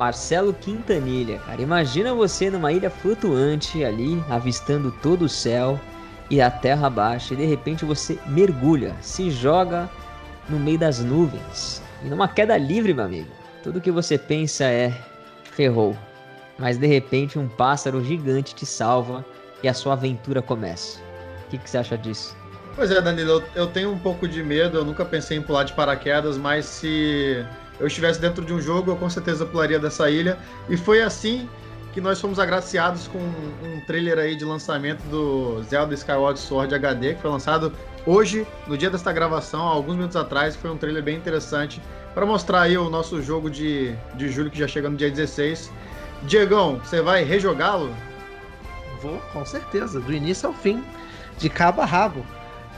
Marcelo Quintanilha, cara. Imagina você numa ilha flutuante ali, avistando todo o céu e a terra abaixo, e de repente você mergulha, se joga no meio das nuvens. E numa queda livre, meu amigo. Tudo que você pensa é ferrou. Mas de repente um pássaro gigante te salva e a sua aventura começa. O que, que você acha disso? Pois é, Danilo, eu tenho um pouco de medo, eu nunca pensei em pular de paraquedas, mas se eu estivesse dentro de um jogo, eu com certeza pularia dessa ilha. E foi assim que nós fomos agraciados com um trailer aí de lançamento do Zelda Skyward Sword HD, que foi lançado hoje, no dia desta gravação, alguns minutos atrás. Foi um trailer bem interessante para mostrar aí o nosso jogo de, de julho, que já chega no dia 16. Diegão, você vai rejogá-lo? Vou, com certeza, do início ao fim, de cabo a rabo.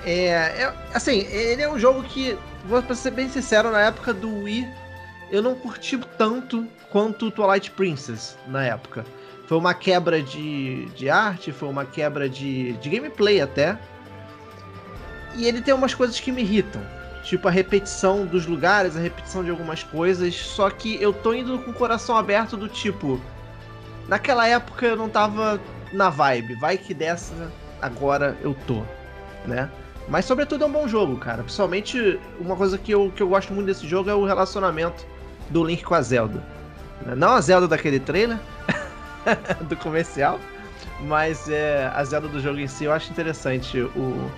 É, é, assim, ele é um jogo que, vou ser bem sincero, na época do Wii, eu não curti tanto quanto Twilight Princess na época. Foi uma quebra de, de arte, foi uma quebra de, de gameplay até. E ele tem umas coisas que me irritam. Tipo a repetição dos lugares, a repetição de algumas coisas. Só que eu tô indo com o coração aberto do tipo. Naquela época eu não tava na vibe. Vai que dessa, agora eu tô. Né? Mas sobretudo é um bom jogo, cara. Principalmente uma coisa que eu, que eu gosto muito desse jogo é o relacionamento do Link com a Zelda. Não a Zelda daquele trailer, do comercial, mas é, a Zelda do jogo em si eu acho interessante o,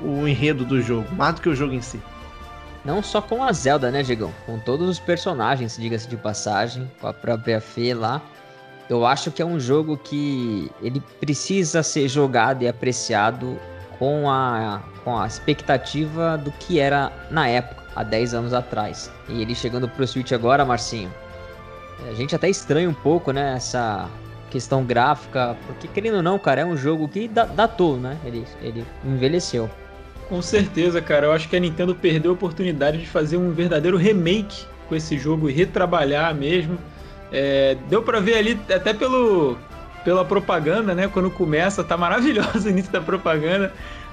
o enredo do jogo, mais do que o jogo em si. Não só com a Zelda, né, Digão? Com todos os personagens, diga-se de passagem, com a própria Fê lá. Eu acho que é um jogo que ele precisa ser jogado e apreciado com a, com a expectativa do que era na época, há 10 anos atrás. E ele chegando pro Switch agora, Marcinho, a gente até estranha um pouco, né, essa questão gráfica, porque querendo ou não, cara, é um jogo que datou, né? Ele, ele envelheceu. Com certeza, cara. Eu acho que a Nintendo perdeu a oportunidade de fazer um verdadeiro remake com esse jogo e retrabalhar mesmo. É, deu para ver ali até pelo pela propaganda, né? Quando começa, tá maravilhoso o início da propaganda.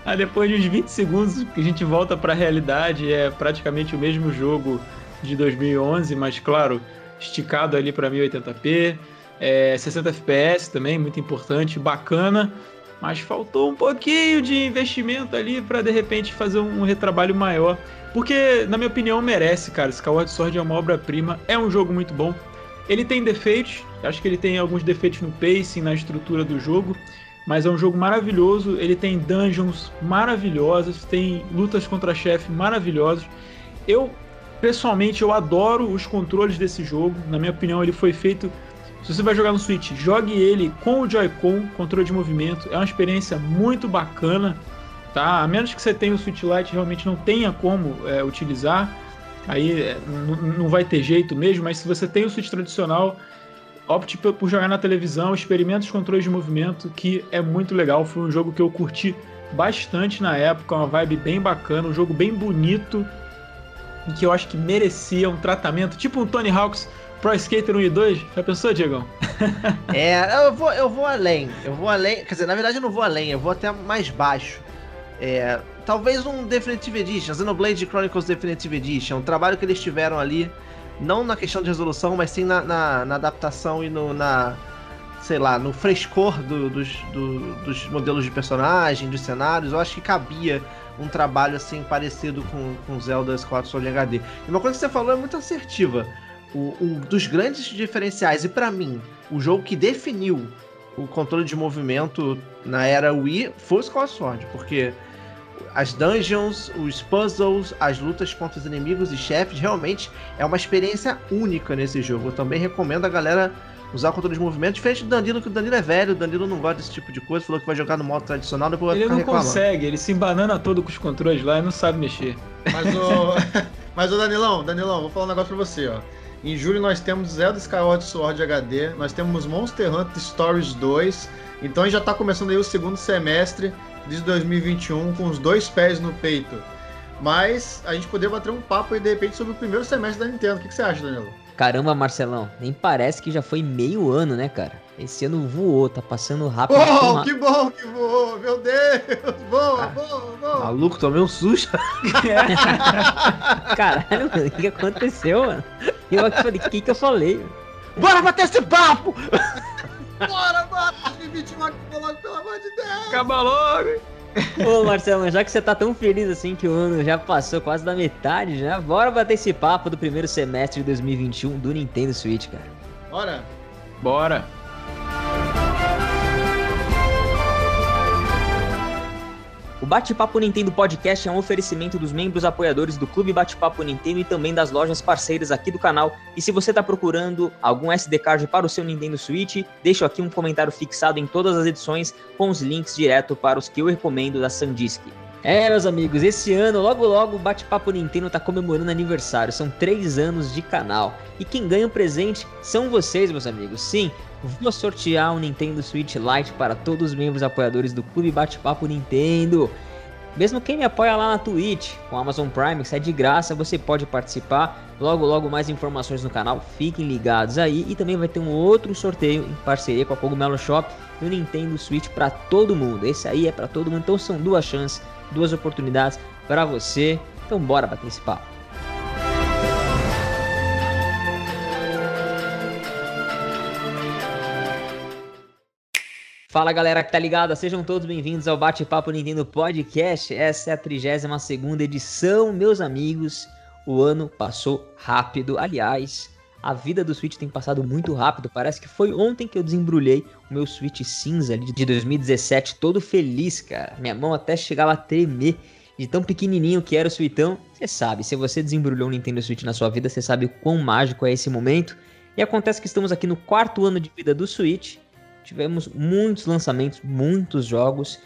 Aí depois de uns 20 segundos que a gente volta para a realidade, é praticamente o mesmo jogo de 2011, mas claro, esticado ali para 1080p, é, 60 FPS também, muito importante, bacana, mas faltou um pouquinho de investimento ali para de repente fazer um retrabalho maior. Porque, na minha opinião, merece, cara. Skyward Sword é uma obra-prima, é um jogo muito bom. Ele tem defeitos, acho que ele tem alguns defeitos no pacing, na estrutura do jogo, mas é um jogo maravilhoso. Ele tem dungeons maravilhosas, tem lutas contra chefe maravilhosos. Eu, pessoalmente, eu adoro os controles desse jogo. Na minha opinião, ele foi feito. Se você vai jogar no Switch, jogue ele com o Joy-Con, controle de movimento. É uma experiência muito bacana, tá? A menos que você tenha o Switch Lite, realmente não tenha como é, utilizar aí é, não vai ter jeito mesmo, mas se você tem o Switch tradicional, opte por jogar na televisão, experimente os controles de movimento, que é muito legal. Foi um jogo que eu curti bastante na época, uma vibe bem bacana, um jogo bem bonito, e que eu acho que merecia um tratamento, tipo um Tony Hawk's Pro Skater 1 e 2. Já pensou, Diegão? é, eu vou, eu vou além. Eu vou além. Quer dizer, na verdade eu não vou além, eu vou até mais baixo. É, talvez um Definitive Edition, Xenoblade Chronicles Definitive Edition, um trabalho que eles tiveram ali, não na questão de resolução, mas sim na, na, na adaptação e no, na, sei lá, no frescor do, dos, do, dos modelos de personagem, dos cenários, eu acho que cabia um trabalho assim parecido com, com Zelda Skyward Sword HD. E uma coisa que você falou é muito assertiva. O, um dos grandes diferenciais, e para mim, o jogo que definiu o controle de movimento na era Wii foi o Skyward Sword, porque as dungeons, os puzzles, as lutas contra os inimigos e chefes, realmente é uma experiência única nesse jogo. Eu também recomendo a galera usar o controle de movimento, diferente do Danilo, que o Danilo é velho, o Danilo não gosta desse tipo de coisa, falou que vai jogar no modo tradicional, depois Ele não consegue, ele se embanana todo com os controles lá e não sabe mexer. Mas o. Mas o Danilão, Danilão, vou falar um negócio pra você, ó. Em julho nós temos Zelda Skyward Sword HD, nós temos Monster Hunter Stories 2, então já tá começando aí o segundo semestre de 2021 com os dois pés no peito. Mas a gente poderia bater um papo aí de repente sobre o primeiro semestre da Nintendo. O que, que você acha, Danilo? Caramba, Marcelão, nem parece que já foi meio ano, né, cara? Esse ano voou, tá passando rápido. Oh, que bom que voou, meu Deus! Voa, ah, voa, voa! Maluco, tomei um susto. Caralho, mano, o que aconteceu, mano? Eu falei, o que, que eu falei? Bora bater esse papo! Bora, bora! 2021 acaba logo, pelo amor de Deus! Acaba logo! Ô Marcelo, já que você tá tão feliz assim que o ano já passou quase da metade, né? Bora bater esse papo do primeiro semestre de 2021 do Nintendo Switch, cara. Bora! Bora! O Bate-Papo Nintendo Podcast é um oferecimento dos membros apoiadores do Clube Bate-Papo Nintendo e também das lojas parceiras aqui do canal. E se você está procurando algum SD card para o seu Nintendo Switch, deixo aqui um comentário fixado em todas as edições com os links direto para os que eu recomendo da Sandisk. É, meus amigos, esse ano, logo logo, o Bate-Papo Nintendo está comemorando aniversário. São três anos de canal. E quem ganha o presente são vocês, meus amigos. Sim, vou sortear um Nintendo Switch Lite para todos os membros apoiadores do Clube Bate-Papo Nintendo. Mesmo quem me apoia lá na Twitch, com Amazon Prime, que é de graça, você pode participar. Logo, logo mais informações no canal, fiquem ligados aí. E também vai ter um outro sorteio em parceria com a Cogumelo Shop no Nintendo Switch para todo mundo. Esse aí é para todo mundo, então são duas chances, duas oportunidades para você. Então bora papo. Fala galera que tá ligada, sejam todos bem-vindos ao Bate-Papo Nintendo Podcast. Essa é a 32 edição, meus amigos. O ano passou rápido. Aliás, a vida do Switch tem passado muito rápido. Parece que foi ontem que eu desembrulhei o meu Switch cinza de 2017, todo feliz, cara. Minha mão até chegava a tremer de tão pequenininho que era o Switchão. Você sabe, se você desembrulhou um Nintendo Switch na sua vida, você sabe o quão mágico é esse momento. E acontece que estamos aqui no quarto ano de vida do Switch Tivemos muitos lançamentos, muitos jogos.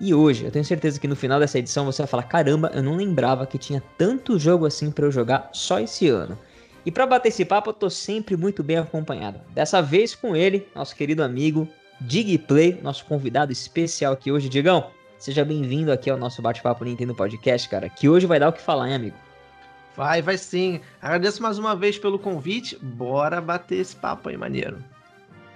E hoje, eu tenho certeza que no final dessa edição você vai falar: caramba, eu não lembrava que tinha tanto jogo assim para eu jogar só esse ano. E para bater esse papo, eu tô sempre muito bem acompanhado. Dessa vez com ele, nosso querido amigo Digplay, nosso convidado especial aqui hoje. Digão, seja bem-vindo aqui ao nosso Bate-Papo Nintendo Podcast, cara, que hoje vai dar o que falar, hein, amigo? Vai, vai sim. Agradeço mais uma vez pelo convite. Bora bater esse papo aí, maneiro.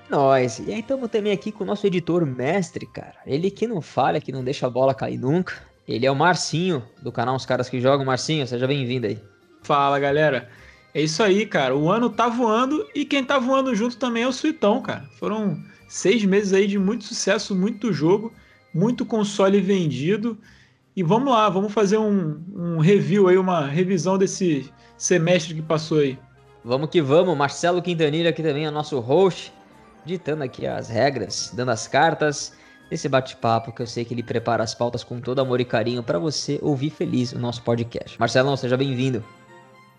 Nós. E aí estamos também aqui com o nosso editor mestre, cara. Ele que não falha, que não deixa a bola cair nunca. Ele é o Marcinho, do canal Os Caras Que Jogam. Marcinho, seja bem-vindo aí. Fala, galera. É isso aí, cara. O ano tá voando e quem tá voando junto também é o Suitão, cara. Foram seis meses aí de muito sucesso, muito jogo, muito console vendido. E vamos lá, vamos fazer um, um review aí, uma revisão desse semestre que passou aí. Vamos que vamos. Marcelo Quintanilha aqui também é nosso host ditando aqui as regras, dando as cartas desse bate-papo que eu sei que ele prepara as pautas com todo amor e carinho para você ouvir feliz o nosso podcast. Marcelão, seja bem-vindo.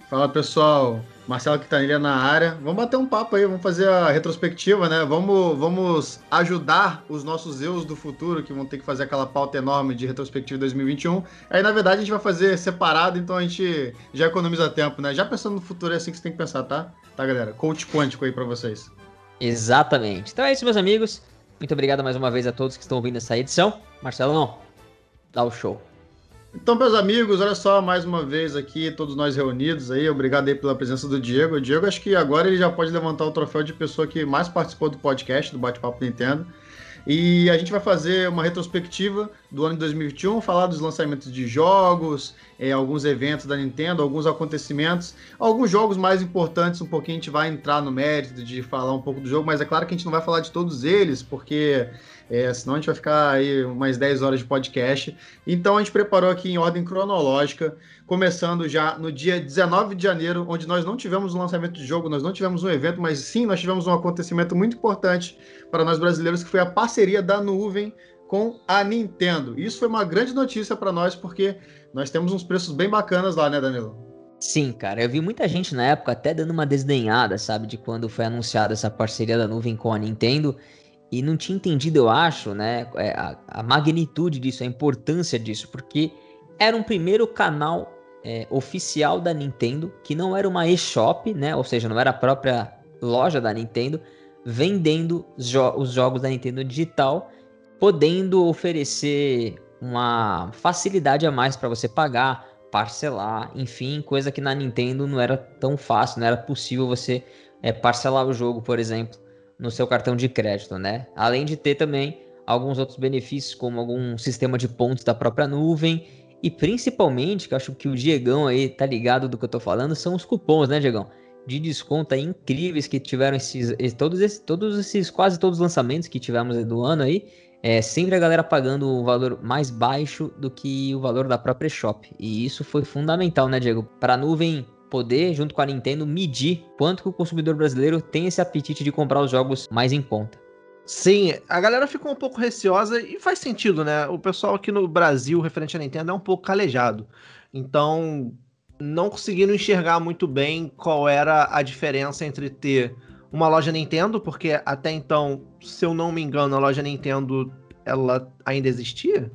Fala pessoal, Marcelo Quintanilha na área. Vamos bater um papo aí, vamos fazer a retrospectiva, né? Vamos, vamos ajudar os nossos eus do futuro que vão ter que fazer aquela pauta enorme de retrospectiva 2021. Aí na verdade a gente vai fazer separado, então a gente já economiza tempo, né? Já pensando no futuro é assim que você tem que pensar, tá? Tá, galera? Coach quântico aí para vocês. Exatamente. Então é isso, meus amigos. Muito obrigado mais uma vez a todos que estão ouvindo essa edição. Marcelo, não. Dá o show. Então, meus amigos, olha só, mais uma vez aqui, todos nós reunidos aí. Obrigado aí pela presença do Diego. O Diego, acho que agora ele já pode levantar o troféu de pessoa que mais participou do podcast, do Bate-Papo Nintendo. E a gente vai fazer uma retrospectiva do ano de 2021, falar dos lançamentos de jogos, é, alguns eventos da Nintendo, alguns acontecimentos, alguns jogos mais importantes. Um pouquinho a gente vai entrar no mérito de falar um pouco do jogo, mas é claro que a gente não vai falar de todos eles, porque é, senão a gente vai ficar aí umas 10 horas de podcast. Então a gente preparou aqui em ordem cronológica, começando já no dia 19 de janeiro, onde nós não tivemos um lançamento de jogo, nós não tivemos um evento, mas sim nós tivemos um acontecimento muito importante para nós brasileiros, que foi a parceria da nuvem com a Nintendo. Isso foi uma grande notícia para nós, porque nós temos uns preços bem bacanas lá, né, Danilo? Sim, cara, eu vi muita gente na época até dando uma desdenhada, sabe, de quando foi anunciada essa parceria da nuvem com a Nintendo e não tinha entendido, eu acho, né, é, a, a magnitude disso, a importância disso, porque era um primeiro canal é, oficial da Nintendo, que não era uma eShop, né, ou seja, não era a própria loja da Nintendo, vendendo jo os jogos da Nintendo digital, podendo oferecer uma facilidade a mais para você pagar, parcelar, enfim, coisa que na Nintendo não era tão fácil, não era possível você é, parcelar o jogo, por exemplo no seu cartão de crédito, né? Além de ter também alguns outros benefícios, como algum sistema de pontos da própria nuvem e principalmente, que acho que o Diegão aí tá ligado do que eu tô falando, são os cupons, né, Diegão? de desconto aí incríveis que tiveram esses, todos esses, todos esses, quase todos os lançamentos que tivemos do ano aí, é sempre a galera pagando um valor mais baixo do que o valor da própria shop. E isso foi fundamental, né, Diego? Para a nuvem poder, junto com a Nintendo, medir quanto que o consumidor brasileiro tem esse apetite de comprar os jogos mais em conta. Sim, a galera ficou um pouco receosa e faz sentido, né? O pessoal aqui no Brasil, referente à Nintendo, é um pouco calejado. Então, não conseguiram enxergar muito bem qual era a diferença entre ter uma loja Nintendo, porque até então, se eu não me engano, a loja Nintendo ela ainda existia.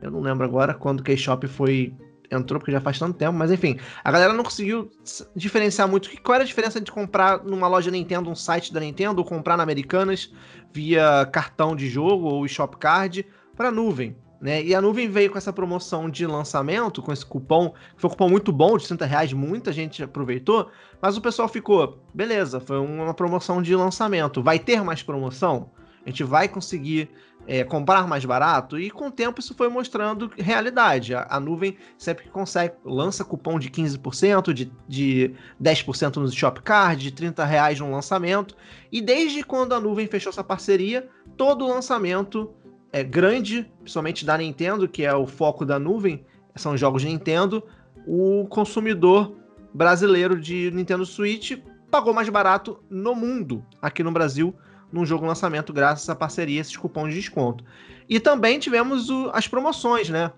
Eu não lembro agora quando que a eShop foi entrou, porque já faz tanto tempo, mas enfim, a galera não conseguiu diferenciar muito. Qual era a diferença de comprar numa loja Nintendo, um site da Nintendo, ou comprar na Americanas via cartão de jogo ou eShop Card para nuvem? Né? E a nuvem veio com essa promoção de lançamento, com esse cupom, que foi um cupom muito bom, de 30 reais, muita gente aproveitou, mas o pessoal ficou, beleza, foi uma promoção de lançamento, vai ter mais promoção? A gente vai conseguir é, comprar mais barato? E com o tempo isso foi mostrando realidade. A, a nuvem sempre que consegue, lança cupom de 15%, de, de 10% no Shopcard, de 30 reais no lançamento. E desde quando a nuvem fechou essa parceria, todo lançamento é, grande, principalmente da Nintendo, que é o foco da nuvem, são jogos de Nintendo, o consumidor brasileiro de Nintendo Switch pagou mais barato no mundo, aqui no Brasil, num jogo lançamento, graças à parceria, esses cupons de desconto. E também tivemos o, as promoções, né?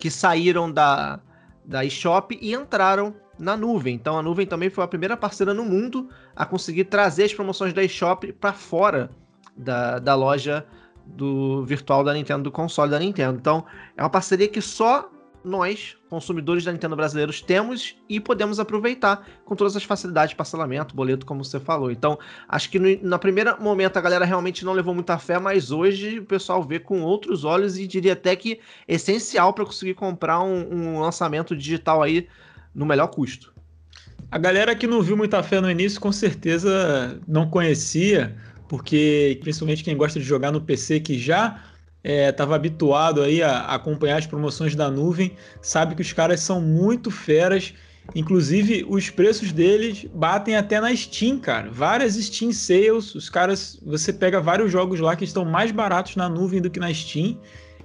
Que saíram da, da eShop e entraram na nuvem. Então a nuvem também foi a primeira parceira no mundo a conseguir trazer as promoções da eShop para fora da, da loja do virtual da Nintendo, do console da Nintendo. Então, é uma parceria que só nós, consumidores da Nintendo brasileiros, temos e podemos aproveitar com todas as facilidades, parcelamento, boleto, como você falou. Então, acho que no, na primeira momento a galera realmente não levou muita fé, mas hoje o pessoal vê com outros olhos e diria até que é essencial para conseguir comprar um, um lançamento digital aí no melhor custo. A galera que não viu muita fé no início, com certeza não conhecia porque principalmente quem gosta de jogar no PC que já estava é, habituado aí a, a, acompanhar as promoções da nuvem, sabe que os caras são muito feras. Inclusive, os preços deles batem até na Steam, cara. Várias Steam Sales, os caras, você pega vários jogos lá que estão mais baratos na nuvem do que na Steam.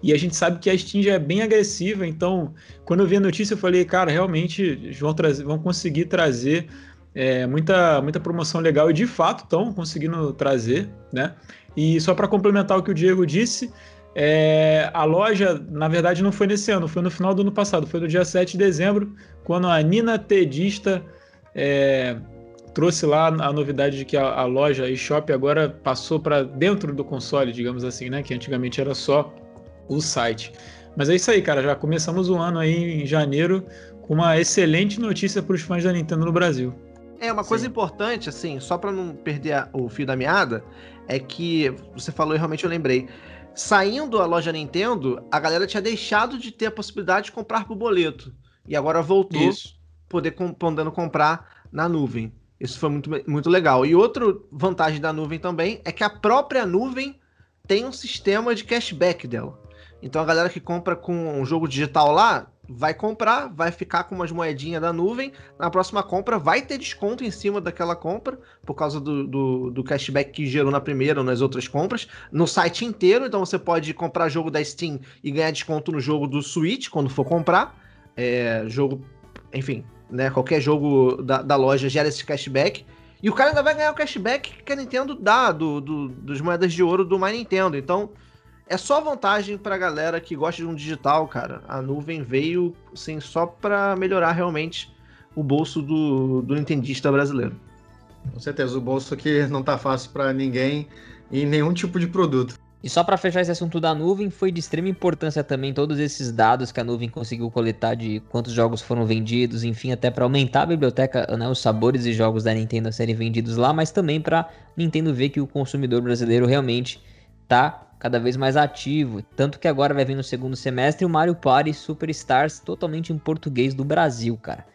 E a gente sabe que a Steam já é bem agressiva, então, quando eu vi a notícia, eu falei, cara, realmente vão, trazer, vão conseguir trazer é, muita, muita promoção legal e de fato estão conseguindo trazer, né? E só para complementar o que o Diego disse, é, a loja, na verdade, não foi nesse ano, foi no final do ano passado, foi no dia 7 de dezembro, quando a Nina Tedista é, trouxe lá a novidade de que a, a loja eShop agora passou para dentro do console, digamos assim, né? Que antigamente era só o site. Mas é isso aí, cara. Já começamos o ano aí em janeiro com uma excelente notícia para os fãs da Nintendo no Brasil. É, uma coisa importante, assim, só para não perder a, o fio da meada, é que você falou e realmente eu lembrei. Saindo a loja Nintendo, a galera tinha deixado de ter a possibilidade de comprar por boleto. E agora voltou, Isso. poder podendo comprar na nuvem. Isso foi muito, muito legal. E outra vantagem da nuvem também é que a própria nuvem tem um sistema de cashback dela. Então a galera que compra com um jogo digital lá, vai comprar, vai ficar com umas moedinhas da nuvem, na próxima compra vai ter desconto em cima daquela compra, por causa do, do, do, cashback que gerou na primeira ou nas outras compras, no site inteiro, então você pode comprar jogo da Steam e ganhar desconto no jogo do Switch, quando for comprar, é, jogo, enfim, né, qualquer jogo da, da loja gera esse cashback, e o cara ainda vai ganhar o cashback que a Nintendo dá do, do, dos moedas de ouro do My Nintendo, então é só vantagem pra galera que gosta de um digital, cara. A nuvem veio, assim, só pra melhorar realmente o bolso do, do nintendista brasileiro. Com certeza, o bolso que não tá fácil para ninguém em nenhum tipo de produto. E só para fechar esse assunto da nuvem, foi de extrema importância também todos esses dados que a nuvem conseguiu coletar de quantos jogos foram vendidos, enfim, até para aumentar a biblioteca, né, os sabores e jogos da Nintendo a serem vendidos lá, mas também para Nintendo ver que o consumidor brasileiro realmente tá cada vez mais ativo. Tanto que agora vai vir no segundo semestre o Mario Party Superstars totalmente em português do Brasil, cara.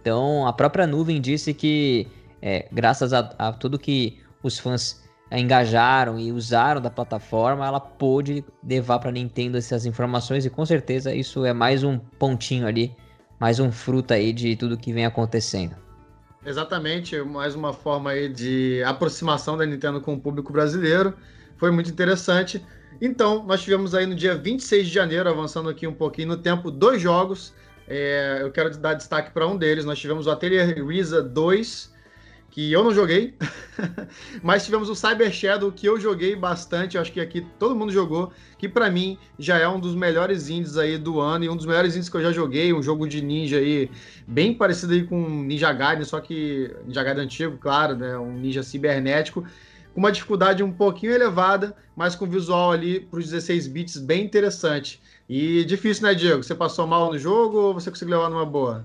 Então a própria nuvem disse que, é, graças a, a tudo que os fãs engajaram e usaram da plataforma, ela pôde levar para Nintendo essas informações e com certeza isso é mais um pontinho ali, mais um fruto aí de tudo que vem acontecendo. Exatamente, mais uma forma aí de aproximação da Nintendo com o público brasileiro. Foi muito interessante. Então, nós tivemos aí no dia 26 de janeiro, avançando aqui um pouquinho no tempo, dois jogos. É, eu quero dar destaque para um deles. Nós tivemos o Atelier Risa 2, que eu não joguei, mas tivemos o Cyber Shadow que eu joguei bastante, eu acho que aqui todo mundo jogou, que para mim já é um dos melhores indies aí do ano e um dos melhores indies que eu já joguei, um jogo de ninja aí bem parecido aí com Ninja Gaiden, só que Ninja Gaiden antigo, claro, né, um ninja cibernético, com uma dificuldade um pouquinho elevada, mas com visual ali para os 16 bits bem interessante. E difícil, né, Diego? Você passou mal no jogo ou você conseguiu levar numa boa?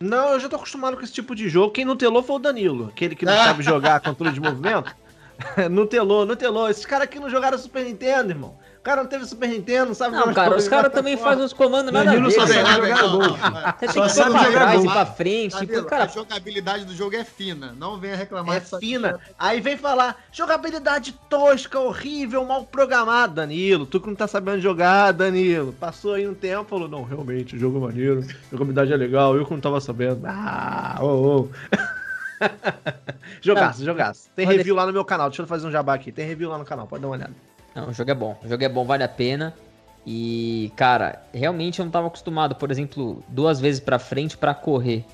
Não, eu já tô acostumado com esse tipo de jogo. Quem não telou foi o Danilo, aquele que não sabe jogar controle de movimento. não telou, não telou. Esses caras aqui não jogaram Super Nintendo, irmão. O cara não teve Super Nintendo, não sabe Não, cara, os caras também fazem os comandos nada a ver. Só sabe jogar gol. Você tem que ser pra trás e pra frente. Tipo, cara... A jogabilidade do jogo é fina. Não venha reclamar. É fina. Aí vem falar, jogabilidade tosca, horrível, mal programada. Danilo, tu que não tá sabendo jogar, Danilo. Passou aí um tempo, falou, não, realmente, o jogo é maneiro, a jogabilidade é legal, eu que não tava sabendo. Ah, ô, oh, oh. jogaço, jogaço. Tem review lá no meu canal, deixa eu fazer um jabá aqui. Tem review lá no canal, pode dar uma olhada. Não, o jogo é bom. O jogo é bom, vale a pena. E, cara, realmente eu não estava acostumado, por exemplo, duas vezes para frente para correr.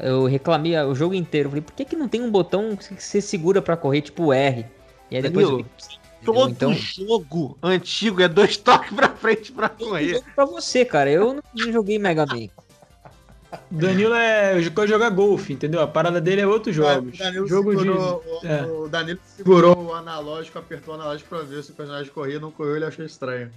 Eu reclamei o jogo inteiro. Falei, por que, que não tem um botão que você segura para correr, tipo R? E aí depois. Danilo, eu... Todo então... jogo antigo é dois toques pra frente pra correr. Pra você, cara. Eu não joguei Mega Man. Danilo é jogar golfe, entendeu? A parada dele é outros jogos. É, o jogo segurou, de... o, é. o Danilo segurou o analógico, apertou o analógico pra ver se o personagem corria, não correu, ele achou estranho.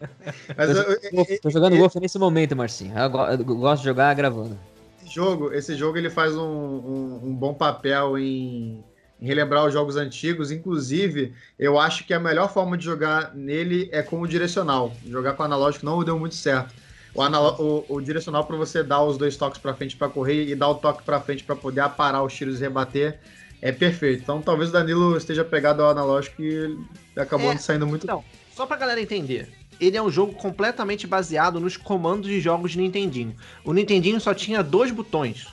Mas, tô, eu, tô jogando golfe nesse momento, Marcinho. Eu, eu, gosto de jogar gravando. Esse jogo, esse jogo ele faz um, um, um bom papel em, em relembrar os jogos antigos. Inclusive, eu acho que a melhor forma de jogar nele é com o direcional. Jogar com o analógico não deu muito certo o, o, o direcional para você dar os dois toques para frente para correr e dar o toque para frente para poder aparar os tiros e rebater é perfeito. Então talvez o Danilo esteja pegado ao analógico e acabou é, saindo muito. Então, só pra galera entender. Ele é um jogo completamente baseado nos comandos de jogos de Nintendinho. O Nintendinho só tinha dois botões,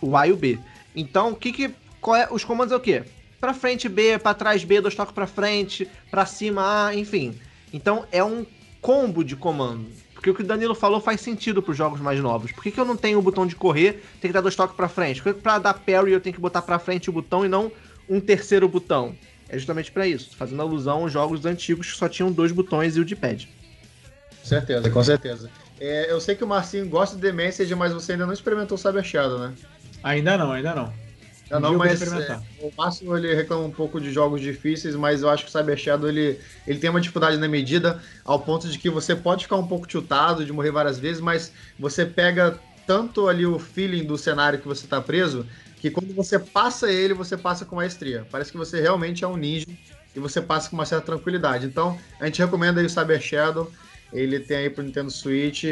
o A e o B. Então, o que que é, os comandos é o quê? Para frente B, para trás B, dois toques para frente, para cima A, enfim. Então é um combo de comandos. Porque o que o Danilo falou faz sentido para os jogos mais novos. Por que, que eu não tenho o botão de correr, tem que dar dois toques para frente? Por que para dar parry eu tenho que botar para frente o botão e não um terceiro botão? É justamente para isso, fazendo alusão aos jogos antigos que só tinham dois botões e o de pad. Com certeza, com certeza. É, eu sei que o Marcinho gosta de The Message, mas você ainda não experimentou o Cyber Shadow, né? Ainda não, ainda não. Eu não, mas é, o Márcio ele reclama um pouco de jogos difíceis, mas eu acho que o Cyber Shadow ele, ele tem uma dificuldade na medida, ao ponto de que você pode ficar um pouco tiltado, de morrer várias vezes, mas você pega tanto ali o feeling do cenário que você está preso, que quando você passa ele, você passa com maestria. Parece que você realmente é um ninja e você passa com uma certa tranquilidade. Então, a gente recomenda aí o Cyber Shadow. Ele tem aí pro Nintendo Switch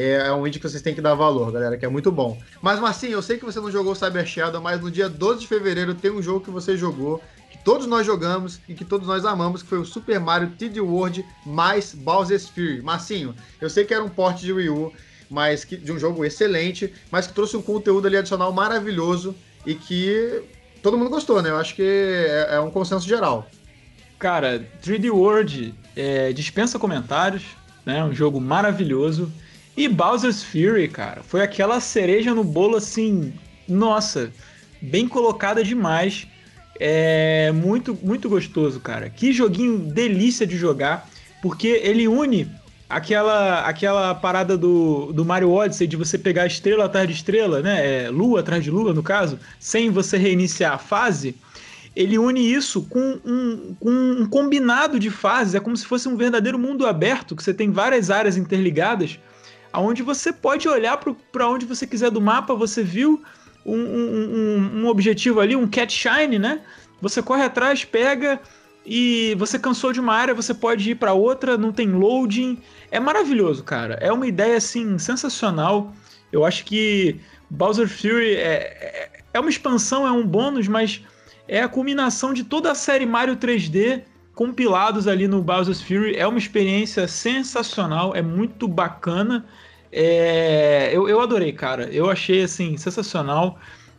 é, é um vídeo que vocês têm que dar valor, galera, que é muito bom. Mas, Marcinho, eu sei que você não jogou Cyber Shadow, mas no dia 12 de fevereiro tem um jogo que você jogou, que todos nós jogamos e que todos nós amamos, que foi o Super Mario 3D World mais Bowser's Fury. Marcinho, eu sei que era um porte de Wii U, mas que, de um jogo excelente, mas que trouxe um conteúdo ali adicional maravilhoso e que todo mundo gostou, né? Eu acho que é, é um consenso geral. Cara, 3D World é, dispensa comentários, né? Um jogo maravilhoso. E Bowser's Fury, cara, foi aquela cereja no bolo assim, nossa, bem colocada demais. É muito, muito gostoso, cara. Que joguinho delícia de jogar, porque ele une aquela aquela parada do, do Mario Odyssey de você pegar estrela atrás de estrela, né? É, lua atrás de lua, no caso, sem você reiniciar a fase. Ele une isso com um, com um combinado de fases, é como se fosse um verdadeiro mundo aberto, que você tem várias áreas interligadas onde você pode olhar para onde você quiser do mapa, você viu um, um, um, objetivo ali, um cat shine, né? Você corre atrás, pega e você cansou de uma área, você pode ir para outra, não tem loading. É maravilhoso, cara. É uma ideia assim sensacional. Eu acho que Bowser Fury é, é, é uma expansão, é um bônus, mas é a culminação de toda a série Mario 3D compilados ali no Bowser's Fury. É uma experiência sensacional, é muito bacana. É, eu, eu adorei, cara. Eu achei assim sensacional.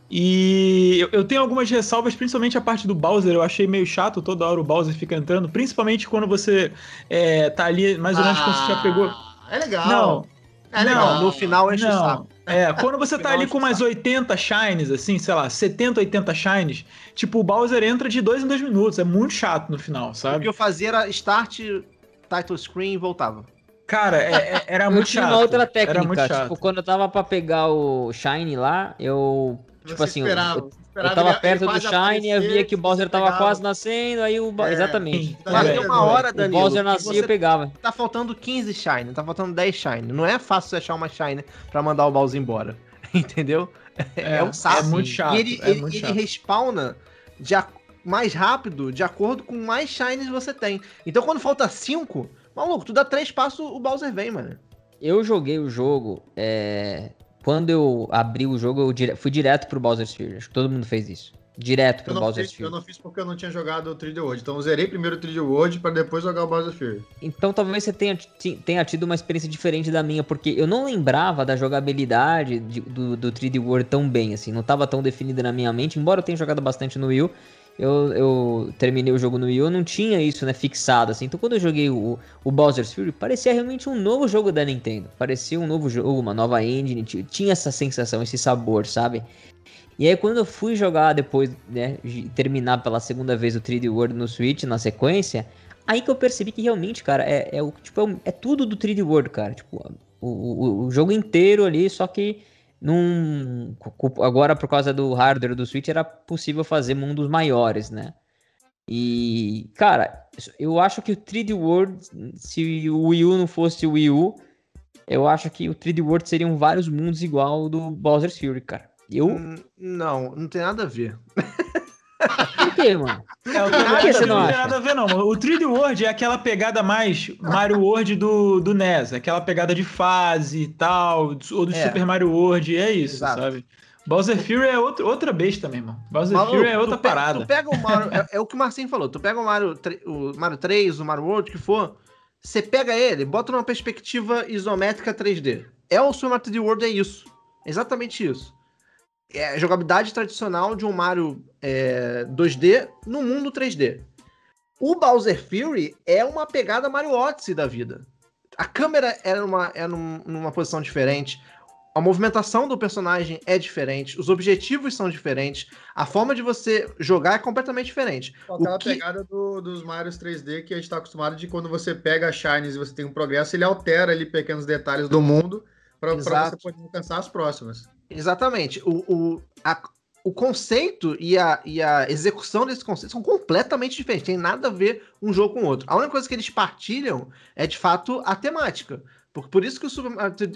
E eu, eu, tenho algumas ressalvas, principalmente a parte do Bowser. Eu achei meio chato toda hora o Bowser fica entrando, principalmente quando você é, tá ali mais ou menos ah, quando você já pegou. É legal. Não. É legal. Não, no final enche não. o saco. É, quando você tá ali com umas 80 shines, assim, sei lá, 70, 80 shines, tipo, o Bowser entra de dois em dois minutos. É muito chato no final, sabe? O que eu fazia era start, title screen e voltava. Cara, é, é, era eu muito tinha chato. uma outra técnica. Tipo, quando eu tava pra pegar o Shine lá, eu Tipo assim, esperava, eu, eu tava ele, perto ele do Shine, eu via que o Bowser tava quase nascendo, aí o. É, exatamente. Mas tem uma hora, Danilo. O Bowser nascia e eu pegava. Tá faltando 15 Shine, tá faltando 10 Shine. Não é fácil achar uma Shine pra mandar o Bowser embora. Entendeu? É, é um saco. É muito chato. E ele, é ele, ele respawna de mais rápido de acordo com mais Shines você tem. Então quando falta 5, maluco, tu dá 3 passos, o Bowser vem, mano. Eu joguei o jogo é, quando eu abri o jogo, eu dire... fui direto pro Bowser's Fury. Acho que todo mundo fez isso. Direto pro Bowser's Fury. Eu não fiz porque eu não tinha jogado o 3D World. Então eu zerei primeiro o 3D World para depois jogar o Bowser's Fury. Então talvez você tenha, tenha tido uma experiência diferente da minha, porque eu não lembrava da jogabilidade de, do, do 3D World tão bem, assim. Não estava tão definida na minha mente, embora eu tenha jogado bastante no Wii eu, eu terminei o jogo no Wii eu não tinha isso, né, fixado, assim. Então quando eu joguei o, o Bowser's Fury, parecia realmente um novo jogo da Nintendo. Parecia um novo jogo, uma nova engine, tinha essa sensação, esse sabor, sabe? E aí quando eu fui jogar depois, né, de terminar pela segunda vez o 3D World no Switch, na sequência, aí que eu percebi que realmente, cara, é, é, tipo, é, é tudo do 3D World, cara. Tipo, o, o, o jogo inteiro ali, só que num, agora por causa do hardware do Switch era possível fazer mundos maiores, né? E, cara, eu acho que o 3D World, se o Wii U não fosse o Wii U, eu acho que o 3D World seriam vários mundos igual do Bowser's Fury, cara. Eu... Hum, não, não tem nada a ver. Por quê, mano? É, o que, que você não, não tem nada a ver, não. O 3D World é aquela pegada mais Mario World do, do NES, aquela pegada de fase e tal, ou do é. Super Mario World, é isso, Exato. sabe? Bowser Fury é outro, outra besta, meu irmão. Bowser Fury é outra parada. tu pega o Mario, é, é, o que o Marcinho falou, tu pega o Mario, o Mario 3, o Mario World, que for, você pega ele, bota numa perspectiva isométrica 3D. É o Super Mario 3D World, é isso. exatamente isso é, jogabilidade tradicional de um Mario é, 2D no mundo 3D. O Bowser Fury é uma pegada Mario Odyssey da vida. A câmera é numa, é num, numa posição diferente, a movimentação do personagem é diferente, os objetivos são diferentes, a forma de você jogar é completamente diferente. Aquela que... pegada do, dos Marios 3D que a gente está acostumado de quando você pega a Shines e você tem um progresso, ele altera ali pequenos detalhes do mundo para você poder alcançar as próximas. Exatamente. O, o, a, o conceito e a, e a execução desse conceito são completamente diferentes. Tem nada a ver um jogo com o outro. A única coisa que eles partilham é, de fato, a temática. Por, por, isso que o Super,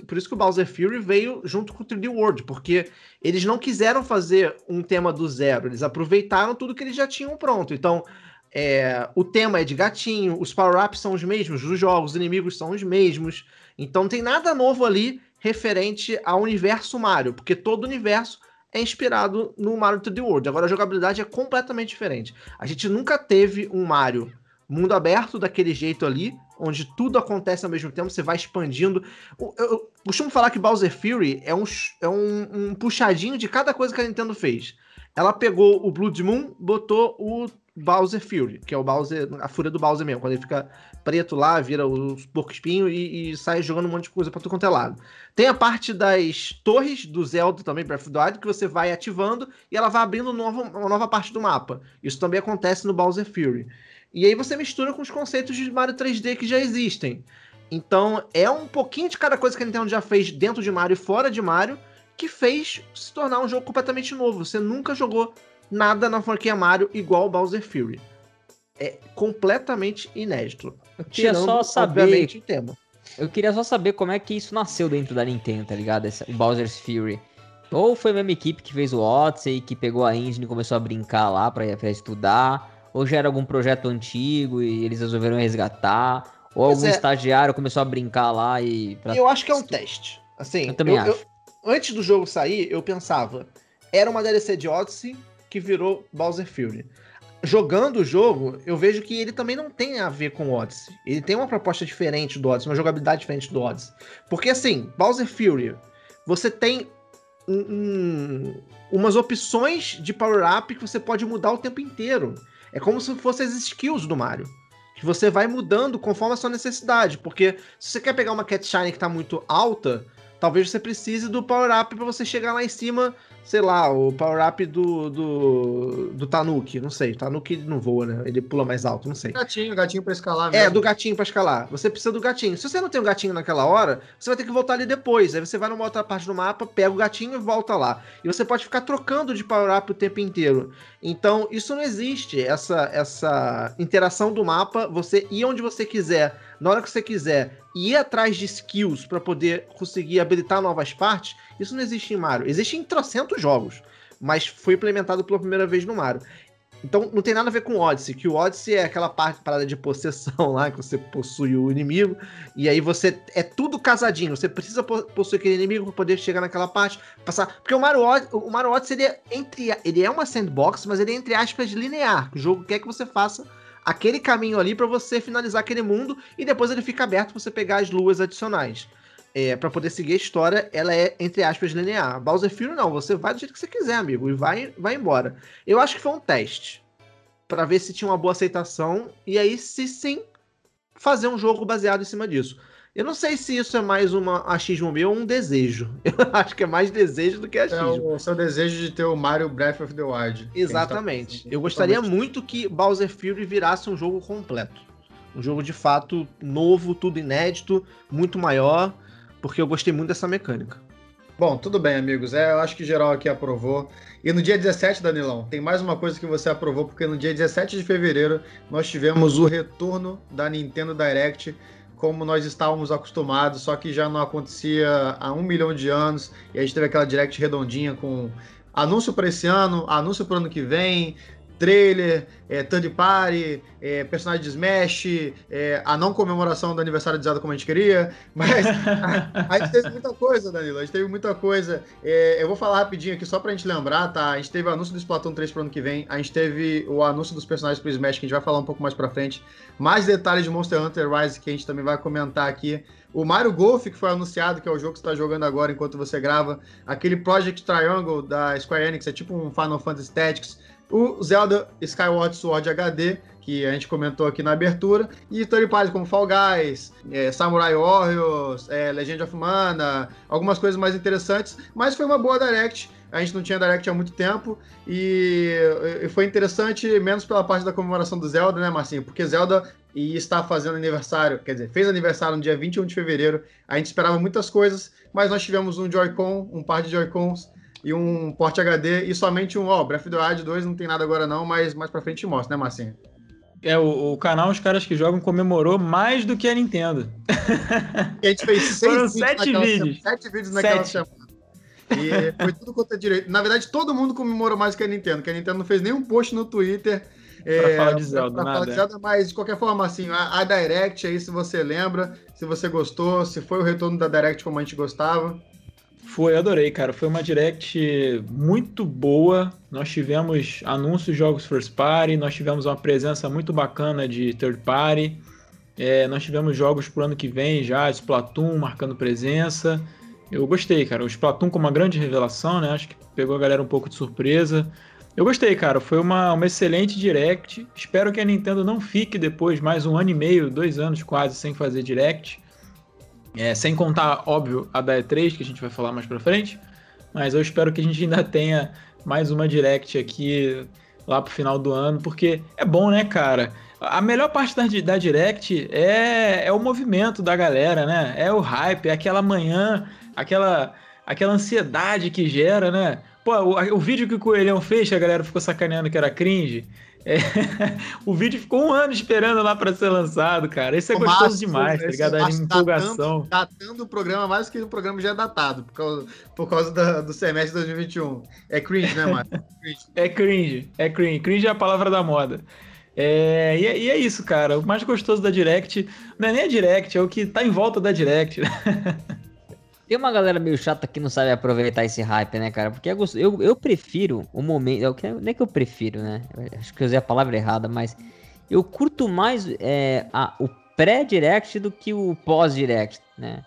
por isso que o Bowser Fury veio junto com o 3D World, porque eles não quiseram fazer um tema do zero, eles aproveitaram tudo que eles já tinham pronto. Então, é, o tema é de gatinho, os power-ups são os mesmos dos jogos, os inimigos são os mesmos. Então, não tem nada novo ali referente ao universo Mario, porque todo universo é inspirado no Mario 3D World. Agora a jogabilidade é completamente diferente. A gente nunca teve um Mario mundo aberto daquele jeito ali, onde tudo acontece ao mesmo tempo, você vai expandindo. Eu, eu costumo falar que Bowser Fury é, um, é um, um puxadinho de cada coisa que a Nintendo fez. Ela pegou o Blood Moon, botou o Bowser Fury, que é o Bowser, a fúria do Bowser mesmo, quando ele fica preto lá, vira os porco espinho e, e, sai jogando um monte de coisa pra tudo quanto é lado. Tem a parte das torres do Zelda também, Breath of the Wild, que você vai ativando e ela vai abrindo uma nova parte do mapa. Isso também acontece no Bowser Fury. E aí você mistura com os conceitos de Mario 3D que já existem. Então é um pouquinho de cada coisa que a Nintendo já fez dentro de Mario e fora de Mario que fez se tornar um jogo completamente novo. Você nunca jogou nada na franquia Mario igual Bowser Fury. É completamente inédito. Eu queria Tirando, só saber. O tema. Eu queria só saber como é que isso nasceu dentro da Nintendo, tá ligado? Esse, o Bowser's Fury. Ou foi a mesma equipe que fez o Odyssey, que pegou a engine e começou a brincar lá pra, pra estudar. Ou já era algum projeto antigo e eles resolveram resgatar. Ou algum é. estagiário começou a brincar lá e. Pra... Eu acho que é um teste. Assim, eu também eu, acho. Eu, antes do jogo sair, eu pensava, era uma DLC de Odyssey que virou Bowser Fury. Jogando o jogo, eu vejo que ele também não tem a ver com o Odyssey. Ele tem uma proposta diferente do Odyssey, uma jogabilidade diferente do Odyssey. Porque assim, Bowser Fury, você tem um, um, umas opções de power-up que você pode mudar o tempo inteiro. É como se fossem as skills do Mario. Que você vai mudando conforme a sua necessidade. Porque se você quer pegar uma Cat Shine que está muito alta, talvez você precise do power-up para você chegar lá em cima sei lá, o power-up do, do, do Tanuki, não sei. O Tanuki não voa, né? Ele pula mais alto, não sei. Gatinho, gatinho pra escalar é, mesmo. É, do gatinho pra escalar. Você precisa do gatinho. Se você não tem o um gatinho naquela hora, você vai ter que voltar ali depois. Aí você vai numa outra parte do mapa, pega o gatinho e volta lá. E você pode ficar trocando de power-up o tempo inteiro. Então, isso não existe, essa, essa interação do mapa, você ir onde você quiser, na hora que você quiser, e ir atrás de skills para poder conseguir habilitar novas partes, isso não existe em Mario. Existe em trocentos jogos, mas foi implementado pela primeira vez no Mario. Então não tem nada a ver com o Odyssey, que o Odyssey é aquela parte parada de possessão lá, que você possui o inimigo, e aí você é tudo casadinho, você precisa possuir aquele inimigo para poder chegar naquela parte, passar. Porque o Mario, o Mario Odyssey ele é, entre, ele é uma sandbox, mas ele é entre aspas linear. O jogo quer que você faça aquele caminho ali para você finalizar aquele mundo e depois ele fica aberto para você pegar as luas adicionais é, para poder seguir a história, ela é, entre aspas, linear. Bowser Fury não, você vai do jeito que você quiser, amigo, e vai, vai embora. Eu acho que foi um teste para ver se tinha uma boa aceitação e aí, se sim, fazer um jogo baseado em cima disso. Eu não sei se isso é mais uma achismo meu ou um desejo. Eu acho que é mais desejo do que é achismo. É o seu desejo de ter o Mario Breath of the Wild. Exatamente. Tá eu gostaria muito que Bowser Fury virasse um jogo completo. Um jogo de fato novo, tudo inédito, muito maior porque eu gostei muito dessa mecânica. Bom, tudo bem, amigos. É, eu acho que geral aqui aprovou. E no dia 17, Danilão, tem mais uma coisa que você aprovou, porque no dia 17 de fevereiro nós tivemos o retorno da Nintendo Direct, como nós estávamos acostumados, só que já não acontecia há um milhão de anos. E a gente teve aquela Direct redondinha com anúncio para esse ano, anúncio para o ano que vem, trailer, é, third party, é, personagem de Smash, é, a não comemoração do aniversário de Zelda como a gente queria, mas a, a gente teve muita coisa, Danilo, a gente teve muita coisa. É, eu vou falar rapidinho aqui só pra gente lembrar, tá? A gente teve o anúncio do Splatoon 3 pro ano que vem, a gente teve o anúncio dos personagens pro Smash, que a gente vai falar um pouco mais pra frente, mais detalhes de Monster Hunter Rise que a gente também vai comentar aqui. O Mario Golf, que foi anunciado, que é o jogo que você está jogando agora enquanto você grava. Aquele Project Triangle da Square Enix, é tipo um Final Fantasy Tactics o Zelda Skyward Sword HD, que a gente comentou aqui na abertura, e third parties como Fall Guys, é, Samurai Warriors, é, Legend of Mana, algumas coisas mais interessantes, mas foi uma boa Direct. A gente não tinha Direct há muito tempo e, e foi interessante, menos pela parte da comemoração do Zelda, né, Marcinho? Porque Zelda e está fazendo aniversário, quer dizer, fez aniversário no dia 21 de fevereiro. A gente esperava muitas coisas, mas nós tivemos um Joy-Con, um par de Joy-Cons e um porte HD e somente um, ó, oh, Breath of the Wild 2 não tem nada agora não, mas mais pra frente mostra, né, Marcinho? É, o, o, canal Os Caras Que Jogam comemorou mais do que a Nintendo. a gente fez seis Foram vídeos sete vídeos. Sete vídeos naquela sete. semana. E foi tudo quanto é direito. Na verdade, todo mundo comemorou mais que a Nintendo, que a Nintendo não fez nenhum post no Twitter é, pra falar de Zelda, pra, pra falar de Zelda, mas de qualquer forma, assim, a, a Direct aí, se você lembra, se você gostou, se foi o retorno da Direct como a gente gostava. Foi, adorei, cara. Foi uma direct muito boa. Nós tivemos anúncios de jogos first party, nós tivemos uma presença muito bacana de third party. É, nós tivemos jogos pro ano que vem já, Splatoon marcando presença. Eu gostei, cara. O Splatoon com uma grande revelação, né? Acho que pegou a galera um pouco de surpresa. Eu gostei, cara. Foi uma, uma excelente direct. Espero que a Nintendo não fique depois mais um ano e meio, dois anos quase, sem fazer direct. É, sem contar, óbvio, a da E3, que a gente vai falar mais pra frente. Mas eu espero que a gente ainda tenha mais uma direct aqui lá pro final do ano, porque é bom, né, cara? A melhor parte da, da direct é, é o movimento da galera, né? É o hype, é aquela manhã, aquela, aquela ansiedade que gera, né? Pô, o, o vídeo que o Coelhão fez, a galera ficou sacaneando que era cringe. É, o vídeo ficou um ano esperando lá para ser lançado, cara. Isso é gostoso demais, tá ligado? A empolgação. Datando, datando o programa mais que o programa já é datado, por causa, por causa da, do semestre de 2021. É cringe, né, Márcio? é cringe, é cringe. Cringe é a palavra da moda. É, e, é, e, é isso, cara. O mais gostoso da Direct não é nem a Direct, é o que tá em volta da Direct. Tem uma galera meio chata que não sabe aproveitar esse hype, né, cara? Porque é eu, eu prefiro o momento. Eu, não é que eu prefiro, né? Acho que eu usei a palavra errada, mas eu curto mais é, a, o pré-direct do que o pós-direct, né?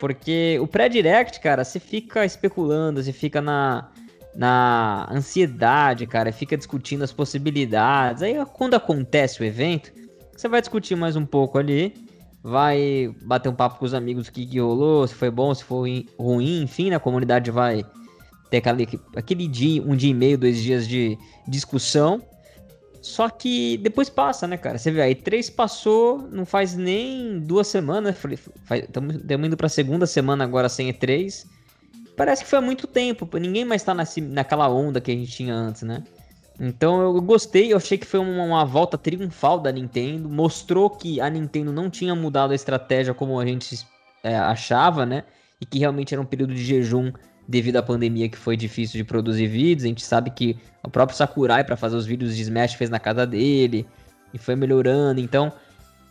Porque o pré-direct, cara, você fica especulando, você fica na, na ansiedade, cara, fica discutindo as possibilidades. Aí quando acontece o evento, você vai discutir mais um pouco ali, vai bater um papo com os amigos o que, que rolou, se foi bom, se foi ruim, enfim, né? a comunidade vai ter aquele, aquele dia, um dia e meio, dois dias de discussão. Só que depois passa, né, cara? Você vê aí, três passou, não faz nem duas semanas. Estamos indo pra segunda semana agora sem E3. Parece que foi há muito tempo. Ninguém mais tá nesse, naquela onda que a gente tinha antes, né? Então eu gostei, eu achei que foi uma, uma, volta triunfal da Nintendo. Mostrou que a Nintendo não tinha mudado a estratégia como a gente é, achava, né? E que realmente era um período de jejum devido à pandemia que foi difícil de produzir vídeos. A gente sabe que o próprio Sakurai para fazer os vídeos de Smash fez na casa dele e foi melhorando. Então,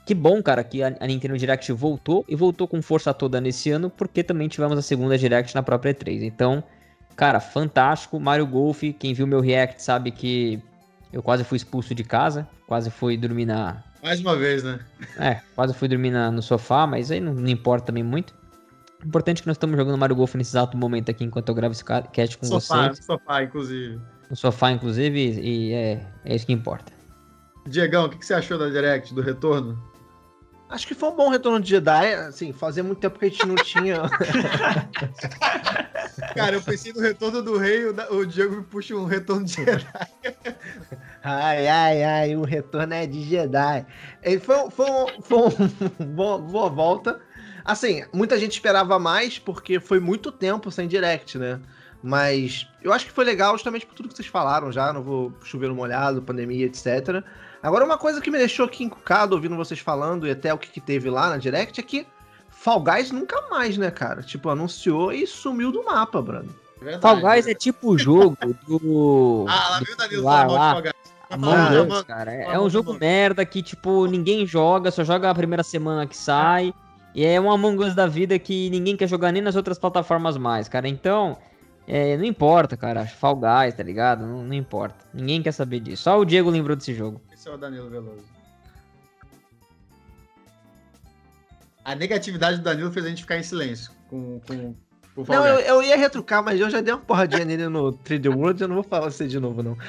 que bom, cara, que a, Nintendo Direct voltou e voltou com força toda nesse ano, porque também tivemos a segunda Direct na própria E3. Então, cara, fantástico. Mario Golf, quem viu meu react sabe que eu quase fui expulso de casa, quase fui dormir na. Mais uma vez, né? É, quase fui dormir na, no sofá, mas aí não, não importa também muito. Importante é que nós estamos jogando Mario Golf nesse exato momento aqui, enquanto eu gravo esse cast com sofá, vocês. No sofá, inclusive. No sofá, inclusive, e é, é isso que importa. Diegão, o que, que você achou da Direct, do retorno? Acho que foi um bom retorno de Jedi, assim, fazia muito tempo que a gente não tinha. Cara, eu pensei no retorno do rei, o Diego me puxa um retorno de Jedi. ai, ai, ai, o retorno é de Jedi. Ele foi, foi, foi uma boa, boa volta. Assim, muita gente esperava mais porque foi muito tempo sem direct, né? Mas eu acho que foi legal justamente por tudo que vocês falaram já, não vou chover no molhado, pandemia, etc. Agora, uma coisa que me deixou aqui encucado ouvindo vocês falando e até o que, que teve lá na Direct é que Fall Guys nunca mais, né, cara? Tipo, anunciou e sumiu do mapa, Bruno. Verdade, Fall Guys é tipo o jogo do. ah, lá viu o Danilo lá, lá. Fall Guys. Among Us, cara. É, é um jogo merda que, tipo, ninguém joga, só joga a primeira semana que sai. E é um Among Us da vida que ninguém quer jogar nem nas outras plataformas mais, cara. Então, é, não importa, cara. Fall Guys, tá ligado? Não, não, importa. Ninguém quer saber disso. Só o Diego lembrou desse jogo. Esse é o Danilo Veloso. A negatividade do Danilo fez a gente ficar em silêncio com, com, com Fall Não, eu, eu, ia retrucar, mas eu já dei uma porradinha nele no 3D World. Eu não vou falar isso de novo, não.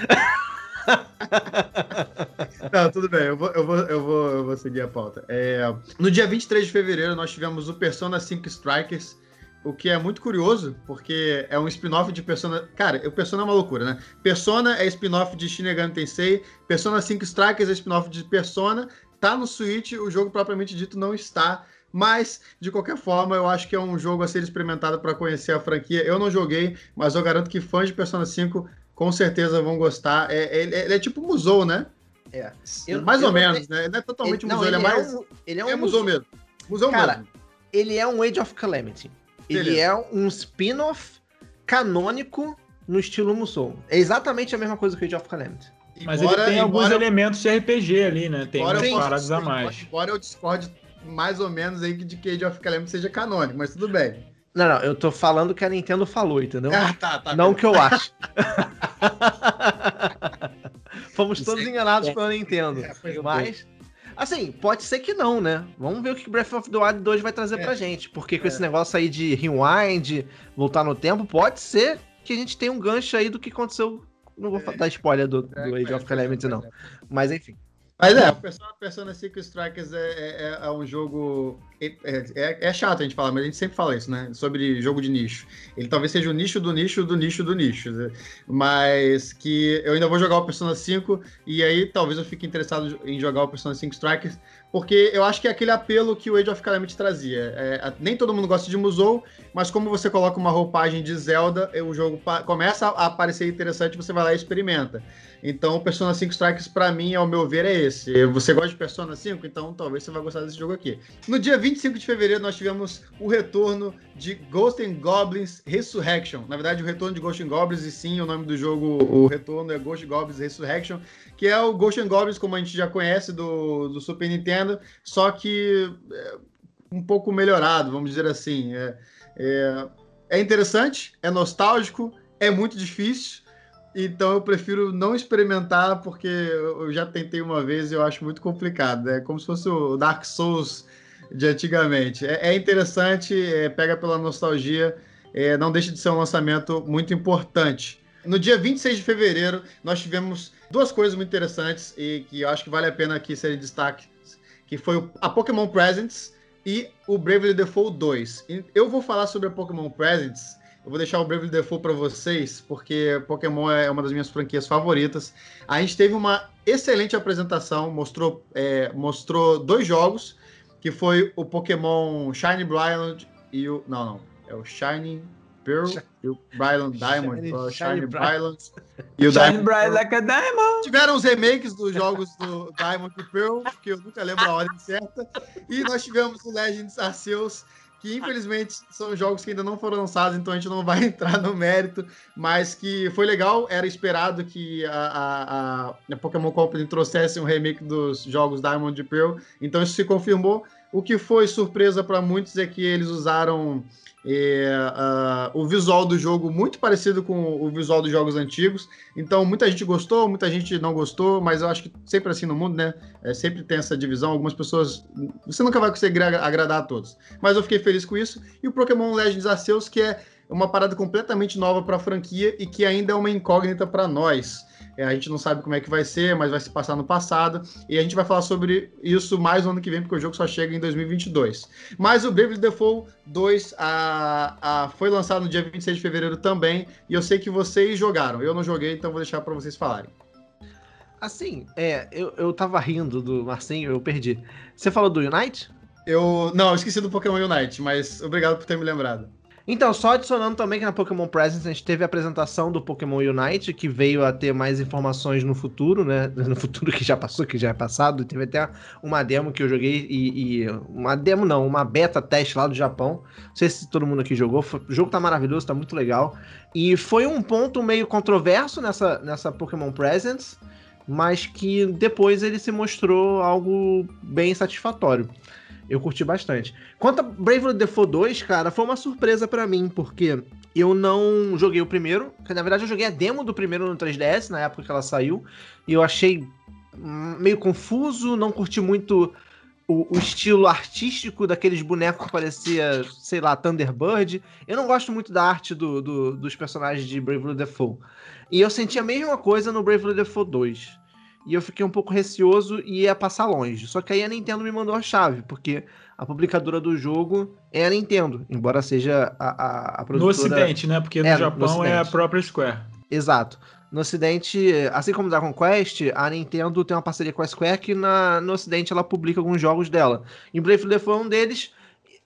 Não, tudo bem, eu vou, eu vou, eu vou, eu vou seguir a pauta. É, no dia 23 de fevereiro, nós tivemos o Persona 5 Strikers, o que é muito curioso, porque é um spin-off de Persona. Cara, o Persona é uma loucura, né? Persona é spin-off de Shin Megami Tensei, Persona 5 Strikers é spin-off de Persona. Tá no Switch, o jogo propriamente dito não está. Mas, de qualquer forma, eu acho que é um jogo a ser experimentado para conhecer a franquia. Eu não joguei, mas eu garanto que fãs de Persona 5 com certeza vão gostar. É, é, ele é tipo Musou, né? É. Eu, mais eu ou menos, né? Não é totalmente ele, museu, ele, ele, é mais. Um, ele é um é museu mesmo. Museu Cara, mesmo. ele é um Age of Calamity. Beleza. Ele é um spin-off canônico no estilo Musou. É exatamente a mesma coisa que o Age of Calamity. Mas embora, ele tem alguns elementos de RPG ali, né? Tem umas paradas a mais. Embora eu discorde mais ou menos aí de que Age of Calamity seja canônico, mas tudo bem. Não, não, eu tô falando que a Nintendo falou, entendeu? Ah, tá, tá. Não que eu acho. Fomos todos enganados é, pela Nintendo. É, mas, assim, pode ser que não, né? Vamos ver o que Breath of the Wild 2 vai trazer é. pra gente. Porque com esse é. negócio aí de rewind, voltar no tempo, pode ser que a gente tenha um gancho aí do que aconteceu. Não vou é. dar spoiler do, do Age of Calamity, não. Mas enfim. Mas é, o Persona, Persona 5 Strikers é, é, é, um jogo. É, é, é, chato a gente falar, mas a gente sempre fala isso, né? Sobre jogo de nicho. Ele talvez seja o nicho do nicho do nicho do nicho. Né? Mas que eu ainda vou jogar o Persona 5 e aí talvez eu fique interessado em jogar o Persona 5 Strikers, porque eu acho que é aquele apelo que o Age of Calamity trazia. É, nem todo mundo gosta de Musou, mas como você coloca uma roupagem de Zelda, o jogo começa a aparecer interessante, você vai lá e experimenta. Então, Persona 5 Strikers, para mim, ao meu ver, é esse. Você gosta de Persona 5? Então, talvez você vai gostar desse jogo aqui. No dia 25 de fevereiro, nós tivemos o retorno de Ghost and Goblins Resurrection. Na verdade, o retorno de Ghost and Goblins, e sim, o nome do jogo, o retorno é Ghost Goblins Resurrection, que é o Ghost and Goblins, como a gente já conhece do, do Super Nintendo, só que é, um pouco melhorado, vamos dizer assim. É, é, é interessante, é nostálgico, é muito difícil, então eu prefiro não experimentar, porque eu já tentei uma vez e eu acho muito complicado. É como se fosse o Dark Souls de antigamente. É, é interessante, é, pega pela nostalgia, é, não deixa de ser um lançamento muito importante. No dia 26 de fevereiro, nós tivemos duas coisas muito interessantes e que eu acho que vale a pena aqui serem destaque, que foi a Pokémon Presents e o Bravely Default 2. Eu vou falar sobre a Pokémon Presents eu vou deixar o Bravely Default para vocês, porque Pokémon é uma das minhas franquias favoritas. A gente teve uma excelente apresentação, mostrou, é, mostrou dois jogos, que foi o Pokémon Shiny Brilliant e o... Não, não. É o Shiny Pearl e o Brilliant Diamond. Shiny, o Shiny, Shiny Brilliant e o Shiny Diamond. Like a Diamond. Tiveram os remakes dos jogos do Diamond e Pearl, que eu nunca lembro a ordem certa. E nós tivemos o Legends Arceus que infelizmente são jogos que ainda não foram lançados, então a gente não vai entrar no mérito, mas que foi legal, era esperado que a, a, a Pokémon Company trouxesse um remake dos jogos Diamond e Pearl, então isso se confirmou. O que foi surpresa para muitos é que eles usaram é, uh, o visual do jogo muito parecido com o visual dos jogos antigos. Então, muita gente gostou, muita gente não gostou, mas eu acho que sempre assim no mundo, né? É, sempre tem essa divisão. Algumas pessoas. Você nunca vai conseguir agradar a todos. Mas eu fiquei feliz com isso. E o Pokémon Legends Arceus, que é uma parada completamente nova para a franquia e que ainda é uma incógnita para nós. É, a gente não sabe como é que vai ser, mas vai se passar no passado. E a gente vai falar sobre isso mais no ano que vem, porque o jogo só chega em 2022. Mas o Bravely Default 2 a, a, foi lançado no dia 26 de fevereiro também. E eu sei que vocês jogaram. Eu não joguei, então vou deixar para vocês falarem. Assim, é, eu, eu tava rindo do Marcinho, eu perdi. Você falou do Unite? Eu. Não, eu esqueci do Pokémon Unite, mas obrigado por ter me lembrado. Então, só adicionando também que na Pokémon Presence a gente teve a apresentação do Pokémon Unite, que veio a ter mais informações no futuro, né? No futuro que já passou, que já é passado. Teve até uma demo que eu joguei e, e uma demo não, uma beta teste lá do Japão. Não sei se todo mundo aqui jogou. O jogo tá maravilhoso, tá muito legal. E foi um ponto meio controverso nessa, nessa Pokémon Presence, mas que depois ele se mostrou algo bem satisfatório. Eu curti bastante. Quanto a Bravely Default 2, cara, foi uma surpresa para mim, porque eu não joguei o primeiro. Na verdade, eu joguei a demo do primeiro no 3DS, na época que ela saiu. E eu achei meio confuso, não curti muito o, o, estilo artístico daqueles bonecos que parecia, sei lá, Thunderbird. Eu não gosto muito da arte do, do, dos personagens de Bravely Default. E eu senti a mesma coisa no Bravely Default 2 e eu fiquei um pouco receoso e ia passar longe. Só que aí a Nintendo me mandou a chave, porque a publicadora do jogo é a Nintendo, embora seja a, a, a produtora... No Ocidente, né? Porque no é, Japão no é a própria Square. Exato. No Ocidente, assim como Dragon Quest, a Nintendo tem uma parceria com a Square que na, no Ocidente ela publica alguns jogos dela. Em Bravely foi um deles.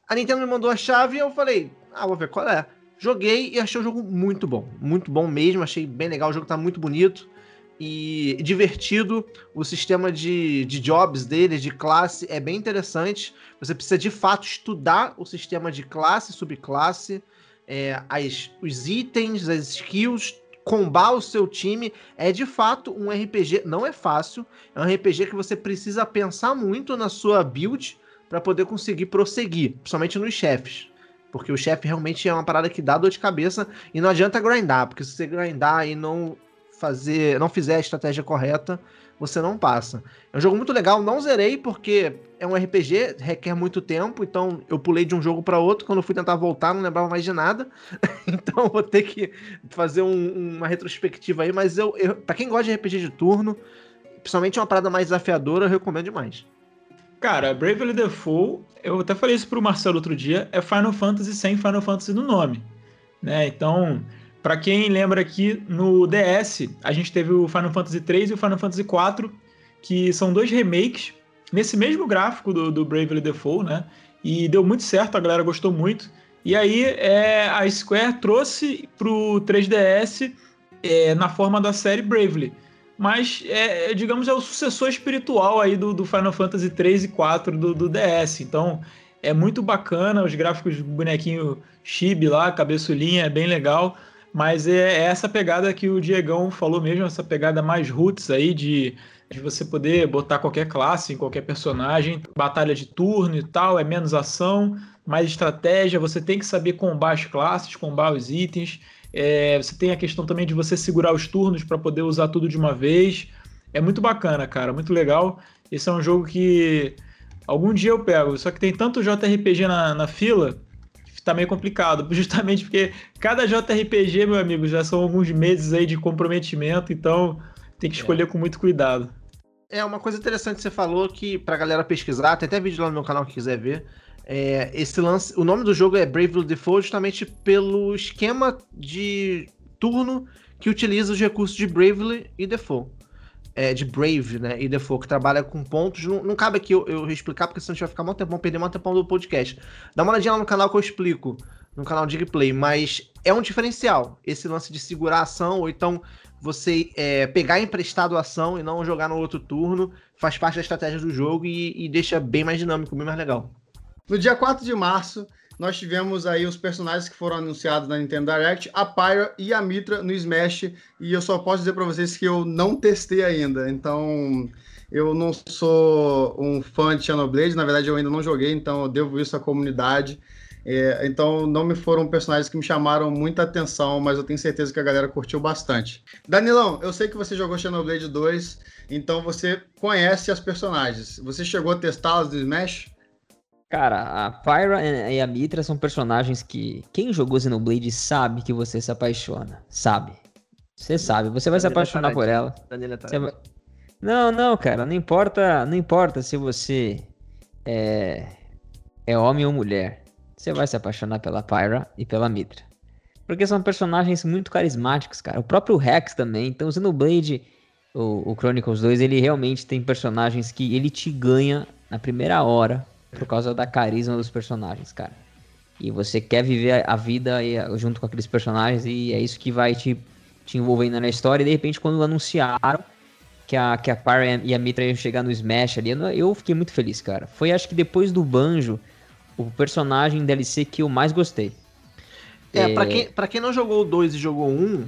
A Nintendo me mandou a chave e eu falei, ah, vou ver qual é. Joguei e achei o jogo muito bom. Muito bom mesmo, achei bem legal. O jogo tá muito bonito e divertido. O sistema de, de jobs dele, de classe, é bem interessante. Você precisa de fato estudar o sistema de classe, subclasse, é, as, os itens, as skills, combar o seu time. É de fato um RPG, não é fácil. É um RPG que você precisa pensar muito na sua build para poder conseguir prosseguir, principalmente nos chefes. Porque o chefe realmente é uma parada que dá dor de cabeça e não adianta grindar, porque se você grindar e não fazer, não fizer a estratégia correta, você não passa. É um jogo muito legal, não zerei porque é um RPG, requer muito tempo, então eu pulei de um jogo para outro, quando eu fui tentar voltar não lembrava mais de nada. então vou ter que fazer um, uma retrospectiva aí, mas eu, eu para quem gosta de RPG de turno, principalmente uma parada mais desafiadora, eu recomendo demais. Cara, Bravely Default, eu até falei isso pro Marcelo outro dia, é Final Fantasy sem Final Fantasy no nome, né? Então, para quem lembra aqui, no DS, a gente teve o Final Fantasy 3 e o Final Fantasy 4, que são dois remakes nesse mesmo gráfico do, do Bravely Default, né? E deu muito certo, a galera gostou muito. E aí é, a Square trouxe pro 3DS é, na forma da série Bravely. Mas, é, digamos, é o sucessor espiritual aí do, do Final Fantasy 3 e 4 do, do DS. Então, é muito bacana, os gráficos do bonequinho chibi lá, cabeçulinha, é bem legal. Mas é, é essa pegada que o Diegão falou mesmo, essa pegada mais roots aí de, de você poder botar qualquer classe em qualquer personagem, batalha de turno e tal, é menos ação, mais estratégia, você tem que saber combar as classes, combar os itens. É, você tem a questão também de você segurar os turnos para poder usar tudo de uma vez. É muito bacana, cara, muito legal. Esse é um jogo que Algum dia eu pego, só que tem tanto JRPG na, na fila tá meio complicado, justamente porque cada JRPG, meu amigo, já são alguns meses aí de comprometimento, então tem que escolher é. com muito cuidado. É, uma coisa interessante que você falou que pra galera pesquisar, tem até vídeo lá no meu canal que quiser ver. É, esse lance, o nome do jogo é Bravely Default justamente pelo esquema de turno que utiliza os recursos de Bravely e Default. É, de Brave, né? E Default, que trabalha com pontos. Não, não cabe aqui eu, eu, explicar, porque senão a gente vai ficar muito tempo, perder muito tempo do podcast. Dá uma olhadinha lá no canal que eu explico, no canal de gameplay, mas é um diferencial. Esse lance de segurar a ação, ou então você é, pegar emprestado a ação e não jogar no outro turno, faz parte da estratégia do jogo e, e deixa bem mais dinâmico, bem mais legal. No dia 4 de março, nós tivemos aí os personagens que foram anunciados na Nintendo Direct, a Pyra e a Mitra no Smash, e eu só posso dizer para vocês que eu não testei ainda, então eu não sou um fã de Xenoblade, na verdade eu ainda não joguei, então eu devo isso à comunidade. É, então não me foram personagens que me chamaram muita atenção, mas eu tenho certeza que a galera curtiu bastante. Danilão, eu sei que você jogou Xenoblade 2, então você conhece as personagens. Você chegou a testá-las no Smash? Cara, a Pyra e a Mitra são personagens que quem jogou Xenoblade sabe que você se apaixona. Sabe. Você sabe, você vai se apaixonar por ela. Vai... Não, não, cara, não importa, não importa se você é, é homem ou mulher você vai se apaixonar pela Pyra e pela Mitra. Porque são personagens muito carismáticos, cara. O próprio Rex também. Então, o Xenoblade, o, o Chronicles 2, ele realmente tem personagens que ele te ganha na primeira hora por causa da carisma dos personagens, cara. E você quer viver a vida junto com aqueles personagens e é isso que vai te, te envolvendo na história. E de repente, quando anunciaram que a, que a Pyra e a Mitra iam chegar no Smash ali, eu fiquei muito feliz, cara. Foi acho que depois do Banjo o personagem DLC que eu mais gostei. É, é... Pra, quem, pra quem não jogou o 2 e jogou o 1,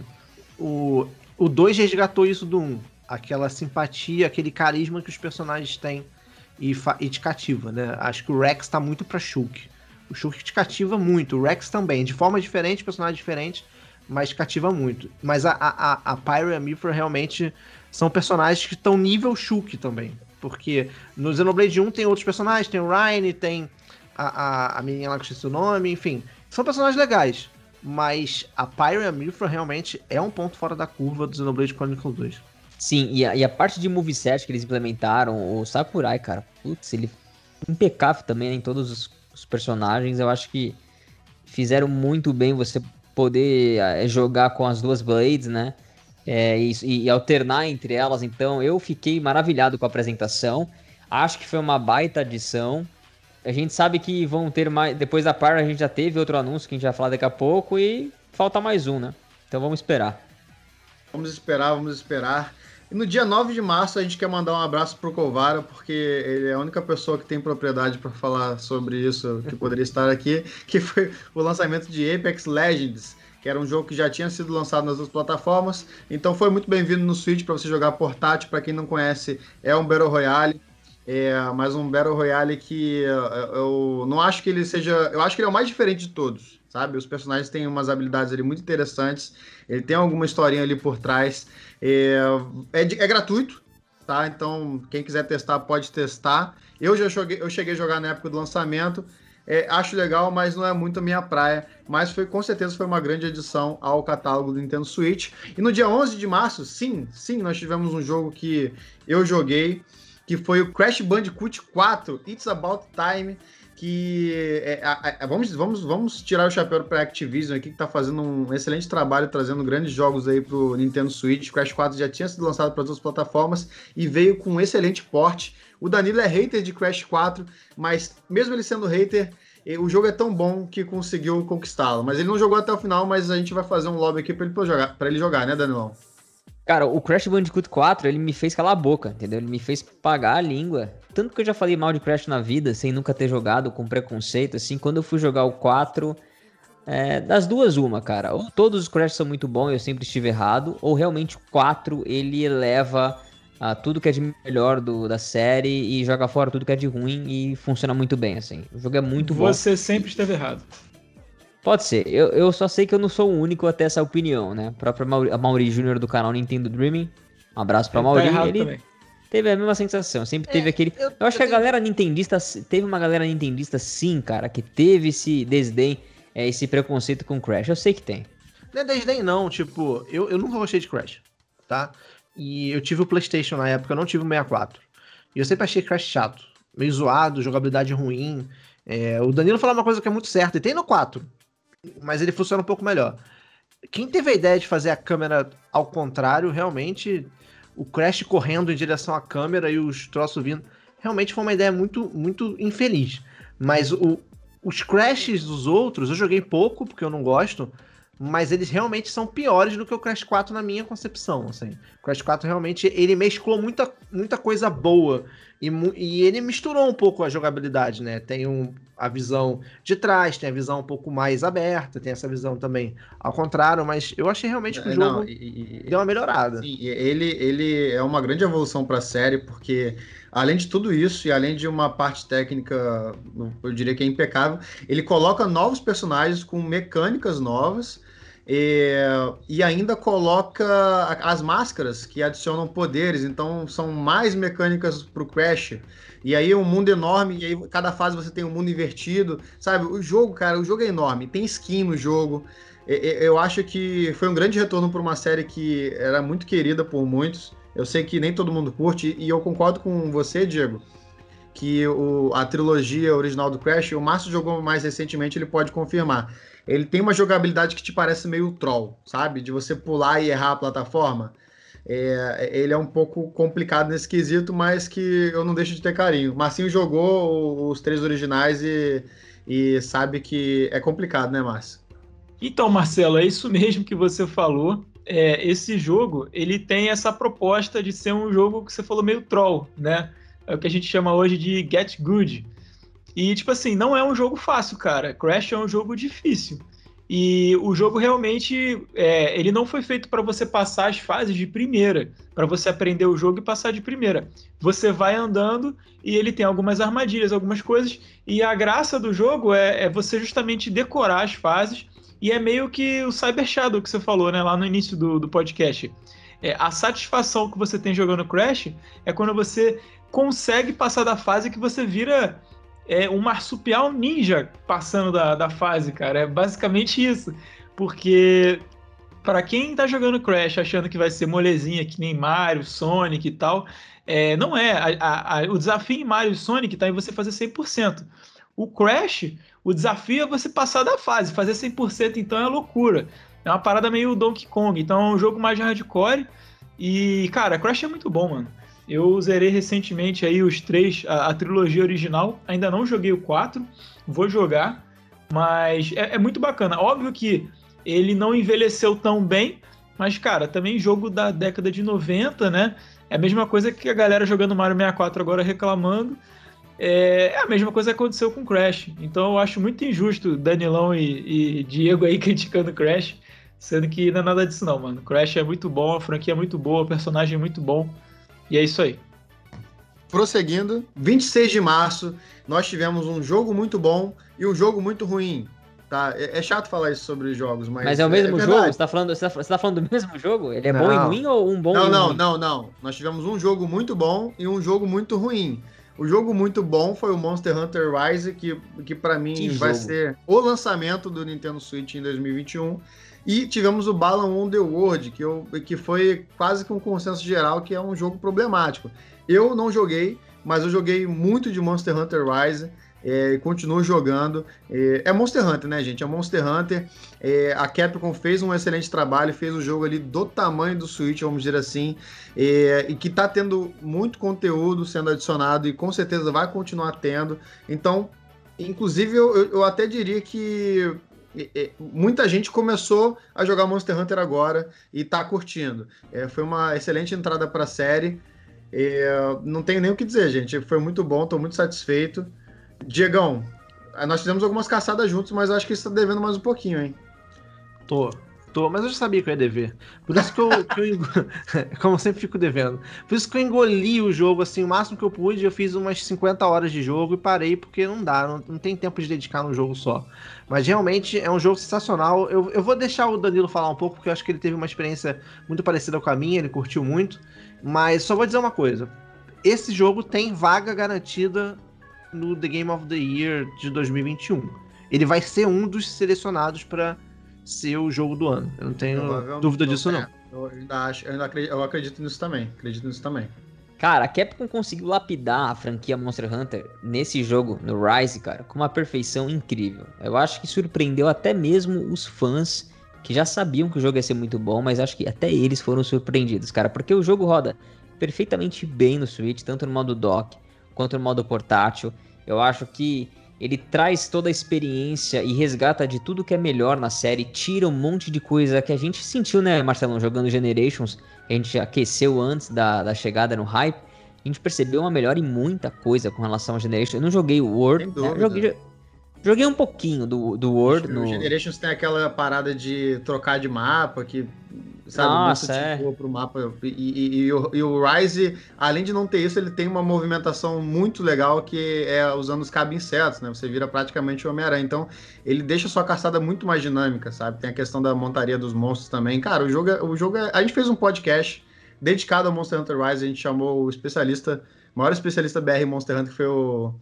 o, o 2 resgatou isso do 1. Aquela simpatia, aquele carisma que os personagens têm e, e te cativa, né? Acho que o Rex tá muito pra Shulk. O Shulk te cativa muito, o Rex também, de forma diferente, personagem diferente, mas cativa muito. Mas a, a, a Pyro e a Mifra realmente são personagens que estão nível Shulk também. Porque no Xenoblade 1 tem outros personagens, tem o Ryan, tem a, a, a menina lá que eu esqueci o nome, enfim. São personagens legais. Mas a Pyre e a Mifra realmente é um ponto fora da curva do Xenoblade Chronicles 2. Sim, e a, e a parte de moveset que eles implementaram, o Sakurai, cara, putz, ele impecável também em todos os, os, personagens. Eu acho que fizeram muito bem você poder é, jogar com as duas Blades, né? É, e, e, alternar entre elas. Então, eu fiquei maravilhado com a apresentação. Acho que foi uma baita adição. A gente sabe que vão ter mais. Depois da par, a gente já teve outro anúncio que a gente vai falar daqui a pouco e falta mais um, né? Então vamos esperar. Vamos esperar, vamos esperar. E no dia 9 de março a gente quer mandar um abraço pro Covara, porque ele é a única pessoa que tem propriedade para falar sobre isso que poderia estar aqui, que foi o lançamento de Apex Legends, que era um jogo que já tinha sido lançado nas duas plataformas. Então foi muito bem-vindo no Switch para você jogar portátil, para quem não conhece, é um Battle Royale é, mas um Battle Royale que eu não acho que ele seja. Eu acho que ele é o mais diferente de todos, sabe? Os personagens têm umas habilidades ali muito interessantes, ele tem alguma historinha ali por trás. É, é, é gratuito, tá? Então, quem quiser testar, pode testar. Eu já joguei, eu cheguei a jogar na época do lançamento. É, acho legal, mas não é muito a minha praia. Mas foi com certeza foi uma grande adição ao catálogo do Nintendo Switch. E no dia 11 de março, sim, sim, nós tivemos um jogo que eu joguei que foi o Crash Bandicoot 4, It's About Time, que é, é, vamos, vamos, vamos tirar o chapéu para a Activision aqui, que está fazendo um excelente trabalho, trazendo grandes jogos aí para o Nintendo Switch. Crash 4 já tinha sido lançado para outras plataformas e veio com um excelente porte. O Danilo é hater de Crash 4, mas mesmo ele sendo hater, o jogo é tão bom que conseguiu conquistá-lo. Mas ele não jogou até o final, mas a gente vai fazer um lobby aqui para ele jogar, para ele jogar, né, Danilão? Cara, o Crash Bandicoot 4, ele me fez calar a boca, entendeu? Ele me fez pagar a língua. Tanto que eu já falei mal de Crash na vida, sem nunca ter jogado, com preconceito, assim. Quando eu fui jogar o 4, é, das duas, uma, cara. Ou todos os Crash são muito bons, eu sempre estive errado, ou realmente o 4, ele eleva a tudo que é de melhor do, da série e joga fora tudo que é de ruim e funciona muito bem, assim. O jogo é muito Você bom. Você sempre esteve errado. Pode ser. Eu, eu só sei que eu não sou o único a ter essa opinião, né? A própria Mauri, a Mauri Júnior do canal Nintendo Dreaming. Um abraço pra ele tá Mauri. Tá ele, teve a mesma sensação. Sempre teve É, aquele. eu- Eu, acho eu que a tenho- galera nintendista. Teve uma galera nintendista, sim, cara, que teve esse desdém, é, esse preconceito com Crash. Eu sei que tem. Não é desdém, não. Tipo, eu, eu nunca gostei de Crash, tá? E eu tive o PlayStation na época, eu não tive o 64. E eu sempre achei Crash chato. Meio zoado, jogabilidade ruim. É, o Danilo falou uma coisa que é muito certa, e tem no 4. Mas ele funciona um pouco melhor. Quem teve a ideia de fazer a câmera ao contrário, realmente, o Crash correndo em direção à câmera e os troços vindo, realmente foi uma ideia muito, muito infeliz. Mas o, os Crashes dos outros, eu joguei pouco, porque eu não gosto, mas eles realmente são piores do que o Crash 4 na minha concepção, assim. O Crash 4 realmente, ele mesclou muita, muita coisa boa e, e ele misturou um pouco a jogabilidade, né? Tem um, a visão de trás, tem a visão um pouco mais aberta, tem essa visão também ao contrário, mas eu achei realmente que o É, jogo não, e- deu uma melhorada. Sim, ele, ele é uma grande evolução para a série, porque além de tudo isso, e além de uma parte técnica, eu diria que é impecável, ele coloca novos personagens com mecânicas novas. É, e ainda coloca as máscaras que adicionam poderes, então são mais mecânicas para o Crash. E aí é um mundo enorme, e aí cada fase você tem um mundo invertido, sabe? O jogo, cara, o jogo é enorme, tem skin no jogo, e- e- Eu acho que foi um grande retorno para uma série que era muito querida por muitos. Eu sei que nem todo mundo curte, e eu concordo com você, Diego, que o- a trilogia original do Crash, o Márcio jogou mais recentemente, ele pode confirmar. Ele tem uma jogabilidade que te parece meio troll, sabe? De você pular e errar a plataforma. É, ele é um pouco complicado nesse quesito, mas que eu não deixo de ter carinho. Marcinho jogou os três originais e, e sabe que é complicado, né, Márcio? Então, Marcelo, é isso mesmo que você falou. É, esse jogo, ele tem essa proposta de ser um jogo que você falou meio troll, né? É o que a gente chama hoje de get good. E, tipo assim, não é um jogo fácil, cara. Crash é um jogo difícil. E o jogo realmente, é, ele não foi feito para você passar as fases de primeira, para você aprender o jogo e passar de primeira. Você vai andando e ele tem algumas armadilhas, algumas coisas, e a graça do jogo é, é você justamente decorar as fases e é meio que o Cyber Shadow que você falou, né, lá no início do, do podcast. É, a satisfação que você tem jogando Crash é quando você consegue passar da fase que você vira é, um marsupial ninja passando da, da fase, cara. É basicamente isso. Porque para quem tá jogando Crash achando que vai ser molezinha que nem Mario, Sonic e tal, é, não é. A, a, a, o desafio em Mario e Sonic tá em você fazer 100%. O Crash, o desafio é você passar da fase. Fazer 100% então é loucura. É uma parada meio Donkey Kong. Então é um jogo mais hardcore. E, cara, Crash é muito bom, mano. Eu zerei recentemente aí os três, a, a trilogia original. Ainda não joguei o 4. Vou jogar. Mas é, é muito bacana. Óbvio que ele não envelheceu tão bem. Mas, cara, também jogo da década de 90, né? É a mesma coisa que a galera jogando Mario 64 agora reclamando. É, é a mesma coisa que aconteceu com Crash. Então eu acho muito injusto Danilão e, e Diego aí criticando Crash, sendo que não é nada disso não, mano. Crash é muito bom, a franquia é muito boa, o personagem é muito bom. E é isso aí. Prosseguindo, 26 de março, nós tivemos um jogo muito bom e um jogo muito ruim. Tá? É, é chato falar isso sobre os jogos, mas. Mas é o mesmo verdade. jogo? Você tá, falando, você, tá, você tá falando do mesmo jogo? Ele é bom e Não. ruim ou um bom Não, e um não, ruim? não, não. Nós tivemos um jogo muito bom e um jogo muito ruim. O jogo muito bom foi o Monster Hunter Rise, que, que para mim Que vai ser o lançamento do Nintendo Switch em 2021. E tivemos o Balan Underworld, que, eu, que foi quase que um consenso geral que é um jogo problemático. Eu não joguei, mas eu joguei muito de Monster Hunter Rise. É, e continuo jogando. É, é Monster Hunter, né, gente? É Monster Hunter. É, a Capcom fez um excelente trabalho, fez o jogo ali do tamanho do Switch, vamos dizer assim, é, e que tá tendo muito conteúdo sendo adicionado e com certeza vai continuar tendo. Então, inclusive, eu, eu- até diria que é, é, muita gente começou a jogar Monster Hunter agora e tá curtindo. É, foi uma excelente entrada para a série. É, não tenho nem o que dizer, gente. Foi muito bom, tô muito satisfeito. Diegão, nós fizemos algumas caçadas juntos, mas acho que isso tá devendo mais um pouquinho, hein? Tô, tô, mas eu já sabia que eu ia dever. Por isso que eu, que eu engo- como eu sempre fico devendo. Por isso que eu engoli o jogo, assim, o máximo que eu pude, eu fiz umas 50 horas de jogo e parei, porque não dá, não, não tem tempo de dedicar num jogo só. Mas realmente é um jogo sensacional. Eu, eu vou deixar o Danilo falar um pouco, porque eu acho que ele teve uma experiência muito parecida com a minha, ele curtiu muito. Mas só vou dizer uma coisa. esse jogo tem vaga garantida no The Game of the Year de 2021. Ele vai ser um dos selecionados para ser o jogo do ano. Eu não tenho dúvida disso, não. Eu ainda acho, eu, ainda acredito, eu acredito nisso também. Acredito nisso também. Cara, a Capcom conseguiu lapidar a franquia Monster Hunter nesse jogo, no Rise, cara, com uma perfeição incrível. Eu acho que surpreendeu até mesmo os fãs que já sabiam que o jogo ia ser muito bom, mas acho que até eles foram surpreendidos, cara, porque o jogo roda perfeitamente bem no Switch, tanto no modo dock quanto no modo portátil. Eu acho que ele traz toda a experiência e resgata de tudo que é melhor na série, tira um monte de coisa que a gente sentiu, né, Marcelão, jogando Generations, a gente aqueceu antes da, da chegada no hype, a gente percebeu uma melhora em muita coisa com relação ao Generations. Eu não joguei o World, né? joguei, joguei um pouquinho do, do World. No... O Generations tem aquela parada de trocar de mapa, que sabe? Nossa, muito é. tipo pro mapa. E, e, e, o, e, o, Rise, além de não ter isso, ele tem uma movimentação muito legal que é usando os cabos insetos, né? Você vira praticamente o Homem-Aranha. Então, ele deixa a sua caçada muito mais dinâmica, sabe? Tem a questão da montaria dos monstros também. Cara, o jogo, é, o jogo é... A gente fez um podcast dedicado ao Monster Hunter Rise, a gente chamou o especialista, o maior especialista BR Monster Hunter, que foi o,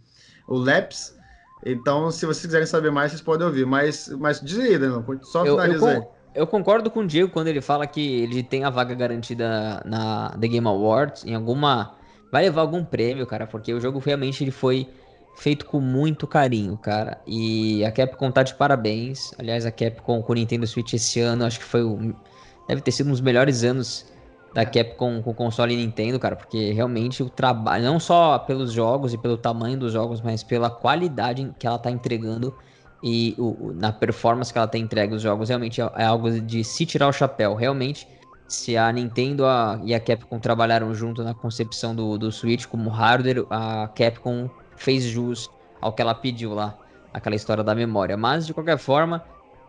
o Leps. Então, se vocês quiserem saber mais, vocês podem ouvir. Mas, mas diz aí, Danilo, só finaliza aí eu concordo com o Diego quando ele fala que ele tem a vaga garantida na The Game Awards, em alguma. Vai levar algum prêmio, cara, porque o jogo realmente ele foi feito com muito carinho, cara. E a Capcom tá de parabéns. Aliás, a Capcom com o Nintendo Switch esse ano, acho que foi o. Deve ter sido um dos melhores anos da Capcom com o console Nintendo, cara, porque realmente o trabalho, não só pelos jogos e pelo tamanho dos jogos, mas pela qualidade que ela tá entregando e o, na performance que ela tem entregue os jogos, realmente é, é, algo de se tirar o chapéu. Realmente, se a Nintendo a, e a Capcom trabalharam junto na concepção do, do Switch como hardware, a Capcom fez jus ao que ela pediu lá, aquela história da memória. Mas, de qualquer forma,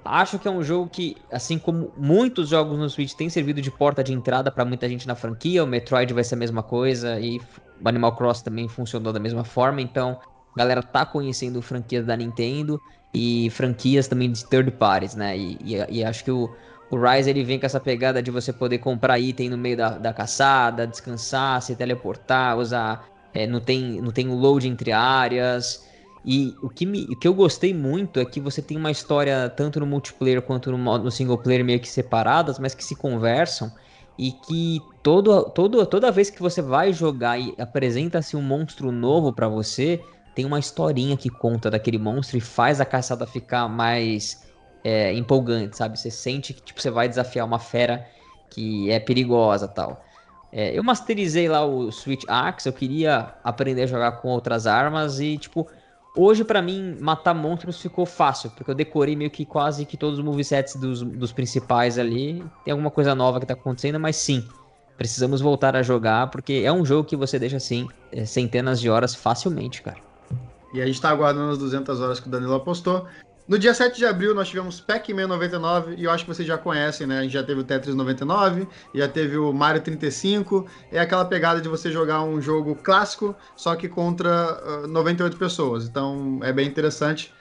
acho que é um jogo que, assim como muitos jogos no Switch, tem servido de porta de entrada para muita gente na franquia. O Metroid vai ser a mesma coisa e o Animal Cross também funcionou da mesma forma. Então, a galera tá conhecendo franquias da Nintendo e franquias também de third parties, né? E, e, e, acho que o, o Rise ele vem com essa pegada de você poder comprar item no meio da, da caçada, descansar, se teleportar, usar. É, não, tem, não tem load entre áreas. E o que, me, o que eu gostei muito é que você tem uma história tanto no multiplayer quanto no, no single player meio que separadas, mas que se conversam. E que todo, todo, toda vez que você vai jogar e apresenta-se um monstro novo para você, tem uma historinha que conta daquele monstro e faz a caçada ficar mais é, empolgante, sabe? Você sente que tipo, você vai desafiar uma fera que é perigosa tal. É, eu masterizei lá o Switch Axe, eu queria aprender a jogar com outras armas e, tipo, hoje para mim matar monstros ficou fácil, porque eu decorei meio que quase que todos os movesets dos, dos principais ali. Tem alguma coisa nova que tá acontecendo, mas sim, precisamos voltar a jogar, porque é um jogo que você deixa assim, é, centenas de horas facilmente, cara. E a gente está aguardando as 200 horas que o Danilo apostou. No dia 7 de abril nós tivemos Pac-Man 99 e eu acho que vocês já conhecem, né? A gente já teve o Tetris 99, já teve o Mario 35. É aquela pegada de você jogar um jogo clássico, só que contra uh, 98 pessoas. Então é bem interessante.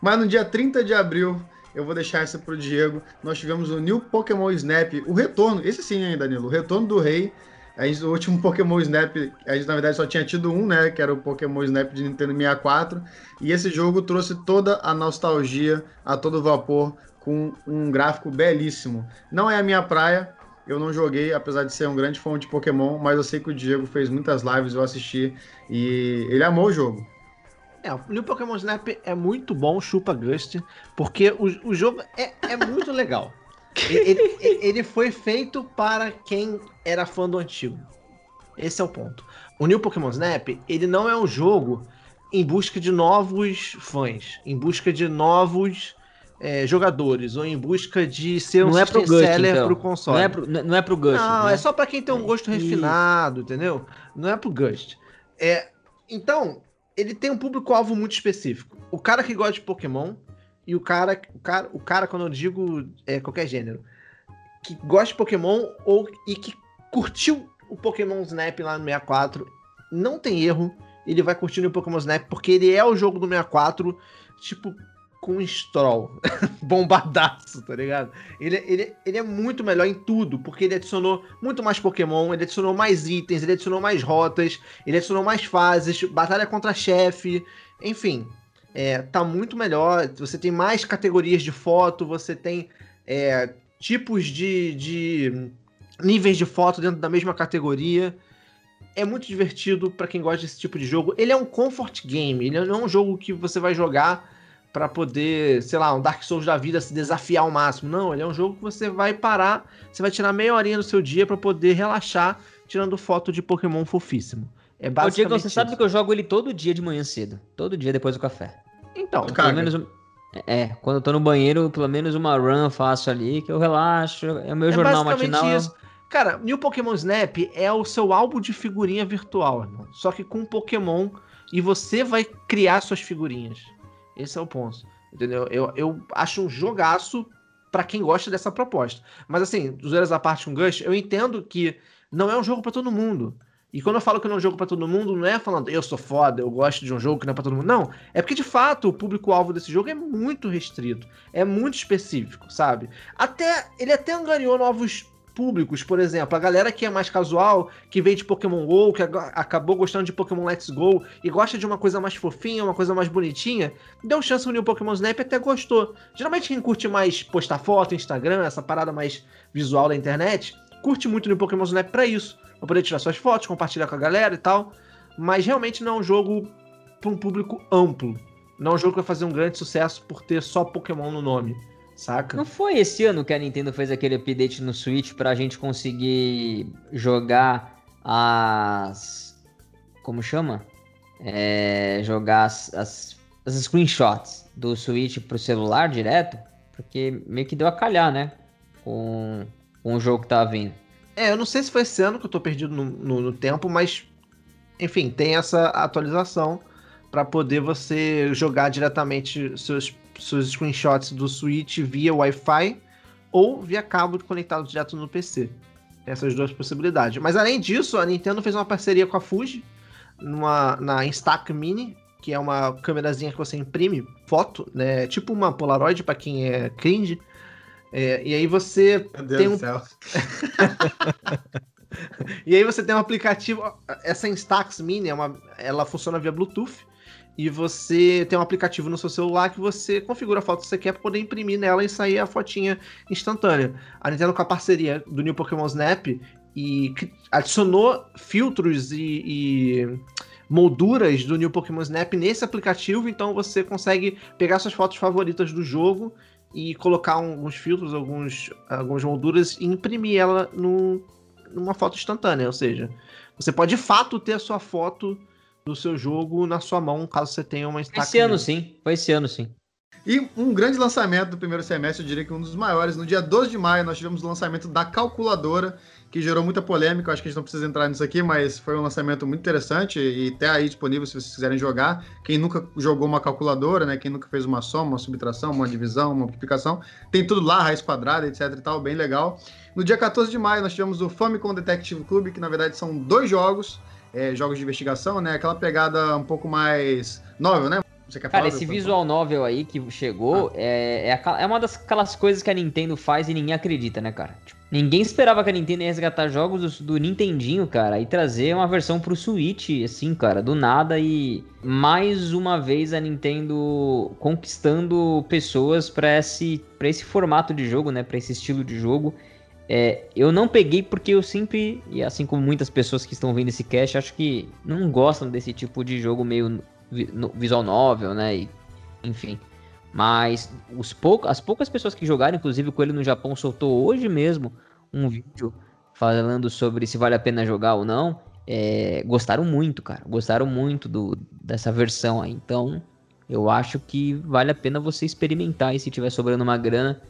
Mas no dia 30 de abril, eu vou deixar essa pro Diego. Nós tivemos o New Pokémon Snap, o retorno, esse sim, hein, Danilo? O retorno do rei a gente, o último Pokémon Snap, a gente na verdade só tinha tido um, né? Que era o Pokémon Snap de Nintendo 64. E esse jogo trouxe toda a nostalgia a todo vapor com um gráfico belíssimo. Não é a minha praia, eu não joguei, apesar de ser um grande fã de Pokémon, mas eu sei que o Diego fez muitas lives, eu assisti e ele amou o jogo. É, o New Pokémon Snap é muito bom, chupa Gust, porque o, o jogo é, é muito legal. Ele, ele, foi feito para quem era fã do antigo. Esse é o ponto. O New Pokémon Snap, ele não é um jogo em busca de novos fãs, em busca de novos é, jogadores, ou em busca de ser um não é pro seller então. pro console. Não é pro, não é pro Gust. Não, né? é só para quem tem um gosto refinado, entendeu? Não é pro Gust. É, então, ele tem um público-alvo muito específico. O cara que gosta de Pokémon, e o cara, o cara, o cara quando eu digo é, qualquer gênero, que gosta de Pokémon ou e que curtiu o Pokémon Snap lá no 64, não tem erro, ele vai curtir o Pokémon Snap porque ele é o jogo do 64, tipo, com Stroll bombadaço, tá ligado? Ele, ele, ele é muito melhor em tudo, porque ele adicionou muito mais Pokémon, ele adicionou mais itens, ele adicionou mais rotas, ele adicionou mais fases, batalha contra chefe, enfim. É, tá muito melhor. Você tem mais categorias de foto, você tem é, tipos de, de níveis de foto dentro da mesma categoria. É muito divertido para quem gosta desse tipo de jogo. Ele é um comfort game, ele não é um jogo que você vai jogar para poder, sei lá, um Dark Souls da vida se desafiar ao máximo. Não, ele é um jogo que você vai parar, você vai tirar meia horinha do seu dia para poder relaxar tirando foto de Pokémon fofíssimo. É basicamente Diego, você isso. sabe que eu jogo ele todo dia de manhã cedo. Todo dia depois do café. Então, pelo menos. É, quando eu tô no banheiro, pelo menos uma run faço ali, que eu relaxo. É o meu é jornal matinal. Isso. Cara, New Pokémon Snap é o seu álbum de figurinha virtual, irmão. Só que com Pokémon e você vai criar suas figurinhas. Esse é o ponto. Entendeu? Eu, eu acho um jogaço para quem gosta dessa proposta. Mas assim, dos horas à parte com Gush, eu entendo que não é um jogo para todo mundo. E quando eu falo que não é um jogo para todo mundo, não é falando eu sou foda, eu gosto de um jogo que não é pra todo mundo. Não. É porque de fato o público-alvo desse jogo é muito restrito. É muito específico, sabe? Até. Ele até angariou novos públicos, por exemplo, a galera que é mais casual, que veio de Pokémon GO, que acabou gostando de Pokémon Let's Go e gosta de uma coisa mais fofinha, uma coisa mais bonitinha, deu chance no New Pokémon Snap e até gostou. Geralmente quem curte mais postar foto, Instagram, essa parada mais visual da internet, curte muito no Pokémon Snap para isso pra poder tirar suas fotos, compartilhar com a galera e tal. Mas realmente não é um jogo para um público amplo. Não é um jogo que vai fazer um grande sucesso por ter só Pokémon no nome, saca? Não foi esse ano que a Nintendo fez aquele update no Switch pra gente conseguir jogar as. Como chama? É, jogar as, as, as screenshots do Switch pro celular direto? Porque meio que deu a calhar, né? Com, com o jogo que tava vindo. É, eu não sei se foi esse ano que eu tô perdido no, no, no tempo, mas enfim, tem essa atualização para poder você jogar diretamente seus, seus screenshots do Switch via Wi-Fi ou via cabo conectado direto no PC. Tem essas duas possibilidades. Mas além disso, a Nintendo fez uma parceria com a Fuji numa, na Instax Mini, que é uma câmerazinha que você imprime foto, né? Tipo uma Polaroid para quem é cringe. É, e aí você Meu Deus tem um... do céu. e aí você tem um aplicativo. Essa Instax Mini, é uma, ela funciona via Bluetooth. E você tem um aplicativo no seu celular que você configura a foto que você quer para poder imprimir nela e sair a fotinha instantânea. A Nintendo com a parceria do New Pokémon Snap e adicionou filtros e, e molduras do New Pokémon Snap nesse aplicativo, então você consegue pegar suas fotos favoritas do jogo e colocar alguns filtros, alguns, algumas molduras e imprimir ela no, numa foto instantânea. Ou seja, você pode de fato ter a sua foto do seu jogo na sua mão, caso você tenha uma Esse ano sim, foi esse ano sim. E um grande lançamento do primeiro semestre, eu diria que um dos maiores. No dia 12 de maio, nós tivemos o lançamento da calculadora, que gerou muita polêmica. Eu acho que a gente não precisa entrar nisso aqui, mas foi um lançamento muito interessante e até aí disponível se vocês quiserem jogar. Quem nunca jogou uma calculadora, né? Quem nunca fez uma soma, uma subtração, uma divisão, uma multiplicação, tem tudo lá, raiz quadrada, etc e tal, bem legal. No dia 14 de maio, nós tivemos o Famicom Detective Club, que na verdade são dois jogos, é, jogos de investigação, né? Aquela pegada um pouco mais novel, né? Você quer Cara, esse visual novel aí que chegou ah. é, é, é, uma das aquelas coisas que a Nintendo faz e ninguém acredita, né, cara? Tipo, ninguém esperava que a Nintendo ia resgatar jogos do, do, Nintendinho, cara, e trazer uma versão pro Switch, assim, cara, do nada e mais uma vez a Nintendo conquistando pessoas para esse, pra esse formato de jogo, né, para esse estilo de jogo. É, eu não peguei porque eu sempre, e assim como muitas pessoas que estão vendo esse cast, acho que não gostam desse tipo de jogo meio visual novel, né? E, enfim. Mas os pou, as poucas pessoas que jogaram, inclusive com ele no Japão, soltou hoje mesmo um vídeo falando sobre se vale a pena jogar ou não. É, gostaram muito, cara. Gostaram muito do, dessa versão aí. Então, eu acho que vale a pena você experimentar. E se tiver sobrando uma grana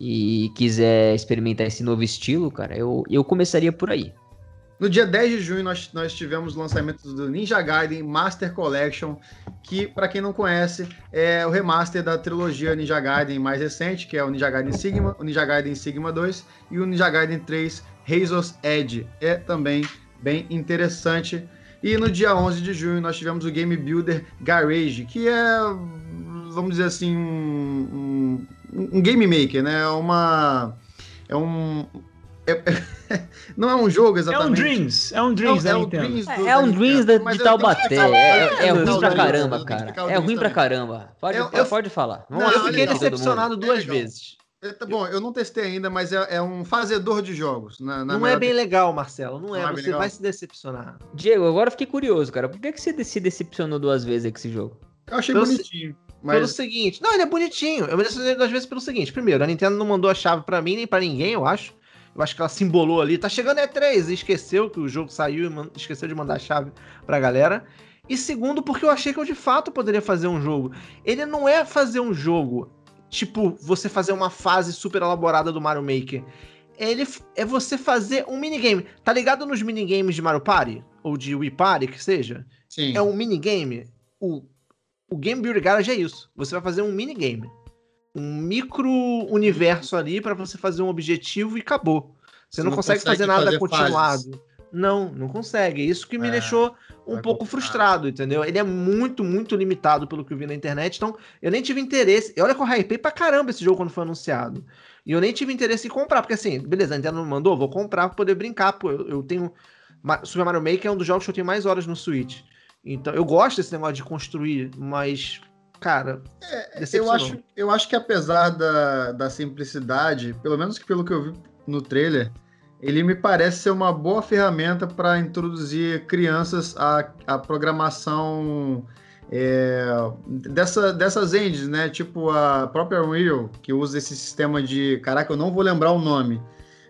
e quiser experimentar esse novo estilo, cara, eu, eu começaria por aí. No dia 10 de junho, nós, nós tivemos o lançamento do Ninja Gaiden Master Collection, que, para quem não conhece, é o remaster da trilogia Ninja Gaiden mais recente, que é o Ninja Gaiden Sigma, o Ninja Gaiden Sigma 2 e o Ninja Gaiden 3 Razor's Edge. É também bem interessante. E no dia 11 de junho, nós tivemos o Game Builder Garage, que é vamos dizer assim, um, um, um game maker, né? Uma. É um. É, não é um jogo exatamente. É um Dreams. É um Dreams, é, é, um. Dreams do- É, é um Dreams da- de Taubaté. É, é ruim pra caramba, cara. É ruim pra caramba. Pode, Eu- eu- pode falar. Vamos Não, lá, Eu fiquei decepcionado duas vezes. É, tá bom, eu não testei ainda, mas é, é um fazedor de jogos. Na, na Não é bem legal, Marcelo. Não é. Não é Você legal? vai se decepcionar. Diego, agora eu fiquei curioso, cara. Por que, que você se decepcionou duas vezes com esse jogo? Eu achei bonitinho. Mas seguinte. Não, ele é bonitinho. Eu me decepcionei duas vezes pelo seguinte. Primeiro, a Nintendo não mandou a chave pra mim nem pra ninguém, eu acho. Eu acho que ela se embolou ali. Tá chegando E3 e esqueceu que o jogo saiu e esqueceu de mandar a chave pra galera. E segundo, porque eu achei que eu de fato poderia fazer um jogo. Ele não é fazer um jogo tipo você fazer uma fase super elaborada do Mario Maker. Ele é você fazer um minigame. Tá ligado nos minigames de Mario Party? Ou de Wii Party, que seja? sim. é um minigame. O, o Game Builder Garage é isso. Você vai fazer um minigame. Um micro universo ali pra você fazer um objetivo e acabou. Você, Você não, não consegue, consegue fazer nada fazer continuado. Não, não consegue. Isso que me É, deixou um pouco complicado. frustrado, entendeu? Ele é muito, muito limitado pelo que eu vi na internet. Então, eu nem tive interesse. Olha que eu hypei pra caramba esse jogo quando foi anunciado. E eu nem tive interesse em comprar, porque assim, beleza, a Nintendo não mandou, vou comprar pra poder brincar. Pô, eu, eu tenho. Super Mario Maker é um dos jogos que eu tenho mais horas no Switch. Então, eu gosto desse negócio de construir, mas, cara, É, eu, decepcionou. acho, eu acho que apesar da, da simplicidade, pelo menos que pelo que eu vi no trailer, ele me parece ser uma boa ferramenta para introduzir crianças à, à programação é, dessa, dessas engines, né? Tipo a própria Unreal, que usa esse sistema de. Caraca, eu não vou lembrar o nome.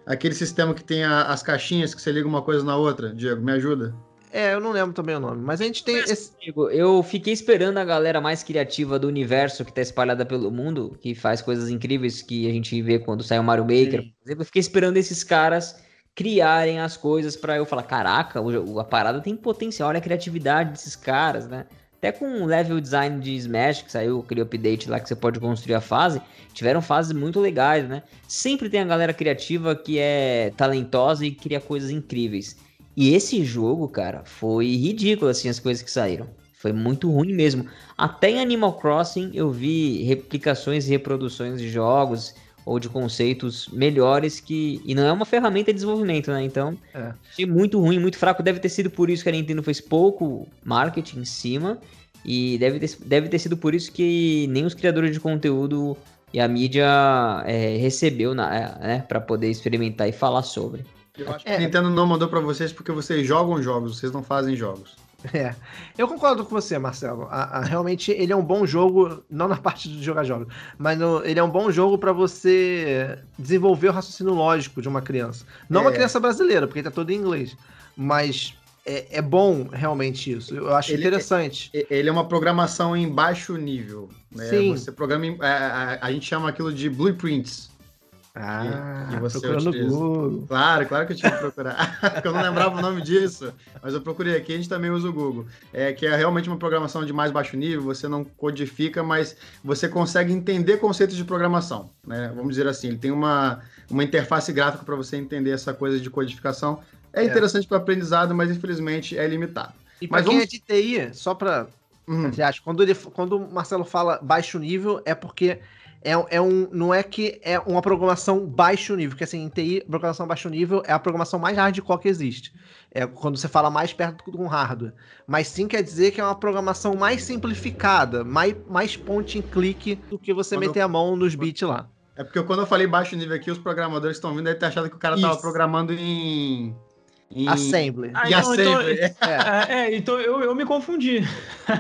Aquele sistema que tem a- as caixinhas que você liga uma coisa na outra. Diego, me ajuda. É, eu não lembro também o nome. Mas a gente tem esse. Eu fiquei esperando a galera mais criativa do universo que tá espalhada pelo mundo, que faz coisas incríveis que a gente vê quando sai o Mario Maker. Sim. Por exemplo, eu fiquei esperando esses caras criarem as coisas pra eu falar, caraca, a parada tem potencial, olha a criatividade desses caras, né? Até com o level design de Smash, que saiu aquele update lá que você pode construir a fase, tiveram fases muito legais, né? Sempre tem a galera criativa que é talentosa e cria coisas incríveis. E esse jogo, cara, foi ridículo, assim, as coisas que saíram. Foi muito ruim mesmo. Até em Animal Crossing eu vi replicações e reproduções de jogos ou de conceitos melhores que. E não é uma ferramenta de desenvolvimento, né? Então, É. achei muito ruim, muito fraco. Deve ter sido por isso que a Nintendo fez pouco marketing em cima. E deve ter, deve ter sido por isso que nem os criadores de conteúdo e a mídia é, recebeu é, né, para poder experimentar e falar sobre. Eu acho que É. a Nintendo não mandou para vocês porque vocês jogam jogos, vocês não fazem jogos. É. Eu concordo com você, Marcelo. A- a- realmente ele é um bom jogo, não na parte de jogar jogos, mas no- ele é um bom jogo pra você desenvolver o raciocínio lógico de uma criança. Não uma É. criança brasileira, porque tá todo em inglês. Mas é, é bom realmente isso. Eu acho Ele- interessante. E- Ele é uma programação em baixo nível. Né? Sim. Você programa em- a, a- a gente chama aquilo de blueprints. Ah, e você procurando utiliza. Google. Claro, claro que eu tive que procurar. Eu não lembrava o nome disso. Mas eu procurei aqui, a gente também usa o Google. É que é realmente uma programação de mais baixo nível, você não codifica, mas você consegue entender conceitos de programação. Né? Vamos dizer assim, ele tem uma, uma interface gráfica para você entender essa coisa de codificação. É É. interessante para aprendizado, mas infelizmente é limitado. E pra Mas quem vamos- é de TI, só Hum, Entre aspas, quando, ele, quando o Marcelo fala baixo nível, é porque é, é um, não é que é uma programação baixo nível, porque assim, em TI, programação baixo nível é a programação mais hardcore que existe. É quando você fala mais perto do hardware. Mas sim quer dizer que é uma programação mais simplificada, mais, mais point and click do que você Quando meter a mão nos bits lá. É porque quando eu falei baixo nível aqui, os programadores estão vindo devem ter achado que o cara estava programando em. Em... Assembly. Ah, E então- então- assembly. É. Ah, é, então eu, eu me confundi.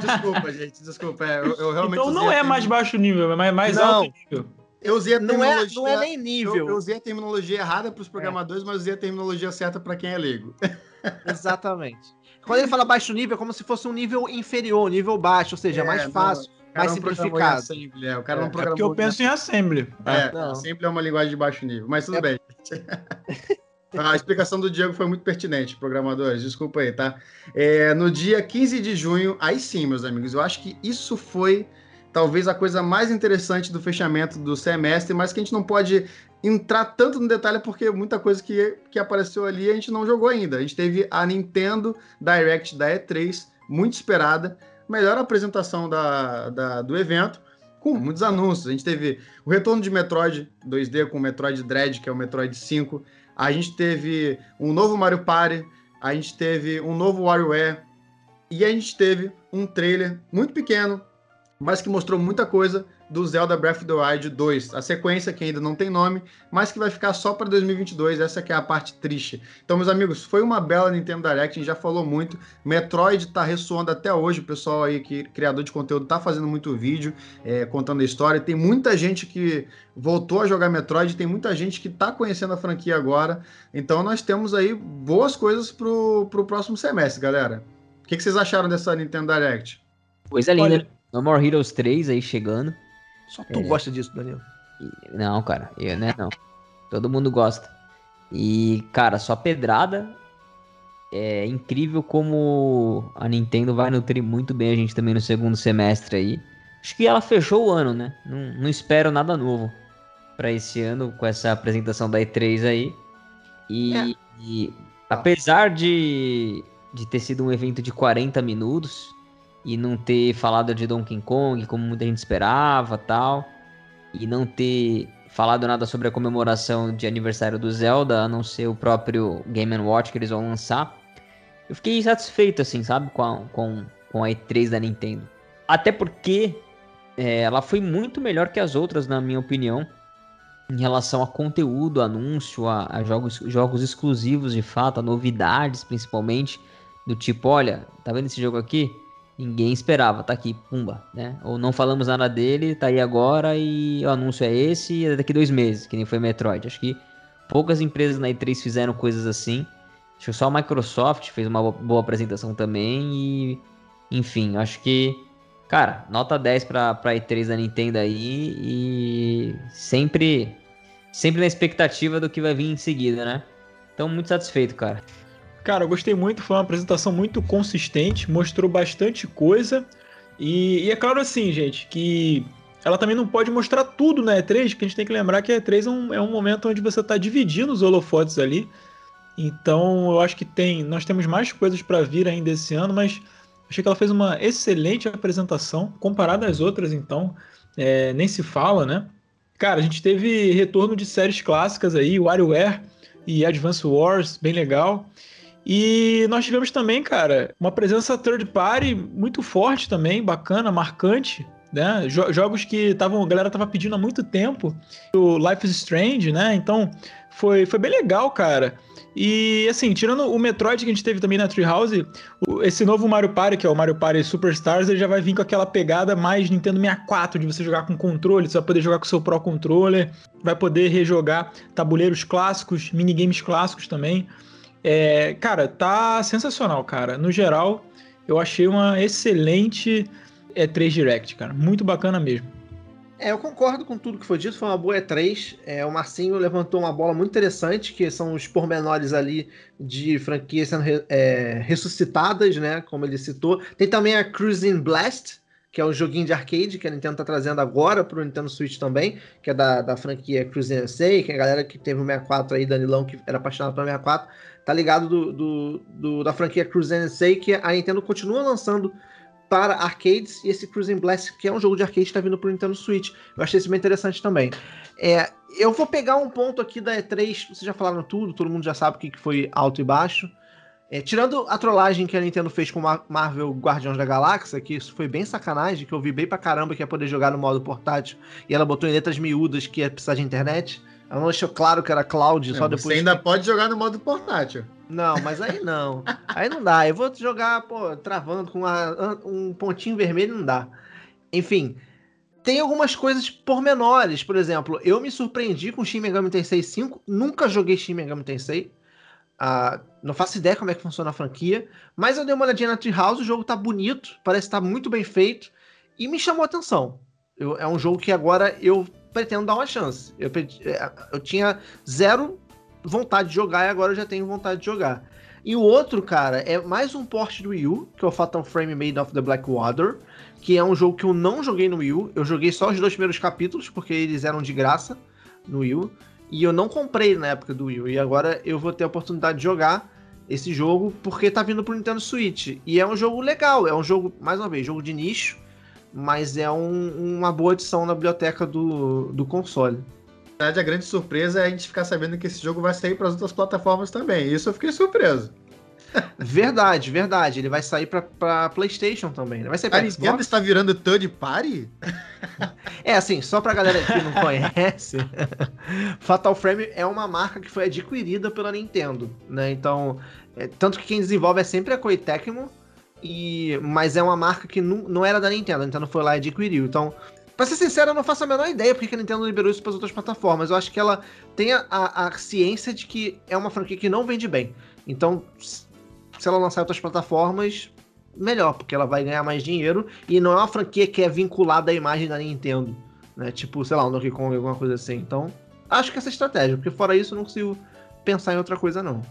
Desculpa, gente, desculpa. é, eu, eu realmente Então não é mais baixo nível, é mais, mais Não. alto nível. Eu usei a Não é, terminologia. não é nem Eu, nível. eu usei a terminologia errada para os programadores, mas usei a terminologia certa para quem é leigo. Exatamente. Quando ele fala baixo nível, é como se fosse um nível inferior, um nível baixo, ou seja, É, mais não, fácil, mais não programou em simplificado. assembly, é, o cara É, não é É programou. porque eu penso em assembly. É, Não. sempre é uma linguagem de baixo nível, mas tudo É- bem. A explicação do Diego foi muito pertinente, programadores. Desculpa aí, tá? É, no dia 15 de junho, aí sim, meus amigos, eu acho que isso foi talvez a coisa mais interessante do fechamento do semestre, mas que a gente não pode entrar tanto no detalhe porque muita coisa que, que apareceu ali a gente não jogou ainda. A gente teve a Nintendo Direct da E3, muito esperada, melhor apresentação da, da- do evento, com muitos anúncios. A gente teve o retorno de Metroid 2D com o Metroid Dread, que é o Metroid 5. A gente teve um novo Mario Party. A gente teve um novo WarioWare. E a gente teve um trailer muito pequeno, mas que mostrou muita coisa do Zelda Breath of the Wild 2, a sequência que ainda não tem nome, mas que vai ficar só para 2022, essa que é a parte triste. Então, meus amigos, foi uma bela Nintendo Direct, a gente já falou muito, Metroid tá ressoando até hoje, o pessoal aí que criador de conteúdo tá fazendo muito vídeo, é, contando a história, tem muita gente que voltou a jogar Metroid, tem muita gente que tá conhecendo a franquia agora, então nós temos aí boas coisas pro, pro próximo semestre, galera. O que, que vocês acharam dessa Nintendo Direct? Coisa linda. Olha... No More Heroes 3 aí chegando. Só tu é. gosta disso, Daniel. Não, cara, eu né, não. Todo mundo gosta. E, cara, só pedrada. É incrível como a Nintendo vai nutrir muito bem a gente também no segundo semestre aí. Acho que ela fechou o ano, né? Não, não espero nada novo para esse ano com essa apresentação da E3 aí. E, é. e apesar de, de ter sido um evento de 40 minutos, e não ter falado de Donkey Kong como muita gente esperava tal e não ter falado nada sobre a comemoração de aniversário do Zelda, a não ser o próprio Game Watch que eles vão lançar. Eu fiquei satisfeito, assim, sabe, com a, com, com a E3 da Nintendo. Até porque é, ela foi muito melhor que as outras, na minha opinião, em relação a conteúdo, anúncio, a, a jogos, jogos exclusivos de fato, a novidades principalmente, do tipo, olha, tá vendo esse jogo aqui? Ninguém esperava, tá aqui, pumba, né? Ou não falamos nada dele, tá aí agora e o anúncio é esse é daqui dois meses, que nem foi Metroid. Acho que poucas empresas na E3 fizeram coisas assim. Acho que só a Microsoft fez uma boa apresentação também e, enfim, acho que, cara, nota 10 pra, pra E3 da Nintendo aí e sempre, sempre na expectativa do que vai vir em seguida, né? Então, muito satisfeito, cara. Cara, eu gostei muito, foi uma apresentação muito consistente, mostrou bastante coisa. E, e, é claro assim, gente, que ela também não pode mostrar tudo na E3, que a gente tem que lembrar que a E3 é um, é um momento onde você está dividindo os holofotes ali. Então eu acho que tem. Nós temos mais coisas para vir ainda esse ano, mas achei que ela fez uma excelente apresentação, comparada às outras, então. É, nem se fala, né? Cara, a gente teve retorno de séries clássicas aí, WarioWare e Advance Wars, bem legal. E nós tivemos também, cara, uma presença third party muito forte também, bacana, marcante. Né? Jogos que tavam, a galera tava pedindo há muito tempo. O Life is Strange, né? Então foi, foi bem legal, cara. E assim, tirando o Metroid que a gente teve também na Treehouse, esse novo Mario Party, que é o Mario Party Superstars, ele já vai vir com aquela pegada mais Nintendo 64, de você jogar com controle, você vai poder jogar com seu Pro Controller, vai poder rejogar tabuleiros clássicos, minigames clássicos também. É, cara, tá sensacional, cara. No geral, eu achei uma excelente E3 Direct, cara. Muito bacana mesmo. É, eu concordo com tudo que foi dito, foi uma boa E3. É, o Marcinho levantou uma bola muito interessante, que são os pormenores ali de franquias sendo é, ressuscitadas, né? Como ele citou. Tem também a Cruising Blast, que é um joguinho de arcade que a Nintendo tá trazendo agora pro Nintendo Switch também, que é da, da franquia Cruising USA, que é a galera que teve o 64 aí, Danilão, que era apaixonado pelo 64, tá ligado do, do, do, da franquia Cruising USA, que a Nintendo continua lançando para arcades, e esse Cruising Blast, que é um jogo de arcade, está vindo para o Nintendo Switch. Eu achei isso bem interessante também. É, eu vou pegar um ponto aqui da E3, vocês já falaram tudo, todo mundo já sabe o que foi alto e baixo. É, tirando a trollagem que a Nintendo fez com Marvel Guardiões da Galáxia, que isso foi bem sacanagem, que eu vi bem pra caramba que ia poder jogar no modo portátil, e ela botou em letras miúdas que ia precisar de internet. Ela não deixou claro que era cloud, só depois. Você ainda que... pode jogar no modo portátil. Não, mas aí não. aí não dá. Eu vou jogar, pô, travando com uma, um pontinho vermelho, não dá. Enfim, tem algumas coisas pormenores. Por exemplo, eu me surpreendi com Shin Megami Tensei 5. Nunca joguei Shin Megami Tensei. Ah, não faço ideia como é que funciona a franquia. Mas eu dei uma olhadinha na Treehouse. O jogo tá bonito. Parece estar tá muito bem feito. E me chamou a atenção. Eu, é um jogo que agora eu pretendo dar uma chance. Eu, é, eu tinha zero vontade de jogar e agora eu já tenho vontade de jogar. E o outro, cara, é mais um port do Wii U, que é o Fatal Frame Made of the Black Water, que é um jogo que eu não joguei no Wii U. Eu joguei só os dois primeiros capítulos, porque eles eram de graça no Wii U. E eu não comprei na época do Wii. E agora eu vou ter a oportunidade de jogar esse jogo, porque tá vindo pro Nintendo Switch. E é um jogo legal, é um jogo, mais uma vez, jogo de nicho mas é um, uma boa adição na biblioteca do, do console. Na verdade, a grande surpresa é a gente ficar sabendo que esse jogo vai sair para as outras plataformas também. Isso eu fiquei surpreso. Verdade, verdade. Ele vai sair pra, PlayStation também. Vai sair pra a Nintendo está virando third party? é, assim, só pra galera que não conhece, Fatal Frame é uma marca que foi adquirida pela Nintendo, né? Então, é, tanto que quem desenvolve é sempre a Koei Tecmo, e, mas é uma marca que não, não era da Nintendo, a Nintendo foi lá e adquiriu. Então, Pra ser sincero, eu não faço a menor ideia porque a Nintendo liberou isso para as outras plataformas. Eu acho que ela tem a, a, a, ciência de que é uma franquia que não vende bem. Então, se ela lançar em outras plataformas, melhor, porque ela vai ganhar mais dinheiro e não é uma franquia que é vinculada à imagem da Nintendo, né? Tipo, sei lá, um Donkey Kong, alguma coisa assim. Então, acho que essa é a estratégia, porque fora isso eu não consigo pensar em outra coisa não.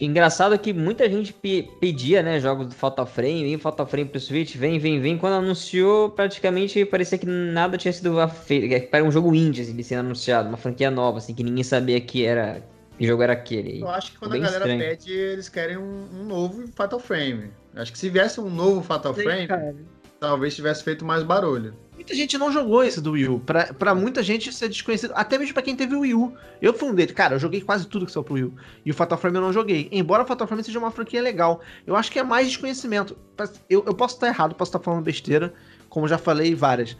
Engraçado que muita gente pedia, né, jogos do Fatal Frame, vem Fatal Frame pro Switch, vem, vem, vem. Quando anunciou, praticamente parecia que nada tinha sido feito. Era um jogo indie, assim, sendo anunciado, uma franquia nova, assim, que ninguém sabia que era que jogo era aquele? Eu acho que quando a galera estranho. pede, eles querem um, um, novo Fatal Frame. Acho que se viesse um novo Fatal Sim, Frame, cara. talvez tivesse feito mais barulho. Muita gente não jogou esse do Wii U. Pra, pra muita gente isso é desconhecido. Até mesmo pra quem teve o Wii U. Eu fui um deles. Cara, eu joguei quase tudo que saiu pro Wii U. E o Fatal Frame eu não joguei. Embora o Fatal Frame seja uma franquia legal. Eu acho que é mais desconhecimento. Eu, eu posso estar errado, posso estar falando besteira. Como já falei várias.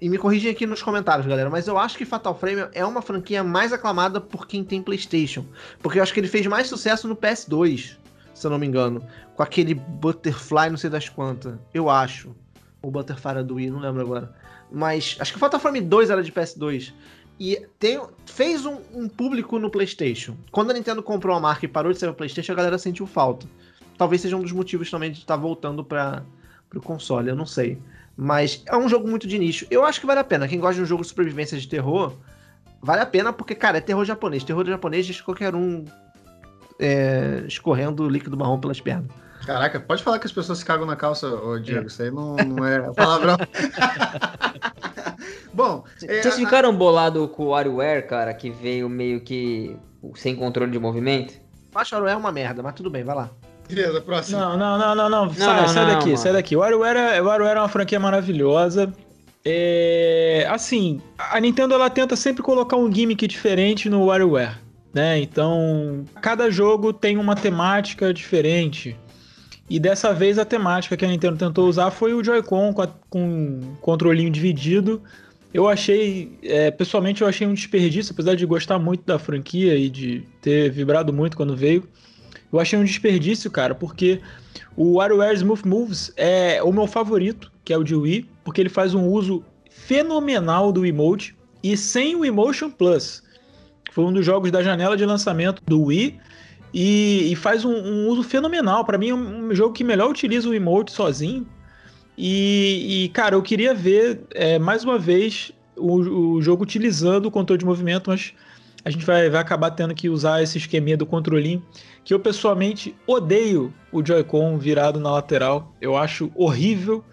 E me corrigem aqui nos comentários, galera, mas eu acho que Fatal Frame é uma franquia mais aclamada por quem tem PlayStation. Porque eu acho que ele fez mais sucesso no PS2, se eu não me engano. Com aquele Butterfly, não sei das quantas. Eu acho. O Butterfly do Wii, não lembro agora. Mas acho que Fatal Frame 2 era de PS2. E tem, fez um, um, público no PlayStation. Quando a Nintendo comprou a marca e parou de ser o PlayStation, a galera sentiu falta. Talvez seja um dos motivos também de estar tá voltando para o console, eu não sei. Mas é um jogo muito de nicho. Eu acho que vale a pena. Quem gosta de um jogo de sobrevivência de terror, vale a pena porque, cara, é terror japonês. Terror japonês deixa qualquer um é, escorrendo líquido marrom pelas pernas. Caraca, pode falar que as pessoas se cagam na calça, ô Diego. É. Isso aí não, não é palavrão. Bom, vocês é, ficaram bolados com o WarioWare, cara, que veio meio que sem controle de movimento? Acho o WarioWare é uma merda, mas tudo bem, vai lá. Beleza, próximo. Não, não, não, não, não. Sai, não, sai não, daqui, mano. sai daqui. O WarioWare, WarioWare é uma franquia maravilhosa. É, assim, a Nintendo ela tenta sempre colocar um gimmick diferente no WarioWare, né? Então, cada jogo tem uma temática diferente. E dessa vez a temática que a Nintendo tentou usar foi o Joy-Con com, com controlinho dividido. Eu achei, é, pessoalmente, eu achei um desperdício, apesar de gostar muito da franquia e de ter vibrado muito quando veio. Eu achei um desperdício, cara, porque o WarioWare Smooth Moves é o meu favorito, que é o de Wii, porque ele faz um uso fenomenal do emote e sem o Emotion Plus. Foi um dos jogos da janela de lançamento do Wii e, e faz um, um, uso fenomenal. Para mim, é um, jogo que melhor utiliza o emote sozinho. E, e cara, eu queria ver é, mais uma vez o, o jogo utilizando o controle de movimento, mas a gente vai, vai acabar tendo que usar esse esqueminha do controlinho, que eu pessoalmente odeio o Joy-Con virado na lateral. Eu acho horrível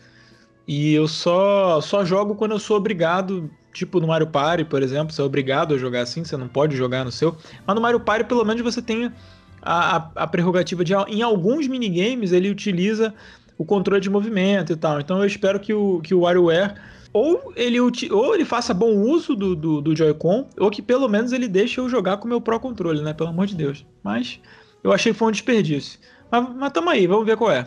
e eu só, só jogo quando eu sou obrigado, tipo no Mario Party, por exemplo, você é obrigado a jogar assim, você não pode jogar no seu. Mas no Mario Party, pelo menos você tem a, a, a prerrogativa de, em alguns minigames, ele utiliza o controle de movimento e tal. Então eu espero que o, que o WarioWare ou ele, ou ele faça bom uso do, do, do Joy-Con, ou que pelo menos ele deixe eu jogar com o meu Pro Controle, né? Pelo amor de Deus. Mas eu achei que foi um desperdício. Mas, mas tamo aí, vamos ver qual é.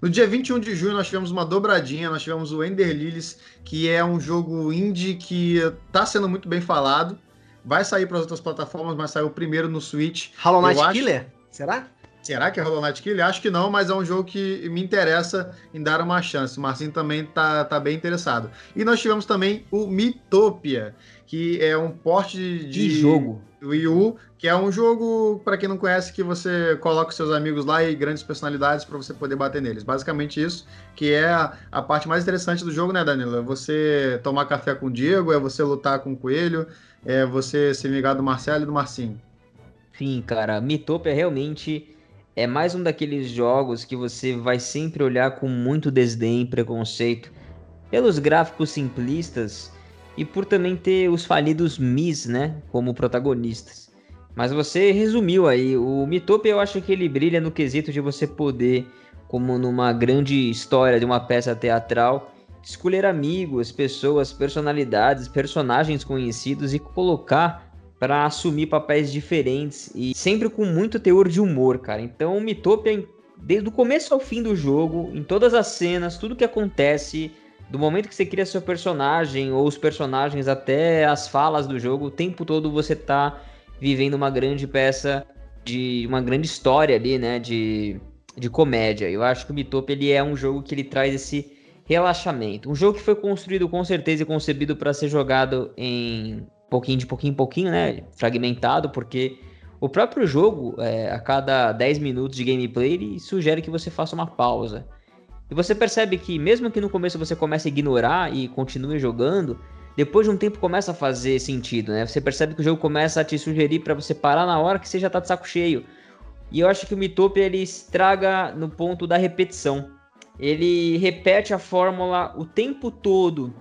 No dia 21 de junho nós tivemos uma dobradinha, nós tivemos o Ender Lilies, que é um jogo indie que tá sendo muito bem falado. Vai sair para as outras plataformas, mas saiu primeiro no Switch. Hollow Knight. Killer? Será? Será que é Hollow Knight Killer? Acho que não, mas é um jogo que me interessa em dar uma chance. O Marcinho também tá, tá bem interessado. E nós tivemos também o Mitopia, que é um porte de, de jogo Wii U, que é um jogo, para quem não conhece, que você coloca seus amigos lá e grandes personalidades para você poder bater neles. Basicamente isso, que é a, a, parte mais interessante do jogo, né, Danilo? É você tomar café com o Diego, é você lutar com o Coelho, é você se vingar do Marcelo e do Marcinho. Sim, cara, Mitopia realmente é mais um daqueles jogos que você vai sempre olhar com muito desdém e preconceito pelos gráficos simplistas e por também ter os falidos Mis, né, como protagonistas. Mas você resumiu aí, o Mitopia eu acho que ele brilha no quesito de você poder, como numa grande história de uma peça teatral, escolher amigos, pessoas, personalidades, personagens conhecidos e colocar para assumir papéis diferentes e sempre com muito teor de humor, cara. Então, Mitopia, desde o começo ao fim do jogo, em todas as cenas, tudo que acontece, do momento que você cria seu personagem ou os personagens até as falas do jogo, o tempo todo você tá vivendo uma grande peça de uma grande história ali, né, de, de comédia. Eu acho que o Mitopia ele é um jogo que ele traz esse relaxamento. Um jogo que foi construído com certeza e concebido para ser jogado em pouquinho de pouquinho em pouquinho, né? Fragmentado, porque o próprio jogo, é, a cada 10 minutos de gameplay, ele sugere que você faça uma pausa. E você percebe que, mesmo que no começo você comece a ignorar e continue jogando, depois de um tempo começa a fazer sentido, né? Você percebe que o jogo começa a te sugerir para você parar na hora que você já tá de saco cheio. E eu acho que o Mitopia ele estraga no ponto da repetição. Ele repete a fórmula o tempo todo.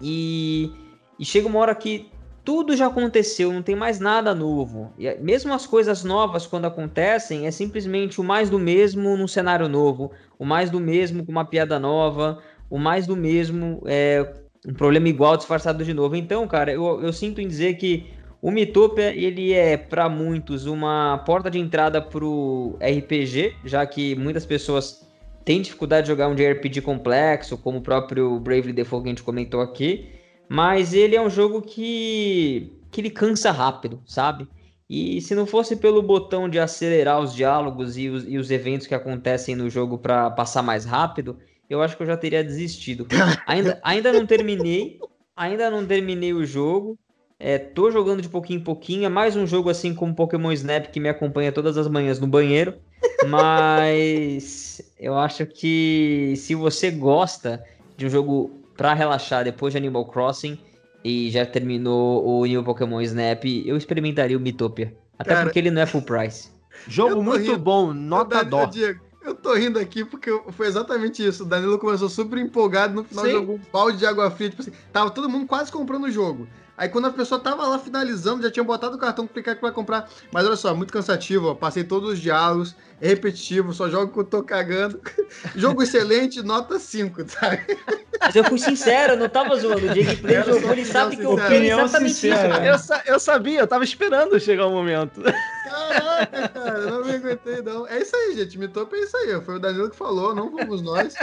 E, e chega uma hora que tudo já aconteceu, não tem mais nada novo. E mesmo as coisas novas, quando acontecem, é simplesmente o mais do mesmo num cenário novo, o mais do mesmo com uma piada nova, o mais do mesmo é um problema igual disfarçado de novo. Então, cara, eu, eu sinto em dizer que o Mitopia, ele é, para muitos, uma porta de entrada pro RPG, já que muitas pessoas têm dificuldade de jogar um JRPG complexo, como o próprio Bravely Default que a gente comentou aqui. Mas ele é um jogo que, que ele cansa rápido, sabe? E se não fosse pelo botão de acelerar os diálogos e os, e os eventos que acontecem no jogo para passar mais rápido, eu acho que eu já teria desistido. Ainda, ainda não terminei, ainda não terminei o jogo. É, tô jogando de pouquinho em pouquinho. É mais um jogo assim como Pokémon Snap que me acompanha todas as manhãs no banheiro. Mas eu acho que se você gosta de um jogo para relaxar depois de Animal Crossing e já terminou o New Pokémon Snap, eu experimentaria o Mitopia. Até Cara, porque ele não é full price. Jogo muito rindo. bom, nota dó. Diego, eu tô rindo aqui porque foi exatamente isso. O Danilo começou super empolgado, no final Sim. jogou um balde de água fria. Tipo assim, tava todo mundo quase comprando o jogo. Aí quando a pessoa tava lá finalizando, já tinha botado o cartão clicar para comprar. Mas olha só, muito cansativo, ó. Passei todos os diálogos, é repetitivo, só jogo que eu tô cagando. Jogo excelente, nota 5, sabe? Mas eu fui sincero, eu não tava zoando. O Diego Play jogou, ele sabe que eu fiz exatamente sincera. isso. Eu, eu, sabia, eu tava esperando chegar o momento. Caraca, cara, não me aguentei, não. É isso aí, gente. Me topa é isso aí. Foi o Danilo que falou, não fomos nós.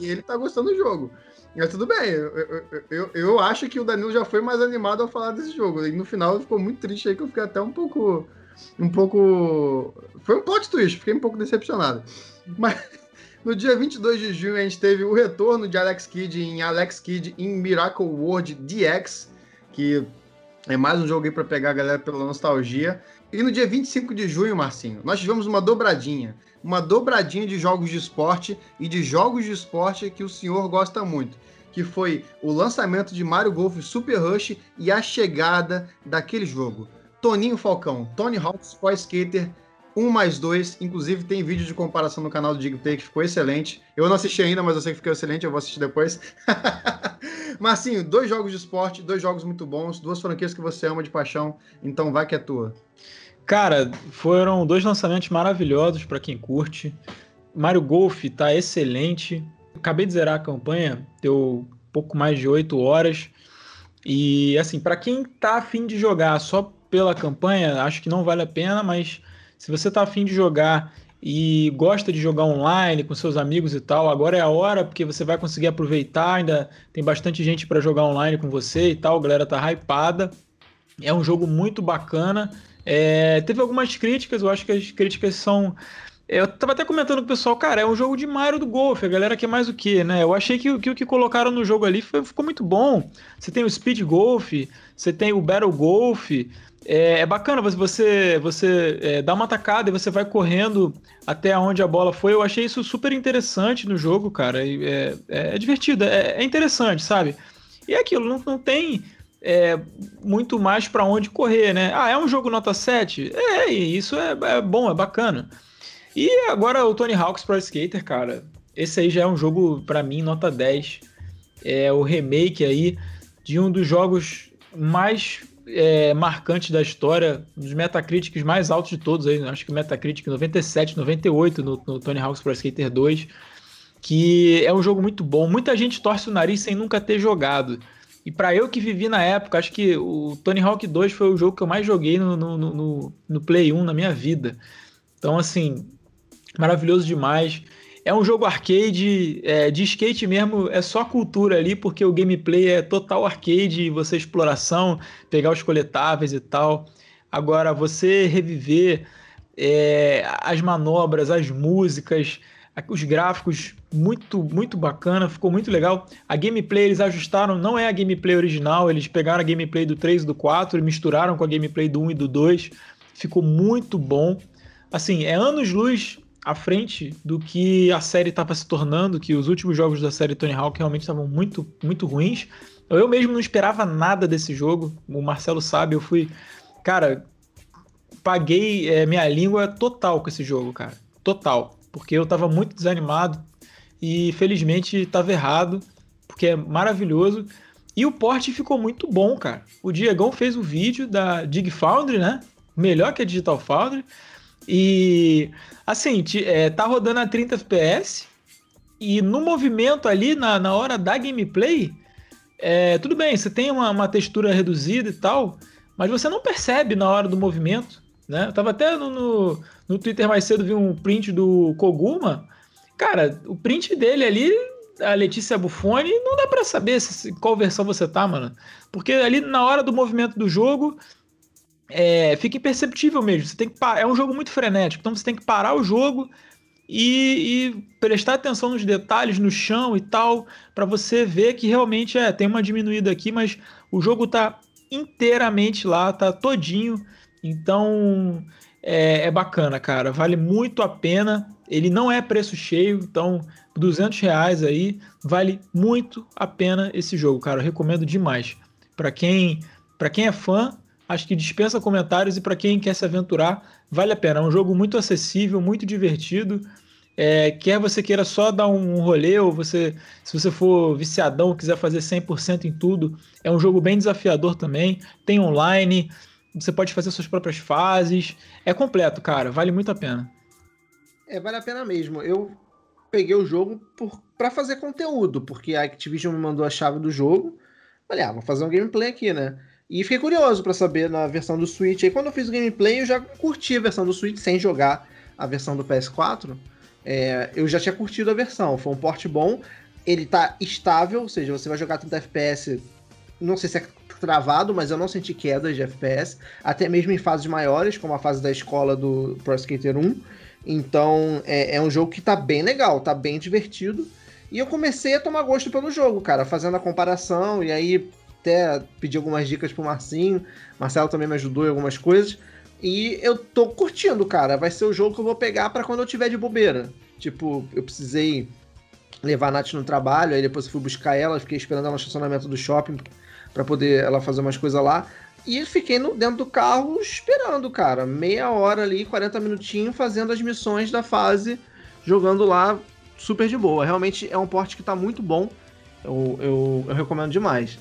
E, ele tá gostando do jogo. Mas tudo bem, eu, eu, eu, eu, acho que o Danilo já foi mais animado ao falar desse jogo. E no final ficou muito triste aí que eu fiquei até um pouco. Um pouco. Foi um plot twist, fiquei um pouco decepcionado. Mas no dia 22 de junho a gente teve o retorno de Alex Kidd em Alex Kidd em Miracle World DX, que é mais um jogo aí para pegar a galera pela nostalgia. E no dia 25 de junho, Marcinho, nós tivemos uma dobradinha. Uma dobradinha de jogos de esporte e de jogos de esporte que o senhor gosta muito. Que foi o lançamento de Mario Golf Super Rush e a chegada daquele jogo. Toninho Falcão, Tony Hawk's Pro Skater 1 mais 2. Inclusive, tem vídeo de comparação no canal do DigPlay que ficou excelente. Eu não assisti ainda, mas eu sei que ficou excelente, eu vou assistir depois. Marcinho, dois jogos de esporte, dois jogos muito bons, duas franquias que você ama de paixão, então vai que é tua. Cara, foram dois lançamentos maravilhosos para quem curte. Mario Golf tá excelente. Acabei de zerar a campanha, deu pouco mais de 8 horas. E assim, para quem tá afim de jogar só pela campanha, acho que não vale a pena, mas se você está afim de jogar e gosta de jogar online com seus amigos e tal, agora é a hora porque você vai conseguir aproveitar. Ainda tem bastante gente para jogar online com você e tal. A galera tá hypada. É um jogo muito bacana. É, teve algumas críticas, eu acho que as críticas são. Eu tava até comentando com o pessoal, cara, é um jogo de Mario do Golf, a galera quer mais o que, né? Eu achei que, que o que colocaram no jogo ali foi, ficou muito bom. Você tem o Speed Golf, você tem o Battle Golf, é, é bacana você, você, é, dá uma tacada e você vai correndo até onde a bola foi. Eu achei isso super interessante no jogo, cara. É, é, é divertido, é, é, interessante, sabe? E é aquilo, não, não tem é, muito mais para onde correr, né? Ah, é um jogo nota 7? É, isso é, é bom, é bacana. E agora o Tony Hawk's Pro Skater, cara. Esse aí já é um jogo, para mim, nota 10. É o remake aí de um dos jogos mais é, marcante da história, um dos Metacritics mais altos de todos aí, acho que o Metacritic 97, 98 no, no Tony Hawk's Pro Skater 2. que é um jogo muito bom. Muita gente torce o nariz sem nunca ter jogado. E para eu que vivi na época, acho que o Tony Hawk 2 foi o jogo que eu mais joguei no, no, no, no Play 1 na minha vida. Então, assim, maravilhoso demais. É um jogo arcade, é, de skate mesmo, é só cultura ali, porque o gameplay é total arcade, você exploração, pegar os coletáveis e tal. Agora, você reviver é, as manobras, as músicas, os gráficos, muito, muito bacana, ficou muito legal. A gameplay eles ajustaram, não é a gameplay original, eles pegaram a gameplay do 3 e do 4 e misturaram com a gameplay do 1 e do 2. Ficou muito bom. Assim, é anos-luz à frente do que a série estava se tornando, que os últimos jogos da série Tony Hawk realmente estavam muito, muito ruins. Eu mesmo não esperava nada desse jogo. O Marcelo sabe, eu fui. Cara, paguei é, minha língua total com esse jogo, cara. Total. Porque eu tava muito desanimado e felizmente tava errado, porque é maravilhoso. E o porte ficou muito bom, cara. O Diegão fez o vídeo da Dig Foundry, né? Melhor que a Digital Foundry. E assim, é, tá rodando a 30 FPS. E no movimento ali, na, na hora da gameplay, é, tudo bem, você tem uma, uma, textura reduzida e tal, mas você não percebe na hora do movimento. Né? Eu tava até no, no, no Twitter mais cedo, vi um print do Koguma. Cara, o print dele ali, a Letícia Buffoni, não dá para saber se, qual versão você tá, mano. Porque ali na hora do movimento do jogo, é, fica imperceptível mesmo. Você tem que é um jogo muito frenético, então você tem que parar o jogo e, e prestar atenção nos detalhes no chão e tal, para você ver que realmente é tem uma diminuída aqui, mas o jogo tá inteiramente lá, tá todinho. Então é, é bacana, cara. Vale muito a pena. Ele não é preço cheio, então 200 reais aí vale muito a pena esse jogo, cara. Eu recomendo demais. Para quem, para quem é fã, acho que dispensa comentários e para quem quer se aventurar, vale a pena. É um jogo muito acessível, muito divertido. É, quer você queira só dar um rolê, ou você, se você for viciadão, quiser fazer 100% em tudo, é um jogo bem desafiador também. Tem online, você pode fazer suas próprias fases. É completo, cara, vale muito a pena. É, vale a pena mesmo. Eu peguei o jogo para fazer conteúdo, porque a Activision me mandou a chave do jogo. Falei, ah, vou fazer um gameplay aqui, né? E fiquei curioso para saber na versão do Switch. Aí quando eu fiz o gameplay, eu já curti a versão do Switch sem jogar a versão do PS4. É, eu já tinha curtido a versão. Foi um porte bom. Ele tá estável, ou seja, você vai jogar 30 FPS. Não sei se é travado, mas eu não senti quedas de FPS. Até mesmo em fases maiores, como a fase da escola do Pro Skater 1. Então é, é um jogo que tá bem legal, tá bem divertido. E eu comecei a tomar gosto pelo jogo, cara, fazendo a comparação e aí até pedi algumas dicas pro Marcinho. Marcelo também me ajudou em algumas coisas. E eu tô curtindo, cara. Vai ser o jogo que eu vou pegar para quando eu tiver de bobeira. Tipo, eu precisei levar a Nath no trabalho, aí depois eu fui buscar ela, fiquei esperando ela no estacionamento do shopping para poder ela fazer umas coisas lá. E fiquei no, dentro do carro esperando, cara. Meia hora ali, 40 minutinhos, fazendo as missões da fase, jogando lá super de boa. Realmente é um porte que tá muito bom. Eu, eu, eu recomendo demais.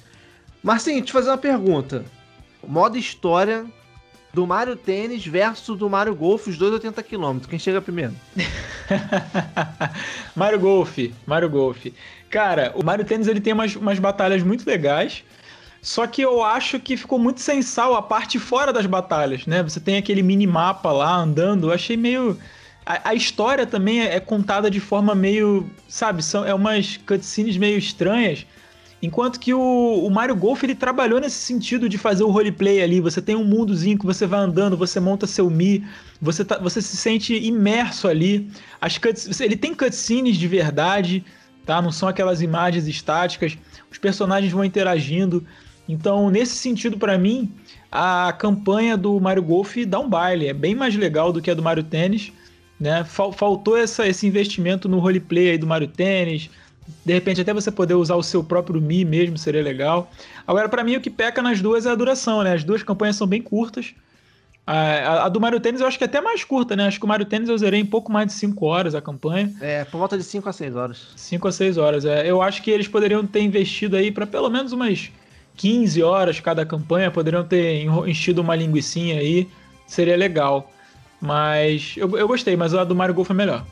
Marcinho, te fazer uma pergunta. Modo história do Mario Tênis versus do Mario Golf, os dois 80 km. Quem chega primeiro? Mario Golf, Mario Golf. Cara, o Mario Tênis ele tem umas, umas batalhas muito legais. Só que eu acho que ficou muito sensal a parte fora das batalhas, né? Você tem aquele minimapa lá andando, eu achei meio. A, história também é, é, contada de forma meio. Sabe? São, é umas cutscenes meio estranhas. Enquanto que o, o, Mario Golf ele trabalhou nesse sentido de fazer o roleplay ali. Você tem um mundozinho que você vai andando, você monta seu Mi, você, tá, você se sente imerso ali. As cuts, ele tem cutscenes de verdade, tá? Não são aquelas imagens estáticas. Os personagens vão interagindo. Então, nesse sentido, para mim, a campanha do Mario Golf dá um baile. É bem mais legal do que a do Mario Tênis. Né? Faltou essa, esse investimento no roleplay do Mario Tênis de repente, até você poder usar o seu próprio Mi mesmo seria legal. Agora, para mim, o que peca nas duas é a duração, né? As duas campanhas são bem curtas. A, a, a, do Mario Tênis eu acho que é até mais curta, né? Acho que o Mario Tênis eu zerei em pouco mais de 5 horas a campanha. É, por volta de 5 a 6 horas. 5 a 6 horas, é. Eu acho que eles poderiam ter investido aí para pelo menos umas 15 horas cada campanha, poderiam ter enchido uma linguiçinha aí, seria legal. Mas eu, eu gostei, mas a do Mario Golf é melhor.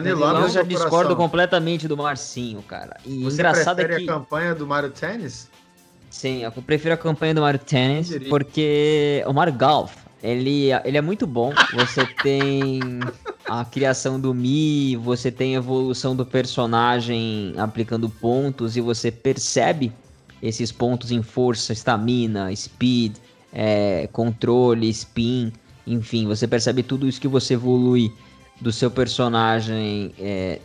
Danilo, eu já discordo completamente do Marcinho, cara. E Você engraçado é que a campanha do Mario Tennis? Sim, eu prefiro a campanha do Mario Tennis porque o Mario Golf, ele, ele é muito bom. Você tem a criação do Mi, você tem a evolução do personagem aplicando pontos e você percebe esses pontos em força, estamina, speed, é, controle, spin, enfim, você percebe tudo isso que você evolui do seu personagem é,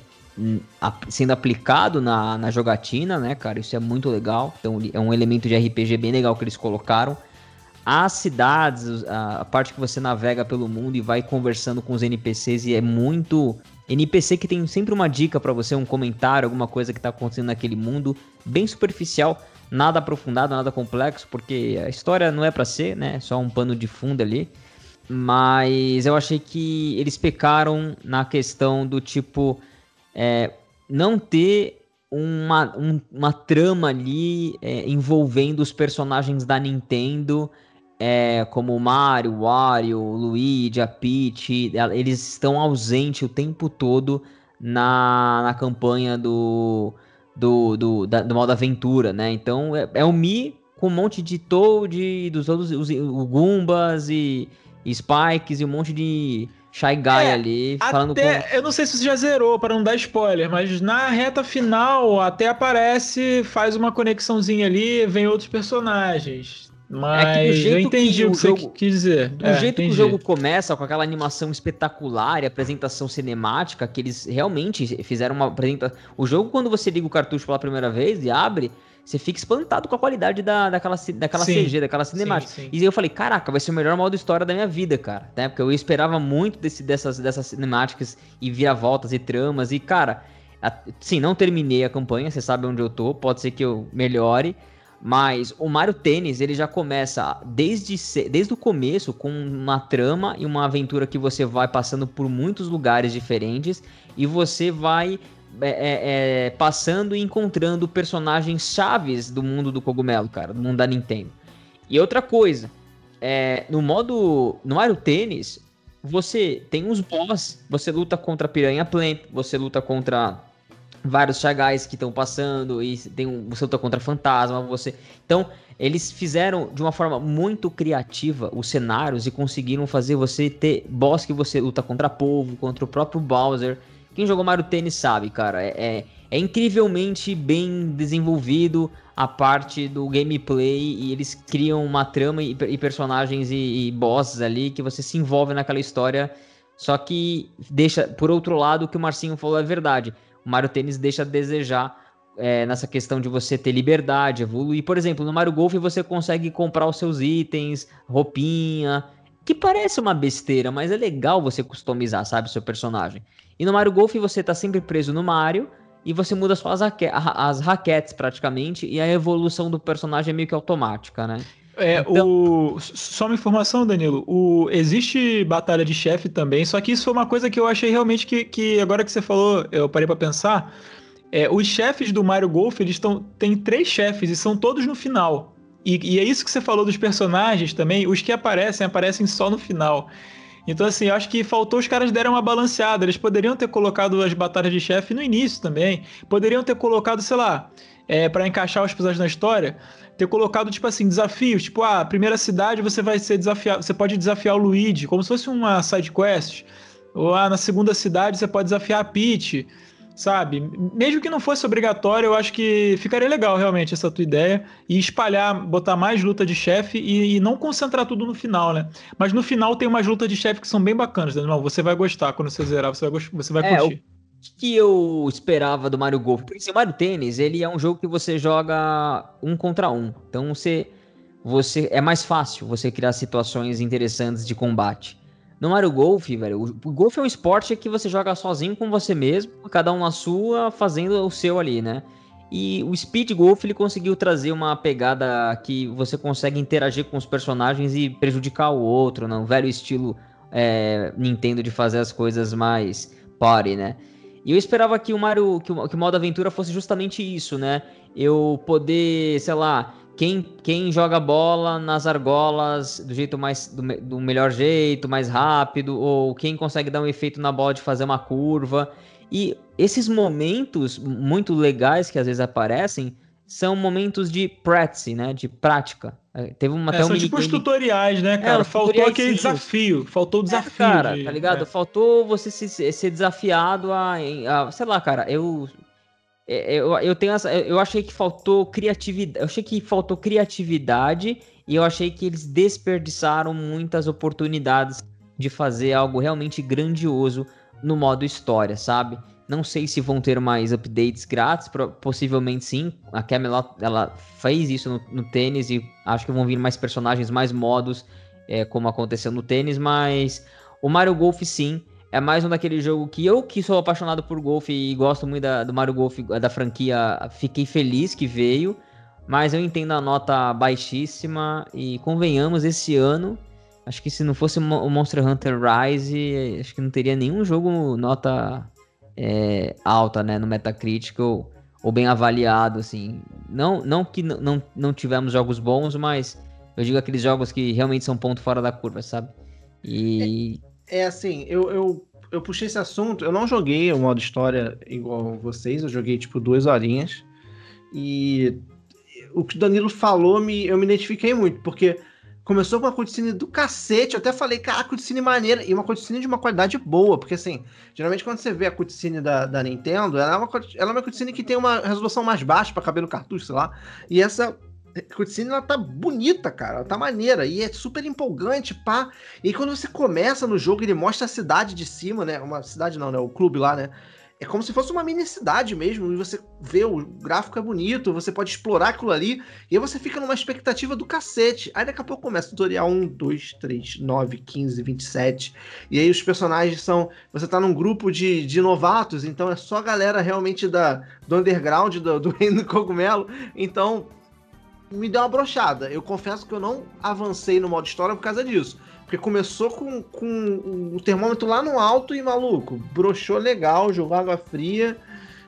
sendo aplicado na, na jogatina, né, cara? Isso é muito legal. Então é um elemento de RPG bem legal que eles colocaram. As cidades, a, parte que você navega pelo mundo e vai conversando com os NPCs e é muito NPC que tem sempre uma dica para você, um comentário, alguma coisa que tá acontecendo naquele mundo, bem superficial, nada aprofundado, nada complexo, porque a história não é para ser, né? Só um pano de fundo ali. Mas eu achei que eles pecaram na questão do tipo é, não ter uma, um, uma trama ali é, envolvendo os personagens da Nintendo, é, como Mario, Wario, Luigi, a Peach, eles estão ausentes o tempo todo na, na campanha do, do, do, da, do modo aventura, né? Então é, é o Mi com um monte de Toad, dos outros, os, os Goombas e Spikes e um monte de Shy Guy é, ali, falando até, com... Eu não sei se você já zerou, para não dar spoiler, mas na reta final até aparece, faz uma conexãozinha ali, vem outros personagens. Mas é eu entendi o que você jogo, quis dizer. Do é, jeito entendi. que o jogo começa, com aquela animação espetacular e apresentação cinemática, que eles realmente fizeram uma apresentação. O jogo, quando você liga o cartucho pela primeira vez e abre, você fica espantado com a qualidade da, daquela, daquela sim, CG, daquela cinemática. Sim, sim. E eu falei, caraca, vai ser o melhor modo história da minha vida, cara. Né? Porque eu esperava muito desse, dessas, dessas cinemáticas e vira-voltas e tramas. E, cara, a, sim, não terminei a campanha, você sabe onde eu tô, pode ser que eu melhore. Mas o Mario Tênis, ele já começa desde, desde o começo com uma trama e uma aventura que você vai passando por muitos lugares diferentes e você vai é, é, é, passando e encontrando personagens chaves do mundo do cogumelo, cara, do mundo da Nintendo. E outra coisa, é, no modo. No Mario Tênis, você tem uns boss, você luta contra Piranha Plant, você luta contra vários chagais que estão passando, e tem um, você luta contra fantasma, você. Então, eles fizeram de uma forma muito criativa os cenários e conseguiram fazer você ter boss que você luta contra povo, contra o próprio Bowser. Quem jogou Mario Tênis sabe, cara. É, é, é, incrivelmente bem desenvolvido a parte do gameplay e eles criam uma trama e, e personagens e, e, bosses ali que você se envolve naquela história. Só que deixa, por outro lado, o que o Marcinho falou é verdade. O Mario Tênis deixa a desejar é, nessa questão de você ter liberdade, evoluir. Por exemplo, no Mario Golf você consegue comprar os seus itens, roupinha, que parece uma besteira, mas é legal você customizar, sabe, seu personagem. E no Mario Golf você tá sempre preso no Mario e você muda só as, as raquetes praticamente e a evolução do personagem é meio que automática, né? É, então... o... Só uma informação, Danilo. O... Existe batalha de chefe também, só que isso foi uma coisa que eu achei realmente que, que agora que você falou, eu parei para pensar. É, os chefes do Mario Golf, eles estão. Tem três chefes e são todos no final. E, e, é isso que você falou dos personagens também. Os que aparecem, aparecem só no final. Então, assim, eu acho que faltou os caras deram uma balanceada. Eles poderiam ter colocado as batalhas de chefe no início também. Poderiam ter colocado, sei lá, é, para encaixar os episódios na história, ter colocado, tipo assim, desafios. Tipo, ah, primeira cidade você vai ser desafiado. Você pode desafiar o Luigi, como se fosse uma side quest. Ou ah, na segunda cidade você pode desafiar a Peach sabe? Mesmo que não fosse obrigatório, eu acho que ficaria legal realmente essa tua ideia e espalhar, botar mais luta de chefe e, e, não concentrar tudo no final, né? Mas no final tem umas lutas de chefe que são bem bacanas, né? Não, você vai gostar quando você zerar, você vai, você vai é, curtir. O que eu esperava do Mario Golf? Porque assim, o Mario Tênis, ele é um jogo que você joga um contra um. Então você, você é mais fácil você criar situações interessantes de combate. No Mario Golf, velho, o golfe é um esporte que você joga sozinho com você mesmo, cada um na sua, fazendo o seu ali, né? E o Speed Golf ele conseguiu trazer uma pegada que você consegue interagir com os personagens e prejudicar o outro, no né? velho estilo é, Nintendo de fazer as coisas mais party, né? E eu esperava que o Mario, que o, que o modo aventura fosse justamente isso, né? Eu poder, sei lá, quem, quem joga bola nas argolas do jeito mais do, do, melhor jeito, mais rápido, ou quem consegue dar um efeito na bola de fazer uma curva. E esses momentos muito legais que às vezes aparecem são momentos de practice, né? De prática. É, teve uma, é, até um são tipo os tutoriais, né, é, cara? É, faltou aquele desafio. Faltou o desafio. É, cara, de... tá ligado? É. Faltou você se, ser desafiado a, a, Sei lá, cara, eu. Eu, eu tenho essa, eu achei que faltou criatividade. Eu achei que faltou criatividade e eu achei que eles desperdiçaram muitas oportunidades de fazer algo realmente grandioso no modo história, sabe? Não sei se vão ter mais updates grátis, possivelmente sim. A Camelot ela fez isso no, no tênis e acho que vão vir mais personagens, mais modos, é, como aconteceu no tênis, mas o Mario Golf sim. É mais um daquele jogo que eu, que sou apaixonado por golfe e gosto muito da, do Mario Golf, da franquia, fiquei feliz que veio. Mas eu entendo a nota baixíssima e convenhamos, esse ano, acho que se não fosse o Monster Hunter Rise, acho que não teria nenhum jogo nota é, alta, né, no Metacritic ou, ou, bem avaliado, assim. Não, não que não, não tivemos jogos bons, mas eu digo aqueles jogos que realmente são ponto fora da curva, sabe? E... É, é assim, eu, eu, eu puxei esse assunto, eu não joguei o modo história igual vocês, eu joguei tipo duas horinhas, e o que o Danilo falou, me, eu me identifiquei muito, porque Começou com uma cutscene do cacete. Eu até falei, cara, cutscene maneira. E uma cutscene de uma qualidade boa. Porque, assim, geralmente quando você vê a cutscene da, da Nintendo, ela é, uma, ela é uma cutscene que tem uma resolução mais baixa para caber no cartucho, sei lá. E essa cutscene, ela tá bonita, cara. Ela tá maneira. E é super empolgante, pá. E aí, quando você começa no jogo, ele mostra a cidade de cima, né? Uma cidade não, né? O clube lá, né? é como se fosse uma mini cidade mesmo, e você vê, o gráfico é bonito, você pode explorar aquilo ali, e aí você fica numa expectativa do cacete. Aí daqui a pouco começa o tutorial 1, 2, 3, 9, 15, 27, e aí os personagens são. Você tá num grupo de, de novatos, então é só a galera realmente da, do underground, do, do reino do cogumelo, então me deu uma brochada. Eu confesso que eu não avancei no modo história por causa disso. Porque começou com, com o termômetro lá no alto e, maluco, broxou legal, jogou água fria.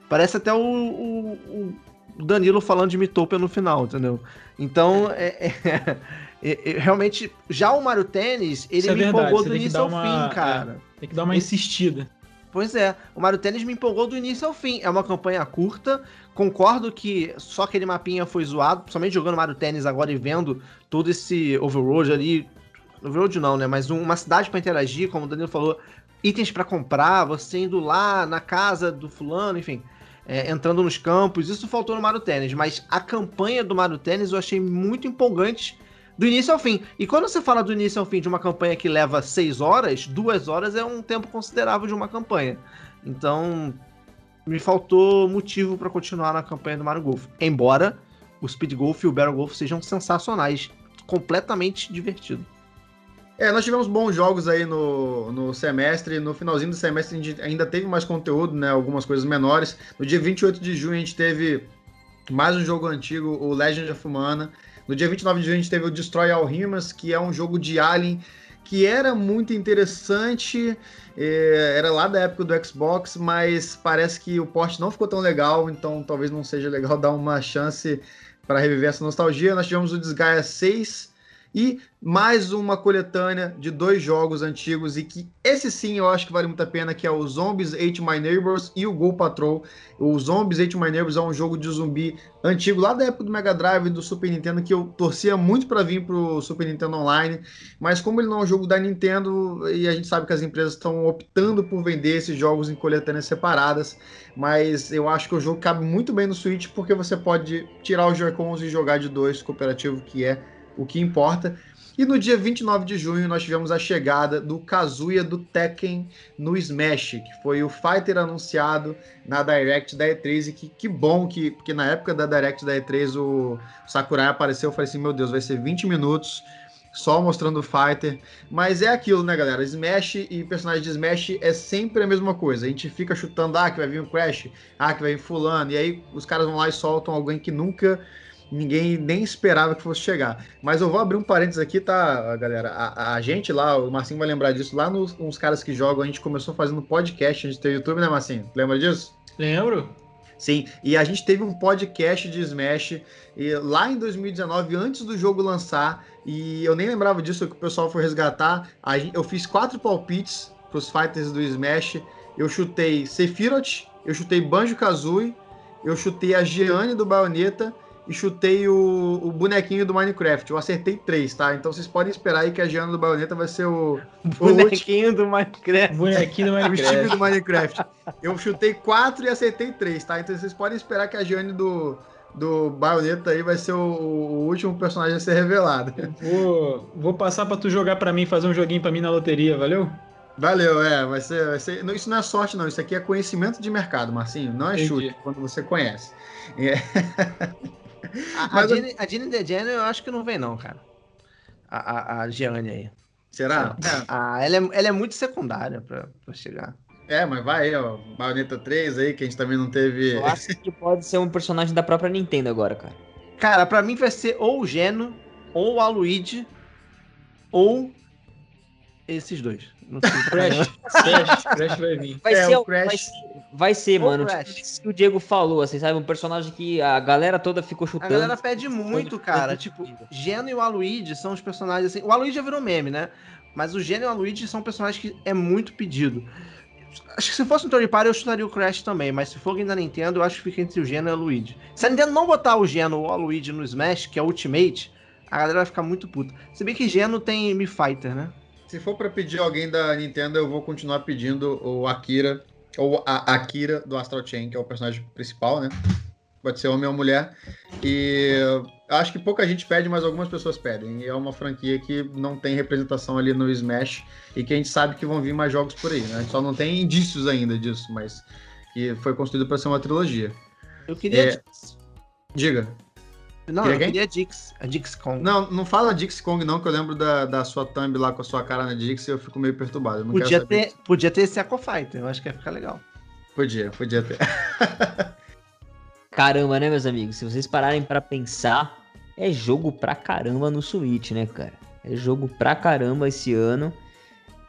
Parece até o, o, o Danilo falando de Mitopia no final, entendeu? Então, é, é, é, é realmente, já o Mario Tênis, ele é me verdade, empolgou do início ao uma, fim, cara. É, tem que dar uma insistida. Pois é, o Mario Tênis me empolgou do início ao fim. É uma campanha curta. Concordo que só aquele mapinha foi zoado, principalmente jogando Mario Tênis agora e vendo todo esse overworld ali Road não, né? Mas uma cidade para interagir, como o Danilo falou, itens para comprar, você indo lá na casa do fulano, enfim, é, entrando nos campos. Isso faltou no Mario Tennis, mas a campanha do Mario Tennis eu achei muito empolgante do início ao fim. E quando você fala do início ao fim de uma campanha que leva seis horas, duas horas é um tempo considerável de uma campanha. Então, me faltou motivo para continuar na campanha do Mario Golf. Embora o Speed Golf e o Battle Golf sejam sensacionais, completamente divertido. É, nós tivemos bons jogos aí no, no semestre. No finalzinho do semestre a gente ainda teve mais conteúdo, né? Algumas coisas menores. No dia 28 de junho a gente teve mais um jogo antigo, o Legend of Mana. No dia 29 de junho a gente teve o Destroy All Humans, que é um jogo de Alien que era muito interessante. É, era lá da época do Xbox, mas parece que o porte não ficou tão legal, então talvez não seja legal dar uma chance para reviver essa nostalgia. Nós tivemos o Desgaia 6 e mais uma coletânea de dois jogos antigos e que esse sim eu acho que vale muito a pena, que é o Zombies Ate My Neighbors e o Go Patrol. O Zombies Ate My Neighbors é um jogo de zumbi antigo lá da época do Mega Drive e do Super Nintendo que eu torcia muito para vir pro Super Nintendo Online, mas como ele não é um jogo da Nintendo e a gente sabe que as empresas estão optando por vender esses jogos em coletâneas separadas, mas eu acho que o jogo cabe muito bem no Switch porque você pode tirar os Joy-Cons e jogar de dois cooperativo, que é o que importa. E no dia 29 de junho nós tivemos a chegada do Kazuya do Tekken no Smash, que foi o fighter anunciado na Direct da E3 e que, que bom que, porque na época da Direct da E3 o Sakurai apareceu, eu falei assim, meu Deus, vai ser 20 minutos só mostrando o fighter, mas é aquilo, né, galera? Smash e personagem de Smash é sempre a mesma coisa. A gente fica chutando, ah, que vai vir um Crash, ah, que vai vir fulano, e aí os caras vão lá e soltam alguém que nunca ninguém nem esperava que fosse chegar. Mas eu vou abrir um parênteses aqui, tá, galera? A, a gente lá, o Marcinho vai lembrar disso, lá nos, nos, caras que jogam, a gente começou fazendo podcast, a gente tem YouTube, né, Marcinho? Lembra disso? Lembro. Sim, e a gente teve um podcast de Smash e, lá em 2019, antes do jogo lançar, e eu nem lembrava disso que o pessoal foi resgatar. Gente, eu fiz quatro palpites para os fighters do Smash eu chutei Sephiroth, eu chutei Banjo-Kazooie, eu chutei a Gianni do Bayonetta e chutei o, o, bonequinho do Minecraft. Eu acertei três, tá? Então vocês podem esperar aí que a Gianna do Bayonetta vai ser o. Bonequinho o do Minecraft. Bonequinho do Minecraft. o do Minecraft. Eu chutei quatro e acertei três, tá? Então vocês podem esperar que a Gianni do, do Bayonetta aí vai ser o, o, último personagem a ser revelado. Vou, vou passar pra tu jogar pra mim, fazer um joguinho pra mim na loteria, valeu? Valeu, é, vai ser, vai ser. Isso não é sorte, não. Isso aqui é conhecimento de mercado, Marcinho. Não é Entendi. chute, quando você conhece. É. A, a, Jenny, a Jenny eu acho que não vem, não, cara. A, a, a Gianni aí. Será? É. Ah, ela, é, ela é muito secundária pra, pra chegar. É, mas vai aí, ó. Bayonetta 3 aí, que a gente também não teve. Eu acho que pode ser um personagem da própria Nintendo agora, cara. Cara, pra mim vai ser ou o Geno, ou a Luigi, ou esses dois. Não sei Crash. Crash. Crash vai vir. Vai é, ser o Crash. Vai ser, vai ser mano. Tipo, que o Diego falou, assim, sabe? Um personagem que a galera toda ficou chutando. A galera pede muito, cara. Tipo, Geno e o Aluigi são os personagens assim. O Aluigi já virou meme, né? Mas o Geno e o Aluigi são personagens que é muito pedido. Acho que se fosse um third party eu chutaria o Crash também, mas se for alguém da Nintendo, eu acho que fica entre o Geno e o Luigi. Se a Nintendo não botar o Geno ou o Luigi no Smash, que é Ultimate, a galera vai ficar muito puta. Se bem que Geno tem Mi Fighter, né? Se for para pedir alguém da Nintendo, eu vou continuar pedindo o Akira, ou a Akira do Astral Chain, que é o personagem principal, né? Pode ser homem ou mulher. E acho que pouca gente pede, mas algumas pessoas pedem. E é uma franquia que não tem representação ali no Smash e que a gente sabe que vão vir mais jogos por aí, né? A gente só não tem indícios ainda disso, mas que foi construído para ser uma trilogia. Eu queria. É... Diga. Não, queria eu queria a Dix, a Dix Kong. Não, não fala Dix Kong, não, que eu lembro da, da sua thumb lá com a sua cara na Dix e eu fico meio perturbado. Podia ter, podia ter esse Echo Fighter, eu acho que ia ficar legal. Podia, podia ter. Caramba, né, meus amigos? Se vocês pararem para pensar, é jogo pra caramba no Switch, né, cara? É jogo pra caramba esse ano.